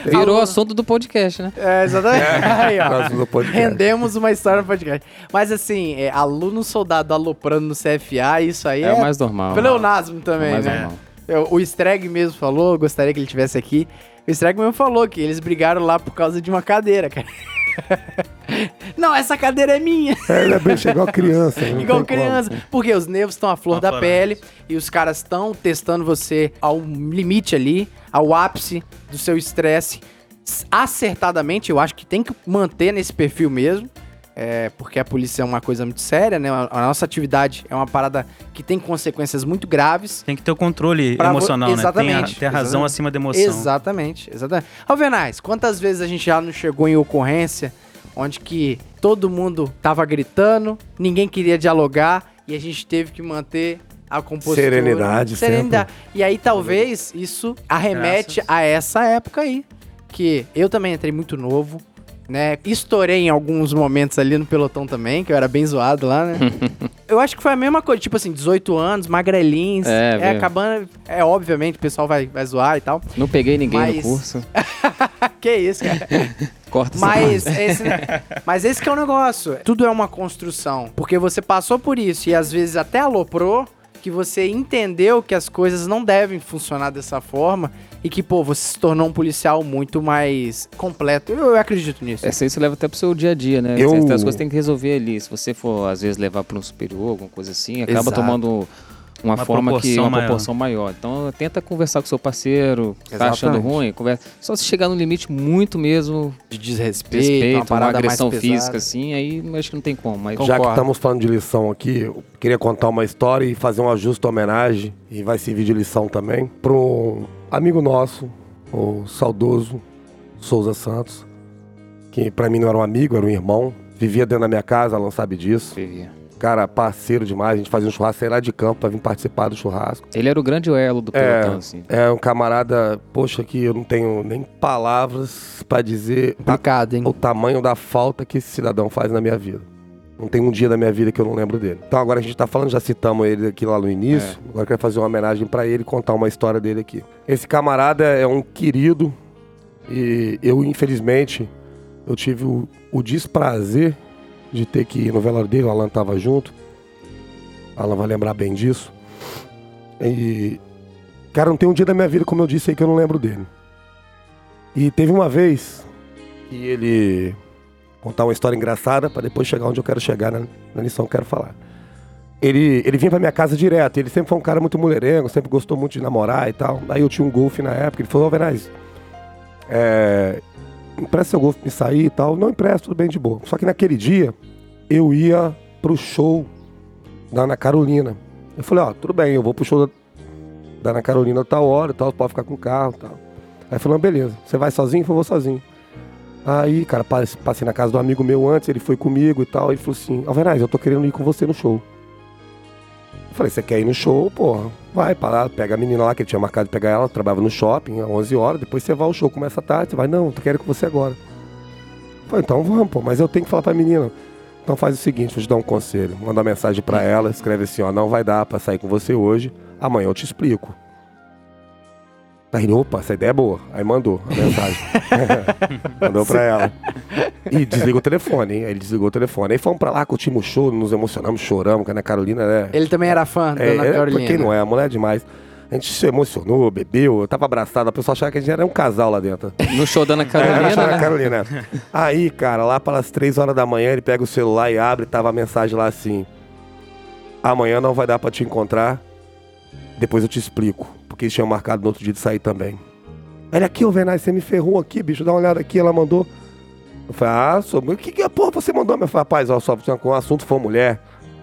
Virou assunto do podcast, né? É, exatamente. Aí, ó. Podcast. Rendemos uma história no podcast. Mas assim, é, aluno soldado aloprando no CFA, isso aí É, é, o mais normal. pleonasmo É também, o mais né? normal. Eu- o Streg mesmo falou, eu gostaria que ele tivesse aqui. O Streg mesmo falou que eles brigaram lá por causa de uma cadeira, cara. Não, essa cadeira é minha. É, ele é bem igual criança. não Igual tem como. criança. Porque os nervos estão à flor da Aflorado. pele e os caras estão testando você ao limite ali, ao ápice do seu estresse. Acertadamente, eu acho que tem que manter nesse perfil mesmo. É, porque a polícia é uma coisa muito séria, né? A a nossa atividade é uma parada que tem consequências muito graves. Tem que ter o controle vo- emocional, né? Tem a, Exatamente, ter a razão exatamente. acima da emoção. Exatamente, exatamente. Alvenaz, quantas vezes a gente já não chegou em ocorrência onde que todo mundo tava gritando, ninguém queria dialogar e a gente teve que manter a compostura. Serenidade Serenidade. E aí talvez isso arremete Graças. a essa época aí, que eu também entrei muito novo, né? Estourei em alguns momentos ali no pelotão também, que eu era bem zoado lá, né? eu acho que foi a mesma coisa, tipo assim, 18 anos, magrelinhos, É, é, acabando, é obviamente o pessoal vai, vai zoar e tal. Não peguei ninguém Mas- no curso. que isso, cara. Corta Mas esse, mas esse que é o negócio. Tudo é uma construção. Porque você passou por isso e às vezes até aloprou que você entendeu que as coisas não devem funcionar dessa forma e que, pô, você se tornou um policial muito mais completo. Eu, eu acredito nisso. Essa aí você leva até pro seu dia a dia, né? Eu- As coisas tem que resolver ali. Se você for, às vezes, levar para um superior, alguma coisa assim, acaba Exato. tomando uma, Uma forma que uma maior. proporção maior. Então tenta conversar com seu parceiro, tá achando Exatamente. ruim, conversa. Só se chegar no limite muito mesmo, De desrespeito, respeito, uma uma, parada agressão mais pesada. física, assim, aí eu acho que não tem como. Mas Já que Concordo. estamos falando de lição aqui, eu queria contar uma história e fazer uma justa homenagem, e vai servir de lição também, para um amigo nosso, o saudoso Souza Santos, que para mim não era um amigo, era um irmão, vivia dentro da minha casa, ela não sabe disso. Vivia. Cara, parceiro demais, a gente fazia um churrasco, saía lá de campo pra vir participar do churrasco. Ele era o grande elo do É, pelotão, assim. é um camarada, poxa, que eu não tenho nem palavras pra dizer a Complicado, hein? o tamanho da falta que esse cidadão faz na minha vida. Não tem um dia da minha vida que eu não lembro dele. Então agora a gente tá falando, já citamos ele aqui lá no início. Agora eu quero fazer uma homenagem pra ele e contar uma história dele aqui. Esse camarada é um querido e eu, infelizmente, eu tive o, o desprazer de ter que ir no velório dele, o Alan tava junto. Alan vai lembrar bem disso. E. Cara, não tem um dia da minha vida, como eu disse aí, que eu não lembro dele. E teve uma vez que ele contar uma história engraçada para depois chegar onde eu quero chegar na, na lição que eu quero falar. Ele, ele vinha pra minha casa direto, ele sempre foi um cara muito mulherengo, sempre gostou muito de namorar e tal. Aí eu tinha um golfe na época, ele falou, ô Venaz, é, empresta seu golfe pra me sair e tal. Não empresto, tudo bem de boa. Só que naquele dia, eu ia pro show da Ana Carolina. Eu falei, ó, tudo bem, eu vou pro show da, Ana Carolina tal hora tal, pode ficar com o carro e tal. Aí falou, beleza, você vai sozinho? Eu vou sozinho. Aí, cara, passe- passei na casa do amigo meu antes, ele foi comigo e tal. Ele falou assim: Alveraz, eu tô querendo ir com você no show. Falei: Você quer ir no show? Porra, vai lá, pega a menina lá que tinha marcado de pegar ela, trabalhava no shopping, às 11 horas. Depois você vai ao show, começa tarde. Vai: Não, eu quero com você agora. Falei: Então vamos, pô, mas eu tenho que falar pra menina. Então faz o seguinte: vou te dar um conselho. Manda uma mensagem pra ela, escreve assim: Ó, não vai dar pra sair com você hoje, amanhã eu te explico. Aí, ele, opa, essa ideia é boa. Aí mandou a mensagem. mandou pra ela. E desligou o telefone, hein? Aí ele desligou o telefone. Aí fomos pra lá, curtimos o show, nos emocionamos, choramos, que a Ana Carolina é. Ele também era fã da é, Ana é, Carolina. quem não é, a mulher é demais. A gente se emocionou, bebeu, eu tava abraçado, a pessoa achava que a gente era um casal lá dentro. No show da Ana É, Carolina, Ana né? Carolina. Aí, cara, lá pelas três horas da manhã, ele pega o celular e abre, tava a mensagem lá assim: Amanhã não vai dar pra te encontrar, depois eu te explico. Porque eles tinham marcado no outro dia de sair também. Olha aqui, ô Venaz, você me ferrou aqui, bicho, dá uma olhada aqui, ela mandou. Eu falei, ah, o que, que porra você mandou? Eu falei, rapaz, ó, só o assunto for mulher,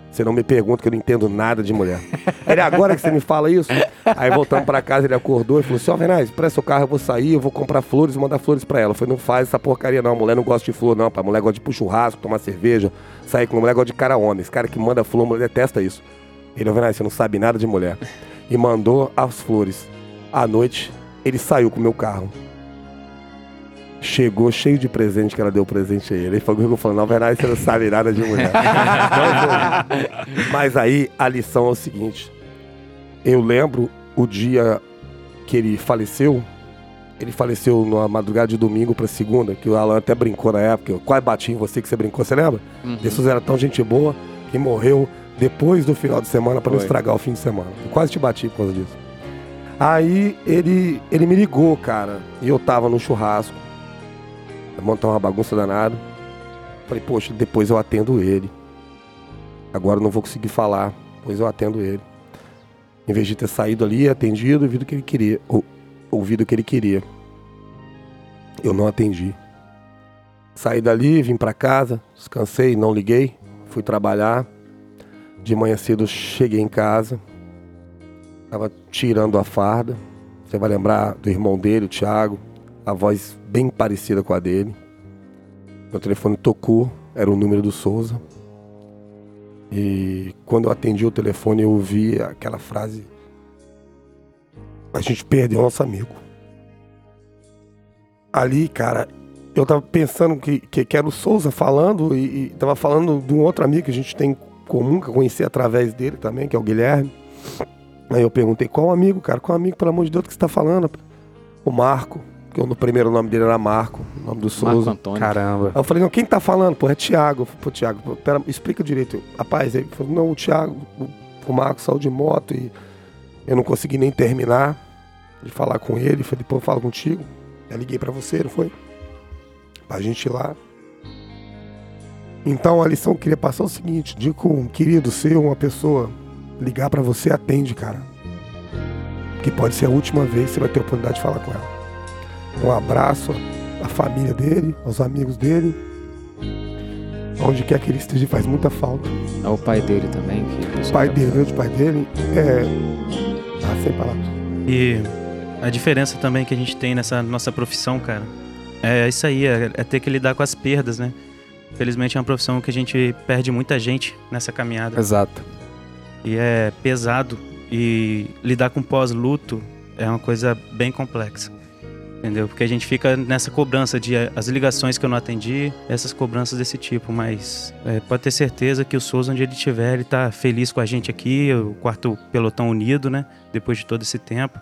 você não me pergunta que eu não entendo nada de mulher. Ele, agora que você me fala isso? Aí voltando pra casa, ele acordou e falou assim, ó, Venaz, presta o carro, eu vou sair, eu vou comprar flores e mandar flores pra ela. Eu falei, não faz essa porcaria não, mulher não gosta de flor não, pá. mulher gosta de pro churrasco, tomar cerveja, sair com mulher gosta de cara homem. Esse cara que manda flor, mulher detesta isso. Ele, ó, Venaz, você não sabe nada de mulher. E mandou as flores. À noite, ele saiu com o meu carro. Chegou cheio de presente que ela deu presente a ele. Ele falou comigo falando, na verdade você não sabe nada de mulher. Mas, aí a lição é o seguinte. Eu lembro o dia que ele faleceu. Ele faleceu na madrugada de domingo pra segunda, que o Alan até brincou na época. Eu quase bati em você que você brincou, você lembra? Uhum. Jesus era tão gente boa que morreu depois do final de semana pra não Foi. estragar o fim de semana. Eu quase te bati por causa disso. Aí ele, ele me ligou, cara, e eu tava no churrasco, montar uma bagunça danada. Falei, poxa, depois eu atendo ele. Agora eu não vou conseguir falar, pois eu atendo ele. Em vez de ter saído ali, atendido, ouvido o que ele queria, ou, ouvido o que ele queria. Eu não atendi. Saí dali, vim pra casa, descansei, não liguei, fui trabalhar. De manhã cedo cheguei em casa, tava tirando a farda. Você vai lembrar do irmão dele, o Thiago, a voz bem parecida com a dele. Meu telefone tocou, era o número do Souza. E quando eu atendi o telefone, eu ouvi aquela frase: A gente perdeu nosso amigo. Ali, cara, eu tava pensando que, que, que era o Souza falando e, e tava falando de um outro amigo que a gente tem em comum, que eu conheci através dele também, que é o Guilherme. Aí eu perguntei, qual amigo, cara? Qual amigo, pelo amor de Deus, que você tá falando? O Marco, que o primeiro nome dele era Marco, o nome do Marco Souza. Antônio. Caramba. Aí eu falei, não, quem tá falando? Pô, é Thiago. Eu falei, Pô, Thiago, pera, explica direito. Rapaz, ele falou, não, o Thiago, o, o Marco saiu de moto e eu não consegui nem terminar de falar com ele. Falei, pô, eu falo contigo. Eu liguei pra você, não foi? Pra gente ir lá. Então a lição que eu queria passar é o seguinte: que um querido seu, uma pessoa, ligar pra você, atende, cara. Que pode ser a última vez que você vai ter a oportunidade de falar com ela. Um abraço à família dele, aos amigos dele. Onde quer que ele esteja, faz muita falta. Ao pai dele também. Que o pai dele, grande pai dele, é. Ah, sem palavras. E a diferença também que a gente tem nessa nossa profissão, cara, é isso aí, é, é ter que lidar com as perdas, né? Felizmente é uma profissão que a gente perde muita gente nessa caminhada. Exato. E é pesado. E lidar com pós-luto é uma coisa bem complexa. Entendeu? Porque a gente fica nessa cobrança de eh, as ligações que eu não atendi, essas cobranças desse tipo. Mas eh, pode ter certeza que o Souza, onde ele estiver, ele tá feliz com a gente aqui, o quarto pelotão unido, né? Depois de todo esse tempo.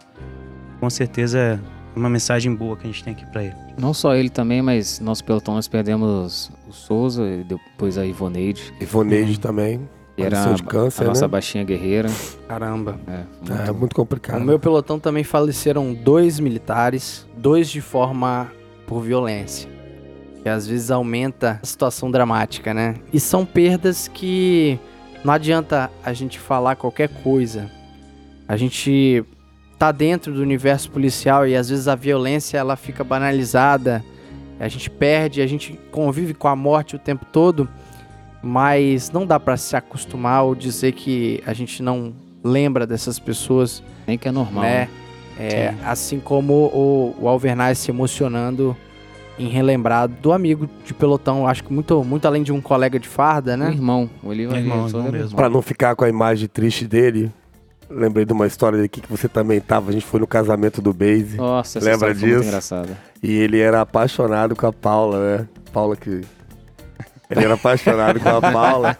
Com certeza é uma mensagem boa que a gente tem aqui pra ele. Não só ele também, mas nosso pelotão nós perdemos o Souza e depois a Ivoneide, Ivoneide também. que era a, de câncer, a nossa né? baixinha guerreira. Caramba. É, É muito- muito complicado. No meu pelotão também faleceram dois militares, dois de forma por violência. Que às vezes aumenta a situação dramática, né? E são perdas que não adianta a gente falar qualquer coisa. A gente tá dentro do universo policial e às vezes a violência ela fica banalizada. A gente perde, a gente convive com a morte o tempo todo, mas não dá pra se acostumar ou dizer que a gente não lembra dessas pessoas Nem que é normal. né? né? É, assim como o, o Alvernaz se emocionando em relembrar do amigo de pelotão, acho que muito, muito além de um colega de farda, O né? irmão. O Oliva Irmão, irmão mesmo. Pra não ficar com a imagem triste dele, lembrei de uma história aqui que você também tava. A gente foi no casamento do Base. Nossa, essa Lembra foi muito disso? engraçada. E ele era apaixonado com a Paula, né? Paula que. Ele era apaixonado com a Paula.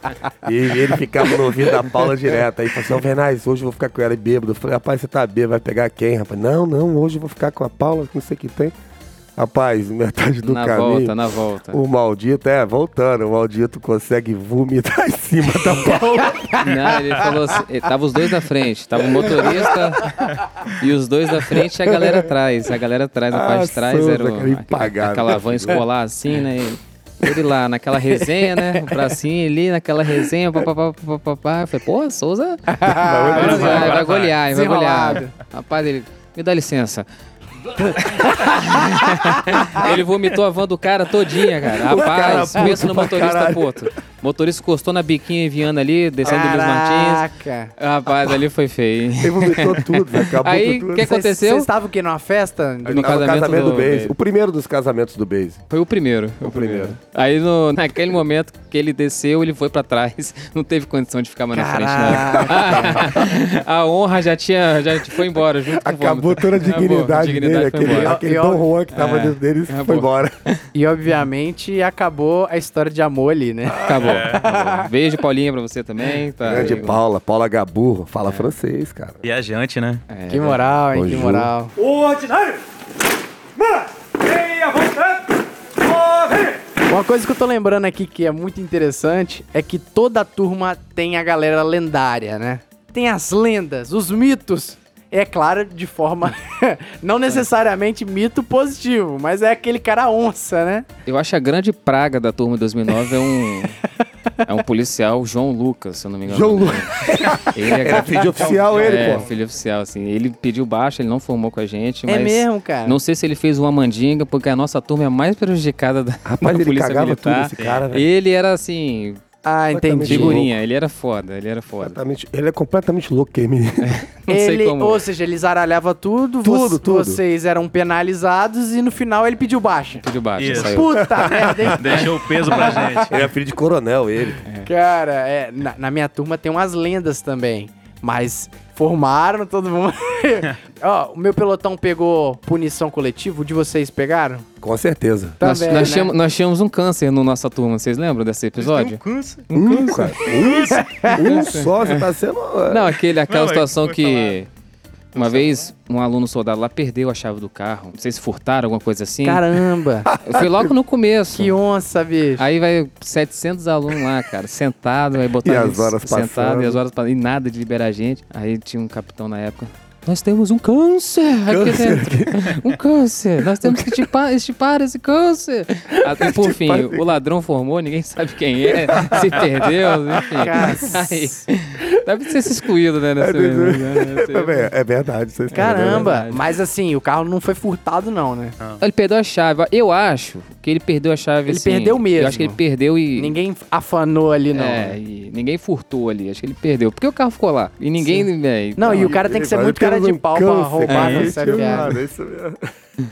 E ele ficava no ouvido da Paula direto. Aí falou assim: Ô Vernais, hoje eu vou ficar com ela e bêbado. Eu falei: Rapaz, você tá bêbado, vai pegar quem, rapaz? Não, não, hoje eu vou ficar com a Paula, não sei o que tem. Rapaz, metade do na caminho. volta, na volta. O maldito, é, voltando, o maldito consegue vomitar em cima da Paula. Não, ele falou assim, tava os dois na frente, tava o motorista e os dois da frente e a galera atrás. A galera atrás, na Ah, parte de trás Souza, era o, aquela van escolar assim, né? E Ele lá naquela resenha, né? O bracinho ali naquela resenha, papapá, papapá. Eu falei, pô, Souza, agora vai, vai golear, vai golear. Rapaz, ele, me dá licença. Ele vomitou a van do cara todinha, cara. Rapaz, cara pensa no motorista caralho. puto. O motorista encostou na biquinha enviando ali, descendo do Luiz Martins. Caraca. Rapaz, ali foi feio, hein? Ele vomitou tudo, acabou Aí, com tudo. que aconteceu? Vocês estavam o quê? Numa festa? No Tava o casamento casamento do, do Base. O primeiro dos casamentos do Base. Foi o primeiro. O primeiro. Aí, no, naquele momento que ele desceu, ele foi pra trás. Não teve condição de ficar mais na frente, não. a honra já tinha, já foi embora junto com o Acabou vômito. toda a Acabou, dignidade, dignidade dele, foi aquele, Dom Juan que tava é, dentro dele acabou. foi embora. E obviamente acabou a história de amor ali, né? Acabou. Acabou. Beijo, Paulinha, pra você também. Tá, Grande Paula, Paula Gaburro, fala francês, cara. Viajante, né? É, Que moral, hein? Que moral. O ordinário! Vontade! Corre! Uma coisa que eu tô lembrando aqui que é muito interessante é que toda turma tem a galera lendária, né? Tem as lendas, os mitos. É claro, de forma não necessariamente mito positivo, mas é aquele cara onça, né? Eu acho a grande praga da turma 2009 é um. É um policial, João Lucas, se eu não me engano. João Lucas. Ele é, Era filho oficial ele, é, pô. filho oficial, assim. Ele pediu baixa, ele não formou com a gente, mas. É mesmo, cara. Não sei se ele fez uma mandinga, porque a nossa turma é a mais prejudicada da, Rapaz, da ele polícia cagava militar. tudo esse cara, velho. Ele era assim, Ah, entendi. figurinha, ele era foda, ele era foda. Completamente- Ele é completamente louco, aquele menino. Não Ele, sei como. ou seja, ele zaralhava tudo, Tudo, vo- tudo. vocês eram penalizados e no final ele pediu baixa. Pediu baixa, Isso. saiu. Puta merda, hein? Deixou o peso pra gente. Ele é filho de coronel, ele. Cara, é, na, na minha turma tem umas lendas também. Mas formaram todo mundo. Ó, o meu pelotão pegou punição coletiva, o de vocês pegaram? Com certeza. Também, nós, nós né? tínhamos, nós tínhamos um câncer na nossa turma, vocês lembram desse episódio? Um, cara. Um, um só, você tá sendo. Não, aquele, aquela Não, é, situação foi que uma vez um aluno soldado lá perdeu a chave do carro. Não sei se furtaram, alguma coisa assim. Caramba, Foi logo no começo. que onça, bicho. Aí vai 700 alunos lá, cara, sentado, aí botar E as horas sentado passando. e as horas passando, e nada de liberar a gente. Aí tinha um capitão na época. Nós temos um câncer aqui dentro. Um câncer. Nós temos que estipar, estipar esse câncer. Até por fim, o ladrão formou, ninguém sabe quem é, se perdeu, enfim. Aí, deve ter se excluído, né? Nessa, É, é verdade. Vocês Caramba, verdade. mas assim, o carro não foi furtado não, né? Ele perdeu a chave. Eu acho que ele perdeu a chave Ele assim, perdeu mesmo. Eu acho que ele perdeu e. Ninguém afanou ali não. É, né? e ninguém furtou ali. Acho que ele perdeu. Porque o carro ficou lá. E ninguém. é, Não, e o cara tem que ser muito cara de pau pra roubar É, série viária. É isso mesmo.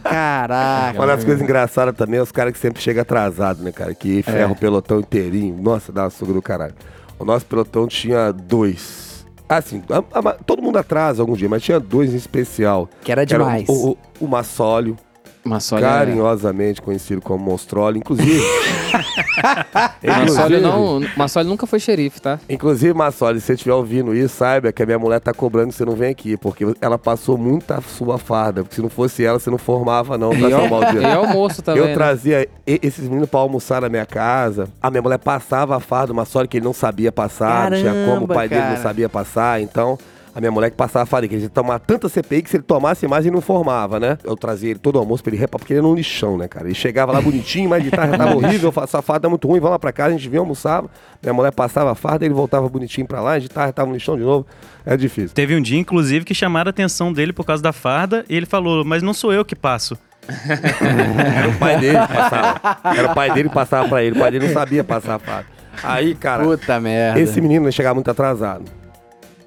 Caraca. Uma das coisas engraçadas também é os caras que sempre chegam atrasados, né, cara? Que ferra o pelotão inteirinho. Nossa, dá uma suga do caralho. O nosso pelotão tinha dois. Assim, a- a- todo mundo atrasa algum dia, mas tinha dois em especial. Que era Que era demais. O, o, o Massólio, Mas olha. carinhosamente conhecido como Monstroli. Inclusive. Massólio inclusive- não. Massólio nunca foi xerife, tá? Inclusive, Massoli, se você estiver ouvindo isso, saiba que a minha mulher tá cobrando que você não vem aqui, porque ela passou muita sua farda. Porque se não fosse ela, você não formava, não, pra E salvar o é, dia. e é almoço também. eu né? trazia esses meninos pra almoçar na minha casa. A minha mulher passava a farda, uma sorte que ele não sabia passar, não tinha como, o Caramba, pai dele cara. não sabia passar, então. A minha mulher que passava a farda, que ele ia tomar tanta CPI que se ele tomasse mais ele não formava, né? Eu trazia ele todo almoço pra ele repar, porque ele era um lixão, né, cara? Ele chegava lá bonitinho, mas de tarde já tava horrível, essa farda é muito ruim, vamos lá pra casa, a gente vinha almoçava, minha mulher passava a farda, ele voltava bonitinho pra lá, de tarde tava um lixão de novo. É difícil. Teve um dia, inclusive, que chamaram a atenção dele por causa da farda e ele falou, mas não sou eu que passo. Era o pai dele que passava. Era o pai dele que passava pra ele. O pai dele não sabia passar a farda. Aí, cara, Puta merda. esse menino ia chegar muito atrasado.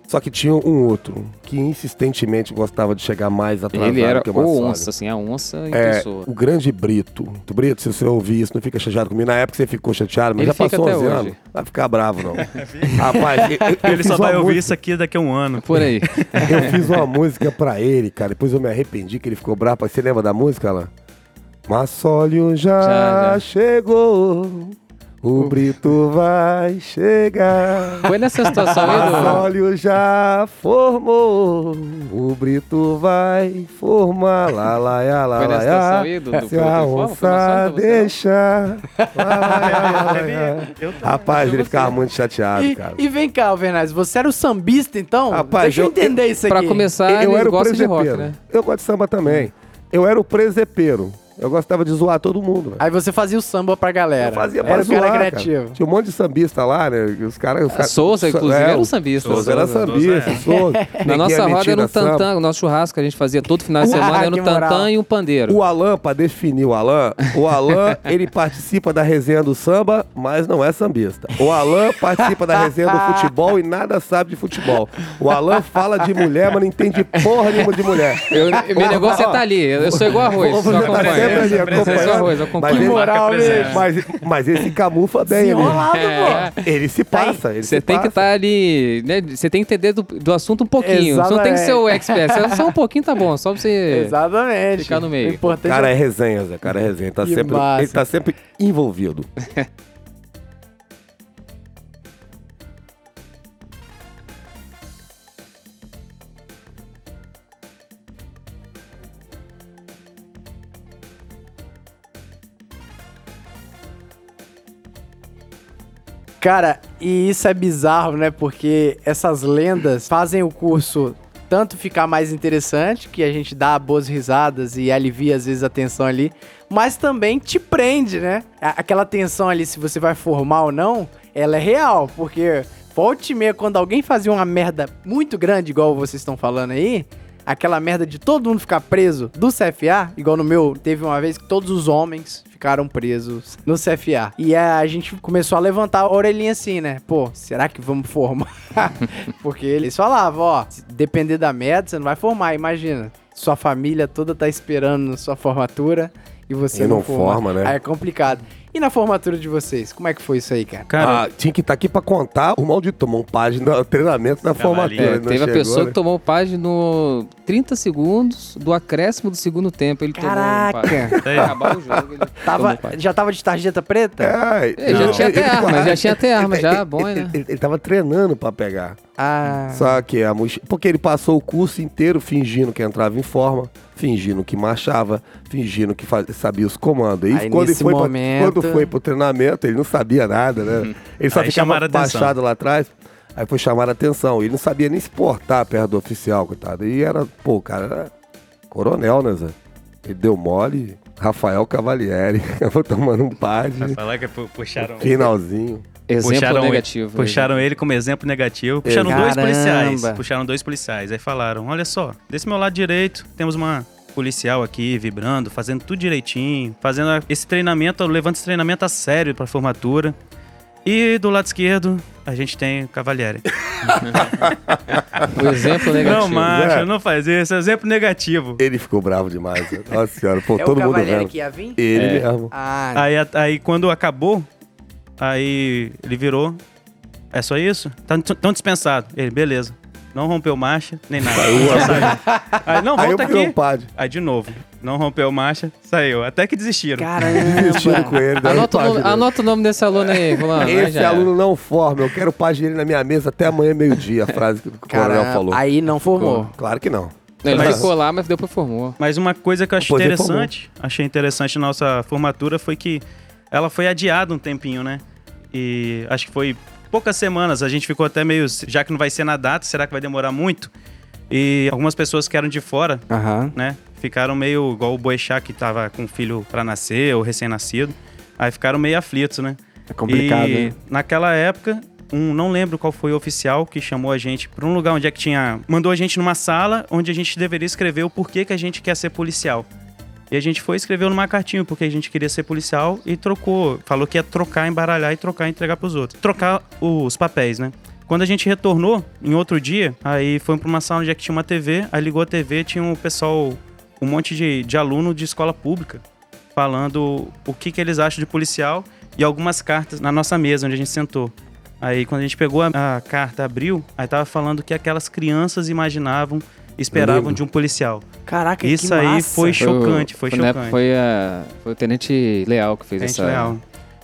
Só que tinha um outro que insistentemente gostava de chegar mais atrasado Ele era que o o Massoli. onça, assim, a onça em É, pessoa. o grande Brito. Tu, Brito, se você ouvir isso, não fica chateado comigo. Na época você ficou chateado, mas Ele já passou até 11 hoje. anos. Vai ficar bravo, não. Rapaz, eu, eu- Ele só vai ouvir música- isso aqui daqui a um ano. Por aí. Eu fiz uma música pra ele, cara. Depois eu me arrependi que ele ficou bravo. Você lembra da música lá? Massólio já, Já, já. chegou. O Brito vai chegar. Foi nessa situação aí do. Massólio já formou. O Brito vai formar. Lá, lá, lá, lá, Foi lá, nessa situação aí do. do Se a onça deixar. Lá, lá, lá, lá, lá. Rapaz, ele ficava muito chateado, E, cara. e vem cá, Alvernaz, você era o sambista então? Rapaz, Deixa eu eu- entender isso aqui. Pra começar, eu ele era o gosta de rock, presepeiro. né? Eu gosto de samba também. Eu era o presepeiro. Eu gostava de zoar todo mundo, velho. Aí você fazia o samba pra galera. Eu fazia pra Era o cara zoar, criativo. Tinha um monte de sambista lá, né? Os caras. os Souza, inclusive, é, era um o sambista. Souza era Souza, sambista, é. Souza. Na Neguinha nossa roda era um tantã, o nosso churrasco que a gente fazia todo final de semana era que um tantã e um pandeiro. O Alan, pra definir o Alan, o Alan, ele participa da resenha do samba, mas não é sambista. O Alan participa da resenha do futebol e nada sabe de futebol. O Alan fala de mulher, mas não entende porra nenhuma de mulher. Eu, meu negócio é estar ali. Eu sou igual arroz. Só tá acompanho. Eu Mas ele- moral. Mas, mas esse camufla bem, ele. Desenrolado, É. pô. Ele se passa, ele Você se tem que passa. estar ali, né? Você tem que entender do, do assunto um pouquinho. Você não tem que ser o expert. Só um pouquinho tá bom, só pra você. Exatamente. Ficar no meio. O Cara, é resenha, Zé. Cara, é resenha. Tá Que sempre, massa. ele tá sempre envolvido. Cara, e isso é bizarro, né? Porque essas lendas fazem o curso tanto ficar mais interessante, que a gente dá boas risadas e alivia às vezes a tensão ali, mas também te prende, né? Aquela tensão ali, se você vai formar ou não, ela é real, porque volte e meia, quando alguém fazia uma merda muito grande, igual vocês estão falando aí, aquela merda de todo mundo ficar preso do CFA, igual no meu, teve uma vez que todos os homens ficaram presos no CFA. E a gente começou a levantar a orelhinha assim, né? Pô, será que vamos formar? Porque eles falavam, ó, depender da merda, você não vai formar, imagina. Sua família toda tá esperando sua formatura e você E não, não forma, né? Aí é complicado. E na formatura de vocês, como é que foi isso aí, cara? Cara, Ah, tinha que estar aqui pra contar. O maldito tomou um página no treinamento na Cavalinho. formatura. É, teve a chegou, pessoa né? que tomou o página no 30 segundos do acréscimo do segundo tempo. Ele tomou um Caraca! página. Aí. Acabar o jogo, ele Tava, tomou já tava de tarjeta preta? É, É, já não, tinha até ele- arma, já tinha até arma, ele- já, ele- bom, ele, né? Ele, ele tava treinando pra pegar. Ah. Só que a mochila. Porque ele passou o curso inteiro fingindo que entrava em forma, fingindo que marchava, fingindo que faz- sabia os comandos. E Aí, quando, ele nesse foi pra- momento- quando foi pro treinamento, ele não sabia nada, né? Ele só Aí ficava baixado lá atrás. Aí foi chamar a atenção. Ele não sabia nem se portar perto do oficial, coitado. E era, pô, o cara era coronel, né, Zé? Ele deu mole. Rafael Cavalieri. Eu vou tomando um par vai de falar que pu- puxaram. finalzinho. Exemplo puxaram negativo. Ele, puxaram ele como exemplo negativo. Puxaram Caramba. dois policiais. Puxaram dois policiais. Aí falaram: olha só, desse meu lado direito temos uma policial aqui vibrando, fazendo tudo direitinho, fazendo esse treinamento, levando esse treinamento a sério pra formatura. E do lado esquerdo, a gente tem o Cavalieri. O exemplo negativo. Não, macho, Zé. não faz isso. Exemplo negativo. Ele ficou bravo demais. Nossa senhora, pô, É o todo mundo Cavalieri vendo. que ia vir? Ele É. mesmo. Ah, Aí, aí quando acabou, aí ele virou. É só isso? Tá tão dispensado. Ele, beleza. Não rompeu marcha, nem nada. Saiu. Aí, não, Aí eu volta fui aqui. um padre. Aí de novo. Não rompeu marcha, saiu. Até que desistiram. Desistiram com caramba. ele. Anota o, nome, anota o nome desse aluno aí, fulano. aí Esse aluno não forma, eu quero paz dele na minha mesa até amanhã, meio-dia, a frase que o coronel Cara, falou. aí não formou. Claro que não. Ele Mas- ficou lá, mas depois formou. Mas uma coisa que eu achei Pois é, interessante, achei interessante na nossa formatura foi que ela foi adiada um tempinho, né? E acho que foi poucas semanas, a gente ficou até meio, já que não vai ser na data, será que vai demorar muito? E algumas pessoas que eram de fora, Aham. né, ficaram meio igual o Boechat que tava com um filho pra nascer ou recém-nascido. Aí ficaram meio aflitos, né? É complicado, e hein? naquela época, um, não lembro qual foi o oficial que chamou a gente pra um lugar onde é que tinha. Mandou a gente numa sala onde a gente deveria escrever o porquê que a gente quer ser policial. E a gente foi e escreveu numa cartinha porque a gente queria ser policial e trocou. Falou que ia trocar, embaralhar e trocar e entregar pros outros. Trocar os papéis, né? Quando a gente retornou, em outro dia, aí foi pra uma sala onde é que tinha uma TV, aí ligou a TV, tinha um pessoal, um monte de, de aluno de escola pública, falando o que, que eles acham de policial e algumas cartas na nossa mesa onde a gente sentou. Aí quando a gente pegou a, a carta, abriu, aí tava falando que aquelas crianças imaginavam, esperavam de um policial. Caraca, Isso que aí massa. foi chocante, foi na chocante. época foi, a, foi o Tenente Leal que fez Gente, essa. real.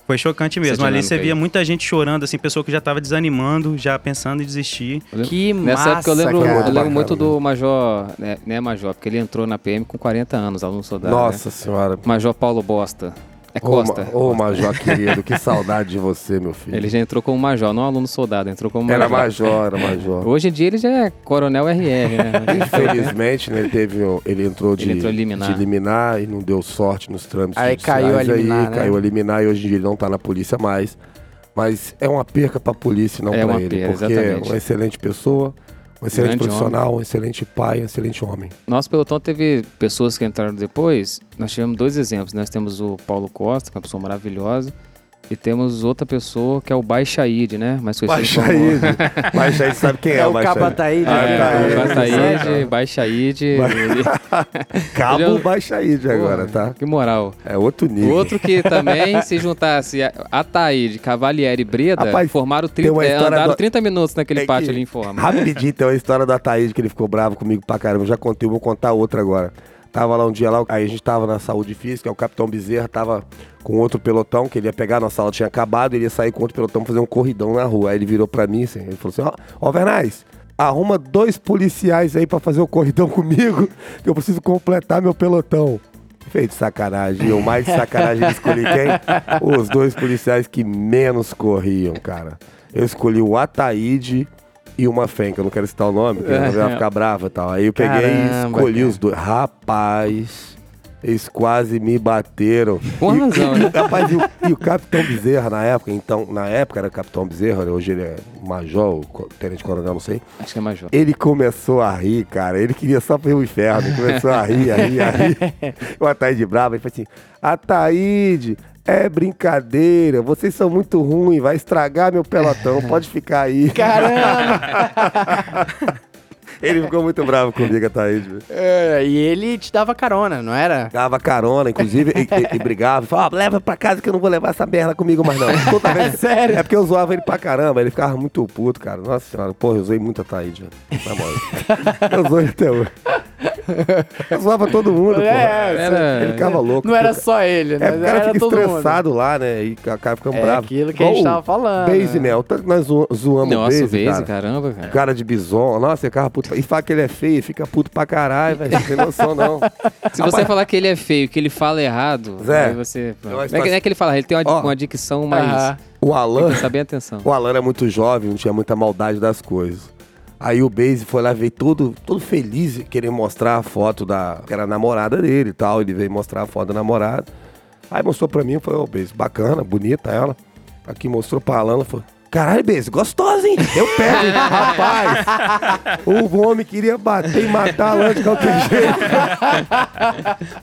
Foi chocante mesmo. Ali você via aí. muita gente chorando, assim, pessoa que já tava desanimando, já pensando em desistir. Que Nessa massa, época eu lembro, cara. eu lembro Bacana muito do Major, né, né, Major, porque ele entrou na PM com 40 anos, aluno soldado. Nossa Né? senhora. Major Paulo Bosta. É Ô, Costa. Ma- Ô, Major querido, que saudade de você, meu filho. Ele já entrou como major, não aluno soldado, entrou como Era major. major, era major. Hoje em dia ele já é coronel RR, né? Infelizmente, né, ele teve, ele entrou de, Ele entrou liminar. de liminar e não deu sorte nos trâmites Aí caiu a liminar, aí né? caiu a liminar e hoje em dia ele não tá na polícia mais. Mas é uma perca pra polícia, não É pra uma ele, perca, porque é exatamente. uma excelente pessoa, um excelente profissional, um excelente pai, um excelente homem. Nosso pelotão teve pessoas que entraram depois. Nós tivemos dois exemplos. Nós temos o Paulo Costa, que é uma pessoa maravilhosa. E temos outra pessoa que é o Baixaíde, né? Mais conhecido como- Baixaíde. Baixaíde sabe quem é, É o Baixaíde? Cabataíde, Ah, né? É, o Bataíde, Baixaíde. Cabo Baixaíde agora, tá? Que moral. É outro nível. Outro que também, se juntasse a- Ataíde, Cavalieri e Breda, Rapaz, formaram tem 30, uma é, andaram do- 30 minutos naquele É pátio que- ali em forma. Rapidinho, tem uma história do Ataíde que ele ficou bravo comigo pra caramba. Eu já contei, vou contar outra agora. Tava lá um dia lá, aí a gente tava na saúde física, o capitão Bezerra tava com outro pelotão que ele ia pegar, nossa aula tinha acabado, ele ia sair com outro pelotão fazer um corridão na rua. Aí ele virou pra mim assim, ele falou assim: Ó, ó, Vernais, arruma dois policiais aí pra fazer o corridão comigo, que eu preciso completar meu pelotão. Feito sacanagem. E o mais sacanagem ele escolhi quem? Os dois policiais que menos corriam, cara. Eu escolhi o Ataíde e uma fêmea, que eu não quero citar o nome, porque ela vai ficar brava e tal. Aí eu peguei e Caramba, escolhi cara. os dois. Rapaz, eles quase me bateram. Com razão, né? Rapaz, e o, e o Capitão Bezerra na época, então, na época era Capitão Bezerra, hoje ele é major, tenente coronel, não sei. Acho que é major. Ele começou a rir, cara. Ele queria só ver o inferno. Ele começou a rir, a rir, a rir. O Ataíde bravo, ele falou assim: Ataíde, é brincadeira. Vocês são muito ruins, vai estragar meu pelotão. Pode ficar aí. Caramba! Ele ficou muito bravo comigo, Ataíde. velho. É, e ele te dava carona, não era? Dava carona, inclusive, e, e- e brigava. Falava, "Ó, leva pra casa que eu não vou levar essa merda comigo mais não. Toda vez. Sério? É porque eu zoava ele pra caramba, ele ficava muito puto, cara. Nossa senhora, porra, eu usei muito a Taíde, velho. Na moral. Eu zoei até hoje. Eu zoava todo mundo, porra. É, Era- Ele ficava louco. Não era só ele, né? É, o cara era fica todo mundo. estressado lá, né? E o cara fica É bravo. aquilo que a gente tava falando, Base, né? né? O tanto que nós zo- zoamos Nossa, o Base, Base, cara. caramba, cara. Cara de bison. Nossa, ele ficava puto. E fala que ele é feio, fica puto pra caralho, velho. Não tem noção, não. Se você falar que ele é feio, que ele fala errado, Zé, aí você. eu Não acho é, que, que- não é que ele fala, ele tem uma, Ó. uma dicção mais. O Alan... Presta bem atenção. O Alan era muito jovem, não tinha muita maldade das coisas. Aí o Base foi lá, veio todo, todo feliz, querer mostrar a foto da. que era a namorada dele e tal. Ele veio mostrar a foto da namorada. Aí mostrou pra mim, foi, ô Base, bacana, bonita ela. Aqui mostrou pra Alan, falou. Caralho, Base, gostosa, hein? Eu pego, rapaz. O homem queria bater e matar a Alan de qualquer jeito.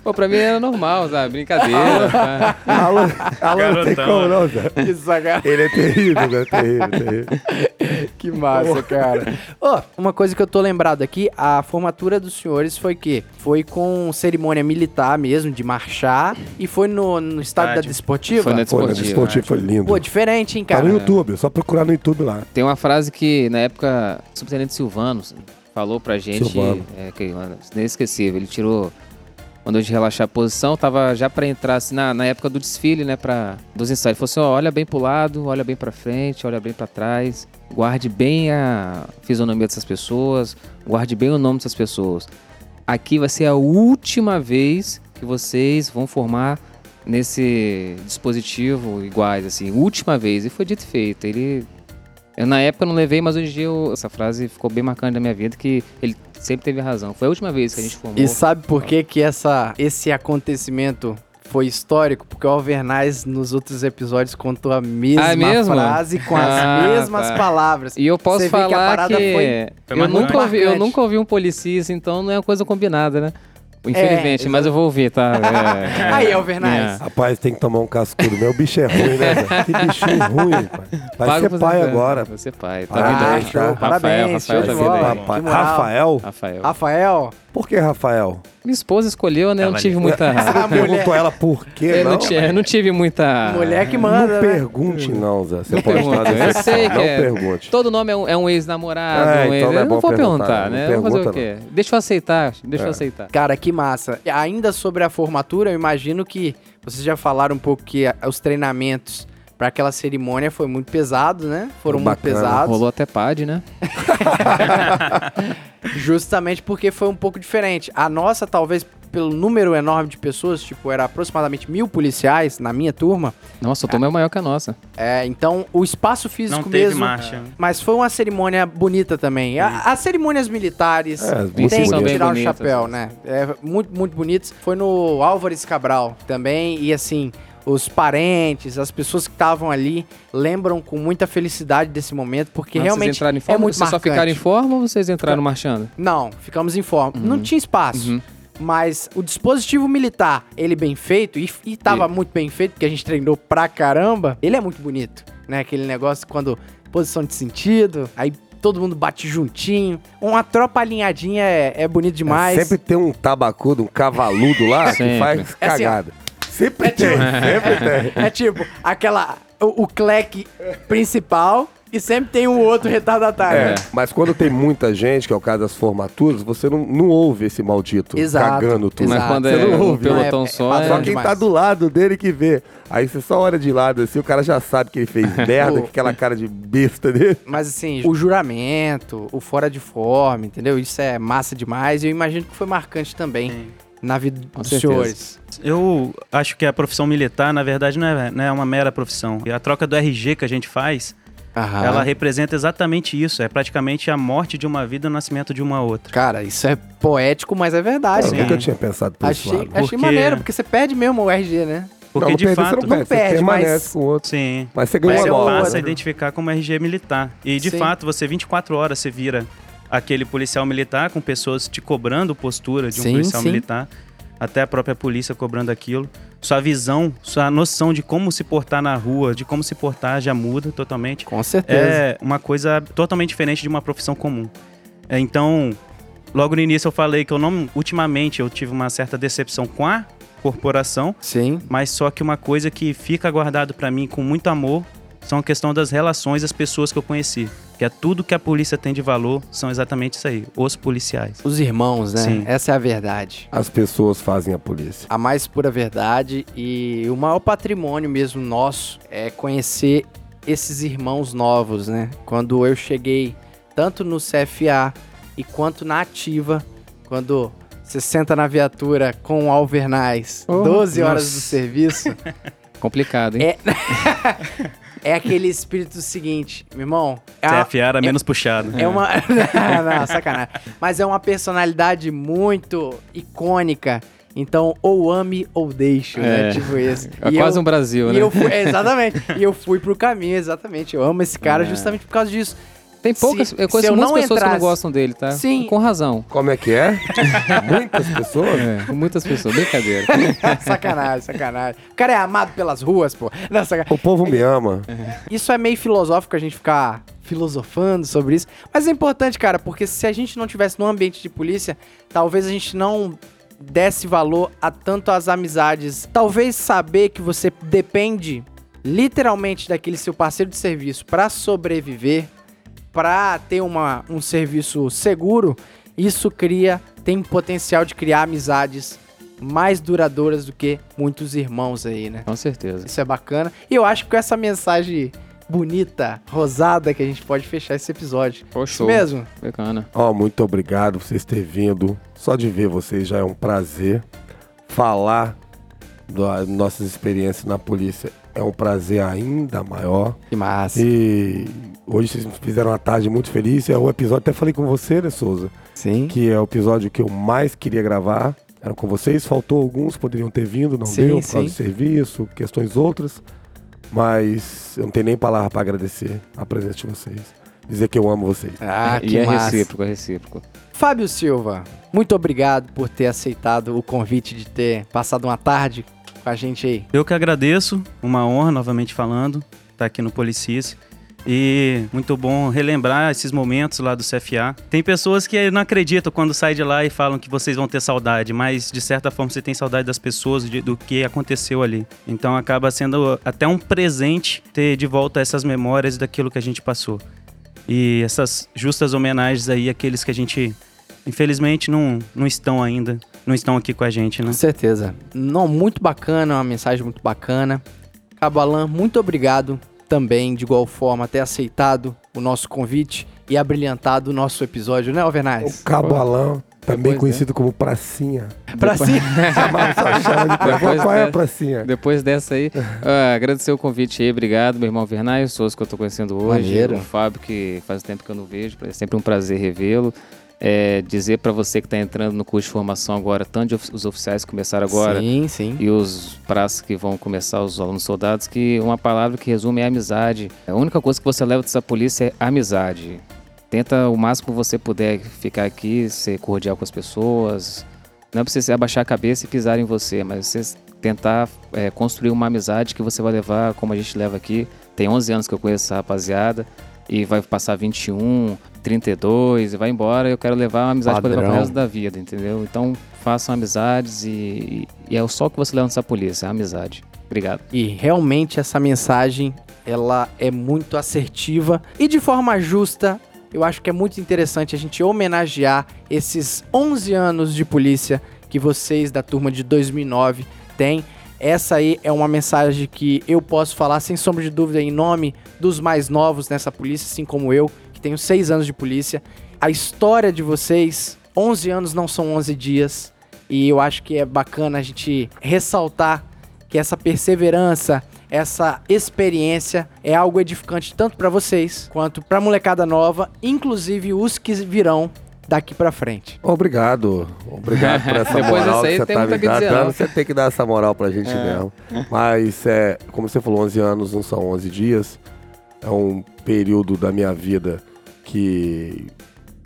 Pô, pra mim era normal, sabe? Brincadeira. Alan, Alan não tem como não, Zé. Que sacanagem. Ele é terrível, né? Terrível, terrível. Que massa, cara. Ó, uma coisa que eu tô lembrado aqui, a formatura dos senhores foi que foi com cerimônia militar mesmo, de marchar, e foi no, no estádio da Estádio. Desportiva. Foi na Pô, né? Desportivo. Desportivo foi lindo. Pô, diferente, hein, Tá cara? no YouTube, só procurar no YouTube lá. Tem uma frase que, na época, o subtenente Silvano falou pra gente. Silvano. É, que, mano, inesquecível. Ele tirou. Mandou de relaxar a posição, tava já pra entrar assim, na, na época do desfile, né? Pra, dos ensaios. Ele falou assim: ó, olha bem pro lado, olha bem pra frente, olha bem pra trás. Guarde bem a fisionomia dessas pessoas, guarde bem o nome dessas pessoas. Aqui vai ser a última vez que vocês vão formar nesse dispositivo iguais, assim, última vez. E foi dito e feito. Ele eu, na época eu não levei, mas hoje em dia eu- essa frase ficou bem marcante na minha vida, que ele sempre teve razão. Foi a última vez que a gente formou. E sabe por que que essa, esse acontecimento foi histórico? Porque o Alvernaz, nos outros episódios, contou a mesma Ah, é frase com as Ah, mesmas tá. palavras. E eu posso Você que falar parada que, foi- foi eu, nunca ouvi, eu nunca ouvi um policista, então não é uma coisa combinada, né? Infelizmente, É, mas eu vou ouvir, tá? É, é. Aí, Alvernaz. É. Rapaz, tem que tomar um cascudo. Meu bicho é ruim, né? Que bichinho ruim, pai. Vai Pago ser pai agora. Vai ser pai. Tá Parabéns, vindo aí. tá? Rafael, Parabéns, Rafael show tá vindo aí. Rafael? Rafael. Rafael, Por que Rafael? Minha esposa escolheu, né? Eu não tive muita. Você não perguntou ela por quê, Eu não? não, ti- eu não tive muita. mulher que Não manda, né? pergunte, não, Zé. Você Não pode pergunta. estar Eu sei que Não é. pergunte. Todo nome é um, é um ex-namorado, É, um ex... então não é eu não vou perguntar, perguntar, não né? Vamos fazer o pergunta, quê? Deixa eu aceitar, deixa eu É. aceitar. Cara, que massa. Ainda sobre a formatura, eu imagino que vocês já falaram um pouco que os treinamentos para aquela cerimônia foi muito pesado, né? Foram muito pesados. Rolou até pad, né? Justamente porque foi um pouco diferente. A nossa, talvez pelo número enorme de pessoas, tipo, era aproximadamente mil policiais na minha turma. Nossa, o Tom é maior que a nossa. É, então, o espaço físico Não teve mesmo. marcha. Mas foi uma cerimônia bonita também. A- as cerimônias militares É, tem que tirar o chapéu, né? É muito, muito bonitos. Foi no Álvares Cabral também. E assim, os parentes, as pessoas que estavam ali lembram com muita felicidade desse momento, porque Mas realmente vocês entraram em é forma? muito vocês só marcante. ficaram em forma ou vocês entraram marchando? Não, ficamos em forma. Não tinha espaço. Uhum. Mas o dispositivo militar, ele bem feito, e, e tava E- muito bem feito, porque a gente treinou pra caramba, ele é muito bonito, né? Aquele negócio quando posição de sentido, aí todo mundo bate juntinho. Uma tropa alinhadinha é, é bonito demais. É, sempre tem um tabacudo, um cavaludo lá que Sempre. faz É assim, Sempre tem, sempre tem. É tipo, aquela. O, o cleque principal e sempre tem um outro retardatário. É, mas quando tem muita gente, que é o caso das formaturas, você não, não ouve esse maldito Exato, cagando tudo. exato. Mas quando Você é não um ouve. pelotão É, é só, padrão Só é... quem demais. tá do lado dele que vê. Aí você só olha de lado assim, o cara já sabe que ele fez merda, com aquela cara de besta dele. Mas assim, o juramento, o fora de forma, entendeu? Isso é massa demais e eu imagino que foi marcante também na vida Com dos certeza. senhores. Eu acho que a profissão militar, na verdade, não é, não é uma mera profissão. E a troca do RG que a gente faz Aham. ela representa exatamente isso. É praticamente a morte de uma vida e o nascimento de uma outra. Cara, isso é poético, mas é verdade, Eu Sim. nunca cara. tinha pensado por esse Achei, lado. achei Porque- maneiro, porque você perde mesmo o RG, né? Porque não, de perder, fato. você não perde, não perde, você permanece mas- com o outro. Sim. Mas você ganhou Mas é uma passa a identificar como RG militar. E de Sim. fato, você 24 horas você vira aquele policial militar com pessoas te cobrando postura de um Sim, policial sim. militar, até a própria polícia cobrando aquilo. Sua visão, sua noção de como se portar na rua, de como se portar já muda totalmente. Com certeza. É uma coisa totalmente diferente de uma profissão comum. É, então, logo no início eu falei que eu não, ultimamente eu tive uma certa decepção com a corporação, Sim. mas só que uma coisa que fica guardado pra mim com muito amor são a questão das relações das pessoas que eu conheci. Que é tudo que a polícia tem de valor, são exatamente isso aí, os policiais. Os irmãos, né? Sim. Essa é a verdade. As pessoas fazem a polícia. A mais pura verdade e o maior patrimônio mesmo nosso é conhecer esses irmãos novos, né? Quando eu cheguei tanto no CFA e quanto na ativa, quando você senta na viatura com o Alvernais, Oh, 12 horas nossa. do serviço, Complicado, hein? É. é aquele espírito seguinte, meu irmão. É CFA era menos puxado. é uma não, sacanagem. Mas é uma personalidade muito icônica. Então, ou ame ou deixo, né? É. Tipo isso. É E quase eu- um Brasil, E né? eu fui, é, exatamente. e eu fui pro caminho, exatamente. Eu amo esse cara É. justamente por causa disso. Tem poucas. se- eu conheço eu muitas não pessoas que entrasse- não gostam dele, tá? Sim. Com razão. Como é que é? Muitas pessoas? É, muitas pessoas. Brincadeira. sacanagem, sacanagem. O cara é amado pelas ruas, pô. Não. O povo me ama. Isso é meio filosófico a gente ficar filosofando sobre isso. Mas é importante, cara, porque se a gente não tivesse no ambiente de polícia, talvez a gente não desse valor a tanto as amizades. Talvez saber que você depende literalmente daquele seu parceiro de serviço pra sobreviver, pra ter uma, um serviço seguro, isso cria, tem potencial de criar amizades mais duradouras do que muitos irmãos aí, né? Com certeza. Isso é bacana. E eu acho que com essa mensagem bonita, rosada, que a gente pode fechar esse episódio. Isso Poxa, mesmo? Bacana. Ó, muito obrigado por vocês terem vindo. Só de ver vocês já é um prazer. Falar das nossas experiências na polícia é um prazer ainda maior. Que massa. E hoje vocês fizeram uma tarde muito feliz. É o episódio, até falei com você, né, Souza? Sim. Que é o episódio que eu mais queria gravar. Era com vocês, faltou alguns, poderiam ter vindo, não Sim, deu, por causa do serviço, questões outras. Mas eu não tenho nem palavra pra agradecer a presença de vocês. Dizer que eu amo vocês. Ah, que e é massa. recíproco, é recíproco. Fábio Silva, muito obrigado por ter aceitado o convite de ter passado uma tarde com a gente aí. Eu que agradeço, uma honra novamente falando, estar aqui no Policice. E muito bom relembrar esses momentos lá do CFA. Tem pessoas que não acreditam quando saem de lá e falam que vocês vão ter saudade, mas de certa forma você tem saudade das pessoas, de- do que aconteceu ali. Então acaba sendo até um presente ter de volta essas memórias daquilo que a gente passou. E essas justas homenagens aí àqueles que a gente, infelizmente, não, não estão ainda, não estão aqui com a gente, né? Com certeza. Não, muito bacana, uma mensagem muito bacana. Cabalan, muito obrigado também, de igual forma, ter aceitado o nosso convite e abrilhantado o nosso episódio, né, O Alvernais? Cabo Alão, também Depois, conhecido como Pracinha. Pracinha. Depois Qual é a Pracinha? Depois dessa aí, ah, agradecer o convite aí, obrigado, meu irmão Vernay, o Souza que eu tô conhecendo hoje, Maneiro. o Fábio que faz tempo que eu não vejo, é sempre um prazer revê-lo. É, dizer pra você que tá entrando no curso de formação agora, tanto of- os oficiais que começaram agora Sim, sim. e os praças que vão começar, os alunos soldados, que uma palavra que resume é amizade. A única coisa que você leva dessa polícia é amizade. Tenta o máximo que você puder ficar aqui, ser cordial com as pessoas. Não é pra você abaixar a cabeça e pisar em você, mas você tentar é, construir uma amizade que você vai levar, como a gente leva aqui. Tem 11 anos que eu conheço essa rapaziada e vai passar 21, 32 e vai embora. Eu quero levar uma amizade para levar pro resto da vida, entendeu? Então façam amizades e, e é só o que você leva nessa polícia, é a amizade. Obrigado. E realmente essa mensagem, ela é muito assertiva e de forma justa. Eu acho que é muito interessante a gente homenagear esses 11 anos de polícia que vocês da turma de 2009 têm. Essa aí é uma mensagem que eu posso falar sem sombra de dúvida em nome dos mais novos nessa polícia, assim como eu, que tenho 6 anos de polícia. A história de vocês, 11 anos não são 11 dias, e eu acho que é bacana a gente ressaltar que essa perseverança, essa experiência é algo edificante tanto pra vocês quanto pra molecada nova, inclusive os que virão daqui pra frente. Obrigado. Obrigado por essa Depois moral dessa aí que você tem tá me dizer, dando. não. Você tem que dar essa moral pra gente mesmo. Mas, é, como você falou, 11 anos não são 11 dias. É um período da minha vida que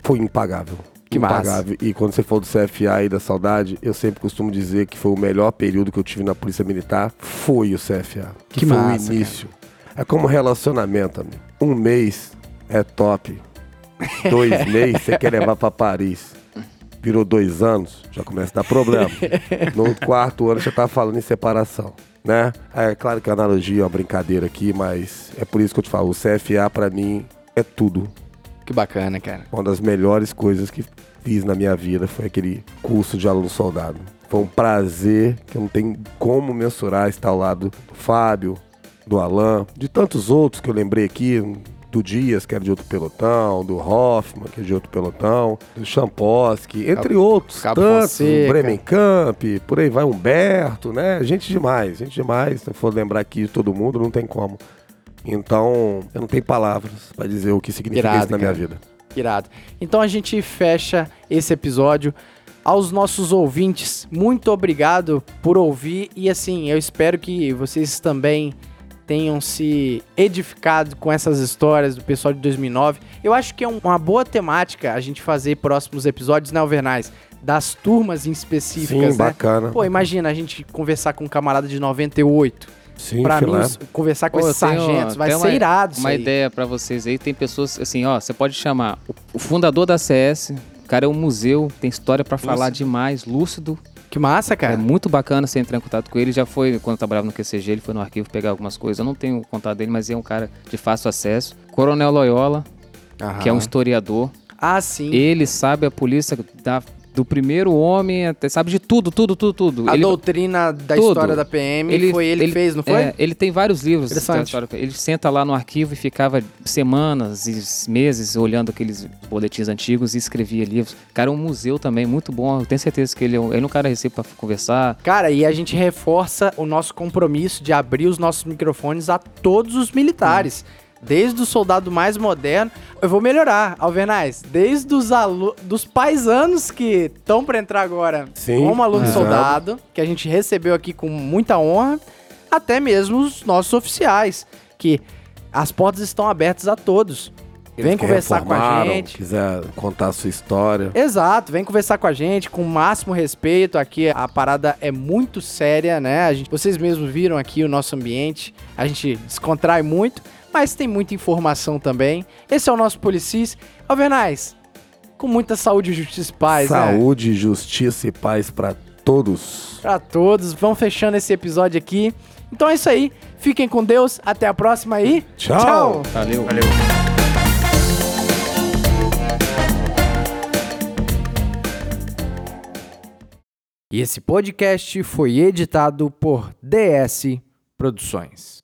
foi impagável. Que massa. impagável. E quando você falou do CFA e da saudade, eu sempre costumo dizer que foi o melhor período que eu tive na Polícia Militar. Foi o CFA. Que, Que foi massa, o início. É como relacionamento, amigo. Um mês é top. Dois meses você quer levar pra Paris. Virou dois anos, já começa a dar problema. No quarto ano já tá falando em separação, né? É claro que a analogia é uma brincadeira aqui, mas é por isso que eu te falo, o CFA pra mim é tudo. Que bacana, cara. Uma das melhores coisas que fiz na minha vida foi aquele curso de aluno soldado. Foi um prazer que eu não tenho como mensurar estar ao lado do Fábio, do Alan, de tantos outros que eu lembrei aqui, do Dias, que era de outro pelotão, do Hoffman, que é de outro pelotão, do Champoski, entre outros Cabo tantos, Fonseca. Bremen Camp, por aí vai Humberto, né? Gente demais, gente demais. Se eu for lembrar aqui de todo mundo, não tem como. Então, eu não tenho palavras pra dizer o que significa Irado, isso na minha cara. vida. Irado. Então a gente fecha esse episódio. Aos nossos ouvintes, muito obrigado por ouvir. E assim, eu espero que vocês também tenham se edificado com essas histórias do pessoal de 2009. Eu acho que é um- uma boa temática a gente fazer próximos episódios, né, Alvernais? Das turmas em específicas, Sim, né? bacana. Pô, imagina a gente conversar com um camarada de 98. Sim, pra mim, filé. os- conversar com Pô, esses sargentos vai ser uma- irado Uma aí. ideia pra vocês aí. Tem pessoas assim, ó, você pode chamar o, o fundador da CS. O cara é um museu, tem história pra falar demais, lúcido. Que massa, É cara. muito bacana você entrar em contato com ele. Já foi, quando eu trabalhava no QCG, ele foi no arquivo pegar algumas coisas. Eu não tenho o contato dele, mas é um cara de fácil acesso. Coronel Loyola, que é um Aham. historiador. Ah, sim. Ele sabe a polícia da- do primeiro homem até sabe de tudo, tudo, tudo, tudo. A ele, doutrina da Tudo. história da PM foi ele, que fez, não foi? é, ele tem vários livros. história. Ele senta lá no arquivo e ficava semanas e meses olhando aqueles boletins antigos e escrevia livros. Cara, é um museu também, muito bom. Eu tenho certeza que ele é um, ele é um cara recebo pra conversar. Cara, e a gente reforça o nosso compromisso de abrir os nossos microfones a todos os militares. Desde o soldado mais moderno. Eu vou melhorar, Alvernais. Desde os dos paisanos que estão para entrar agora Sim, como aluno exato. soldado, que a gente recebeu aqui com muita honra, até mesmo os nossos oficiais, que as portas estão abertas a todos. Vem Eles que conversar com a gente. Quiser contar a sua história. Exato, vem conversar com a gente com o máximo respeito. Aqui a parada é muito séria, né? Gente, vocês mesmos viram aqui o nosso ambiente. A gente descontrai muito, mas tem muita informação também. Esse é o nosso Policis. Alvernais, com muita saúde, justiça e paz, né? Saúde, justiça e paz pra todos. Pra todos. Vamos fechando esse episódio aqui. Então é isso aí. Fiquem com Deus. Até a próxima aí. Tchau. Tchau. Valeu. Valeu. E esse podcast foi editado por DS Produções.